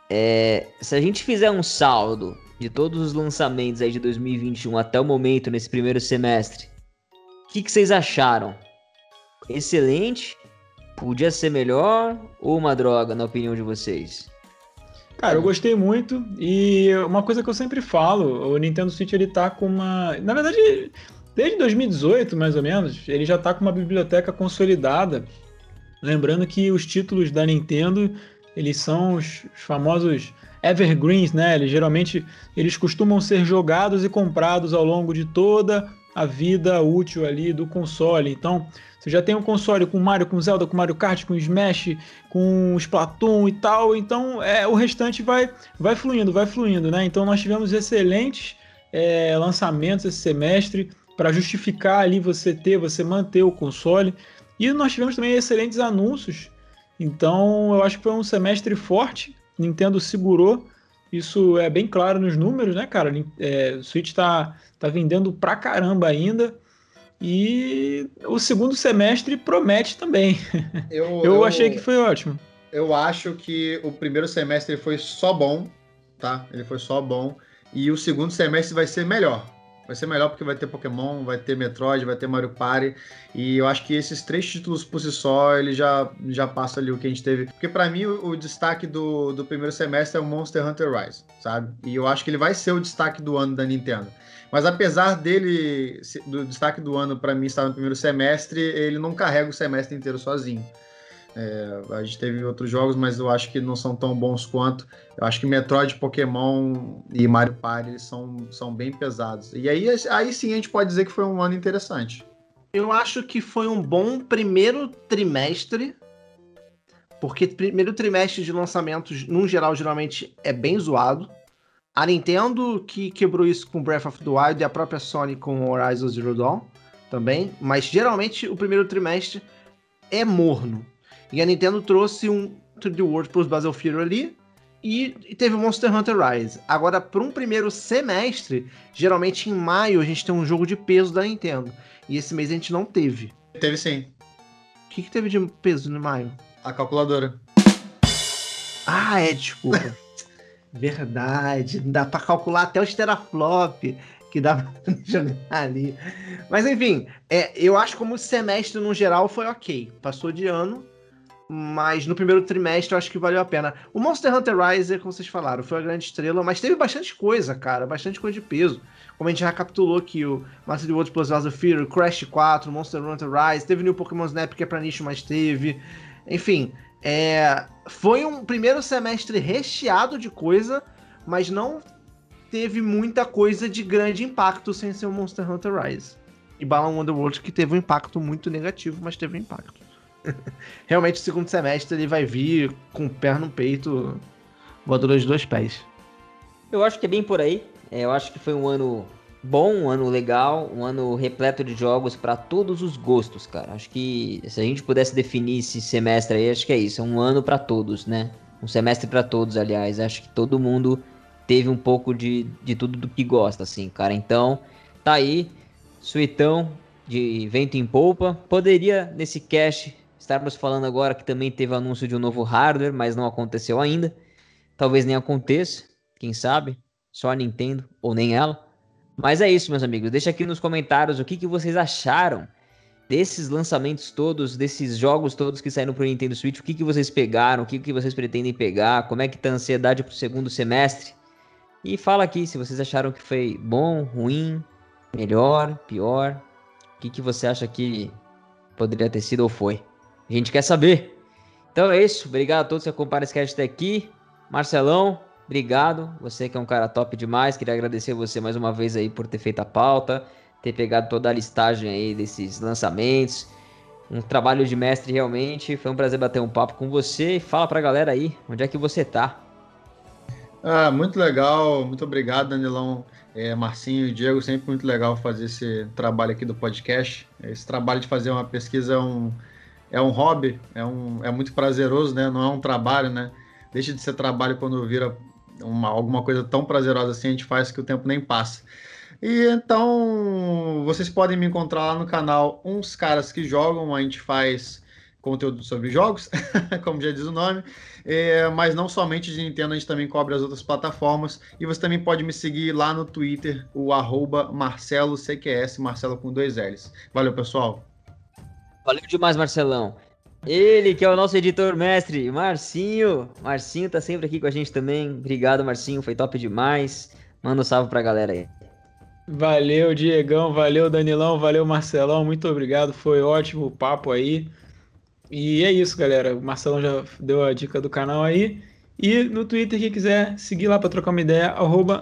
É, se a gente fizer um saldo de todos os lançamentos aí de 2021 até o momento, nesse primeiro semestre, o que, que vocês acharam? Excelente? Podia ser melhor ou uma droga, na opinião de vocês? Cara, eu gostei muito e uma coisa que eu sempre falo, o Nintendo Switch ele tá com uma, na verdade, Desde 2018, mais ou menos, ele já está com uma biblioteca consolidada. Lembrando que os títulos da Nintendo, eles são os famosos evergreens, né? Eles geralmente eles costumam ser jogados e comprados ao longo de toda a vida útil ali do console. Então, você já tem um console com Mario, com Zelda, com Mario Kart, com Smash, com Splatoon e tal. Então, é, o restante vai, vai fluindo, vai fluindo, né? Então, nós tivemos excelentes é, lançamentos esse semestre para justificar ali você ter, você manter o console. E nós tivemos também excelentes anúncios. Então eu acho que foi um semestre forte. Nintendo segurou. Isso é bem claro nos números, né, cara? É, o Switch está tá vendendo pra caramba ainda. E o segundo semestre promete também. Eu, eu, eu achei que foi ótimo. Eu acho que o primeiro semestre foi só bom, tá? Ele foi só bom. E o segundo semestre vai ser melhor. Vai ser melhor porque vai ter Pokémon, vai ter Metroid, vai ter Mario Party. E eu acho que esses três títulos por si só, ele já, já passa ali o que a gente teve. Porque para mim o, o, destaque do, do primeiro semestre é o Monster Hunter Rise, sabe? E eu acho que ele vai ser o destaque do ano da Nintendo. Mas apesar dele, do destaque do ano para mim estar no primeiro semestre, ele não carrega o semestre inteiro sozinho. É, a gente teve outros jogos, mas eu acho que não são tão bons quanto. Eu acho que Metroid, Pokémon e Mario Party são, são bem pesados. E aí, aí sim a gente pode dizer que foi um ano interessante. Eu acho que foi um bom primeiro trimestre, porque primeiro trimestre de lançamentos, no geral, geralmente é bem zoado. A Nintendo que quebrou isso com Breath of the Wild e a própria Sony com Horizon Zero Dawn também, mas geralmente o primeiro trimestre é morno. E a Nintendo trouxe um 3D World para os Battlefield ali e, e teve o Monster Hunter Rise. Agora, para um primeiro semestre, geralmente em maio a gente tem um jogo de peso da Nintendo. E esse mês a gente não teve. Teve sim. O que, que teve de peso no maio? A calculadora. Ah, é, desculpa. Verdade. Dá para calcular até os teraflop que dá pra jogar ali. Mas enfim, é, eu acho como o semestre no geral foi ok. Passou de ano Mas no primeiro trimestre eu acho que valeu a pena. O Monster Hunter Rise, como vocês falaram, foi a grande estrela, mas teve bastante coisa, cara, bastante coisa de peso. Como a gente recapitulou aqui, o Master World Plus of Fear, Crash 4, Monster Hunter Rise, teve New Pokémon Snap que é pra nicho, mas teve. Enfim, é, foi um primeiro semestre recheado de coisa, mas não teve muita coisa de grande impacto sem ser o Monster Hunter Rise. E Balan Wonderworld que teve um impacto muito negativo, mas teve um impacto. Realmente o segundo semestre ele vai vir com o pé no peito, voadora de dois pés. Eu acho que é bem por aí. É, eu acho que foi um ano bom, um ano legal, um ano repleto de jogos para todos os gostos, cara. Acho que se a gente pudesse definir esse semestre aí, acho que é isso, é um ano para todos, né? Um semestre para todos, aliás. Acho que todo mundo teve um pouco de, de tudo do que gosta, assim, cara. Então, tá aí, suitão de vento em polpa. Poderia, nesse cast, estarmos falando agora que também teve anúncio de um novo hardware, mas não aconteceu ainda. Talvez nem aconteça, quem sabe? Só a Nintendo ou nem ela. Mas é isso, meus amigos. Deixa aqui nos comentários o que, que vocês acharam desses lançamentos todos, desses jogos todos que saíram pro Nintendo Switch. O que, que vocês pegaram, o que, que vocês pretendem pegar, como é que tá a ansiedade pro segundo semestre. E fala aqui se vocês acharam que foi bom, ruim, melhor, pior. O que, que você acha que poderia ter sido ou foi. A gente quer saber. Então é isso. Obrigado a todos que acompanharam esse cast até aqui. Marcelão, Obrigado, você que é um cara top demais. Queria agradecer você mais uma vez aí por ter feito a pauta, ter pegado toda a listagem aí desses lançamentos. Um trabalho de mestre realmente. Foi um prazer bater um papo com você. Fala pra galera aí, onde é que você tá? Ah, muito legal. Muito obrigado, Danilão, é, Marcinho e Diego. Sempre muito legal fazer esse trabalho aqui do podcast. Esse trabalho de fazer uma pesquisa é um, é um hobby, é, um, é muito prazeroso, né? Não é um trabalho, né? Deixa de ser trabalho quando vira uma, alguma coisa tão prazerosa assim, a gente faz que o tempo nem passa. E então, vocês podem me encontrar lá no canal Uns Caras que Jogam, a gente faz conteúdo sobre jogos, como já diz o nome, é, mas não somente de Nintendo, a gente também cobre as outras plataformas, e você também pode me seguir lá no Twitter, o MarceloCQS, Marcelo com dois L's. Valeu, pessoal! Valeu demais, Marcelão! Ele que é o nosso editor mestre, Marcinho. Marcinho tá sempre aqui com a gente também. Obrigado, Marcinho, foi top demais. Manda um salve pra galera aí. Valeu, Diegão, valeu, Danilão, valeu, Marcelão, muito obrigado, foi ótimo o papo aí. E é isso, galera. O Marcelão já deu a dica do canal aí. E no Twitter, quem quiser seguir lá para trocar uma ideia,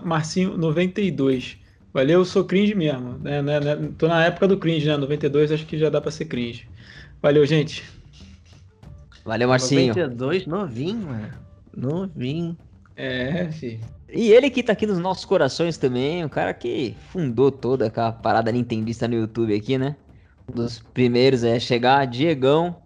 Marcinho92. Valeu, sou cringe mesmo. Né, né, né, tô na época do cringe, né? 92 acho que já dá para ser cringe. Valeu, gente. Valeu, Marcinho. 92, novinho, mano. Novinho. É, filho. E ele que tá aqui nos nossos corações também, o cara que fundou toda aquela parada nintendista no YouTube aqui, né? Um dos primeiros é chegar, Diegão.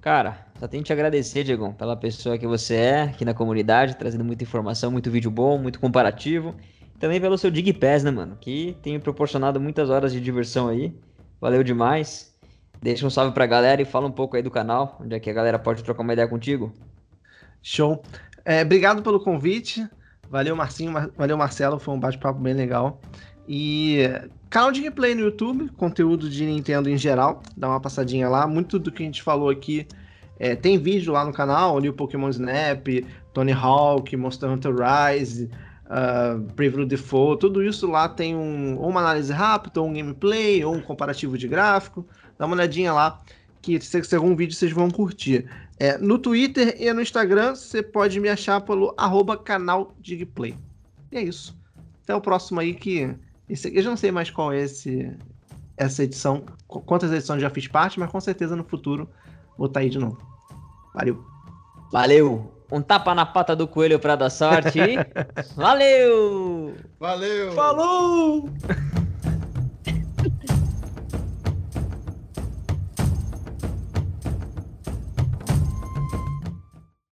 Cara, só tenho que te agradecer, Diegão, pela pessoa que você é aqui na comunidade, trazendo muita informação, muito vídeo bom, muito comparativo. Também pelo seu Dig Pass, né, mano? Que tem proporcionado muitas horas de diversão aí. Valeu demais. Deixa um salve pra galera e fala um pouco aí do canal, onde é que a galera pode trocar uma ideia contigo. Show. É, obrigado pelo convite. Valeu, Marcinho. Mar... Valeu, Marcelo. Foi um bate-papo bem legal. E canal de gameplay no YouTube, conteúdo de Nintendo em geral. Dá uma passadinha lá. Muito do que a gente falou aqui é, tem vídeo lá no canal. Ali o Pokémon Snap, Tony Hawk, Monster Hunter Rise, uh, Preview Default. Tudo isso lá tem um, uma análise rápida, ou um gameplay, ou um comparativo de gráfico dá uma olhadinha lá, que se ser algum vídeo vocês vão curtir. É, no Twitter e no Instagram você pode me achar pelo arroba canal Digplay. E é isso. Até o próximo aí que. Esse, eu já não sei mais qual é esse, essa edição, quantas edições já fiz parte, mas com certeza no futuro vou estar tá aí de novo. Valeu. Valeu. Um tapa na pata do coelho para dar sorte. Valeu! Valeu! Falou!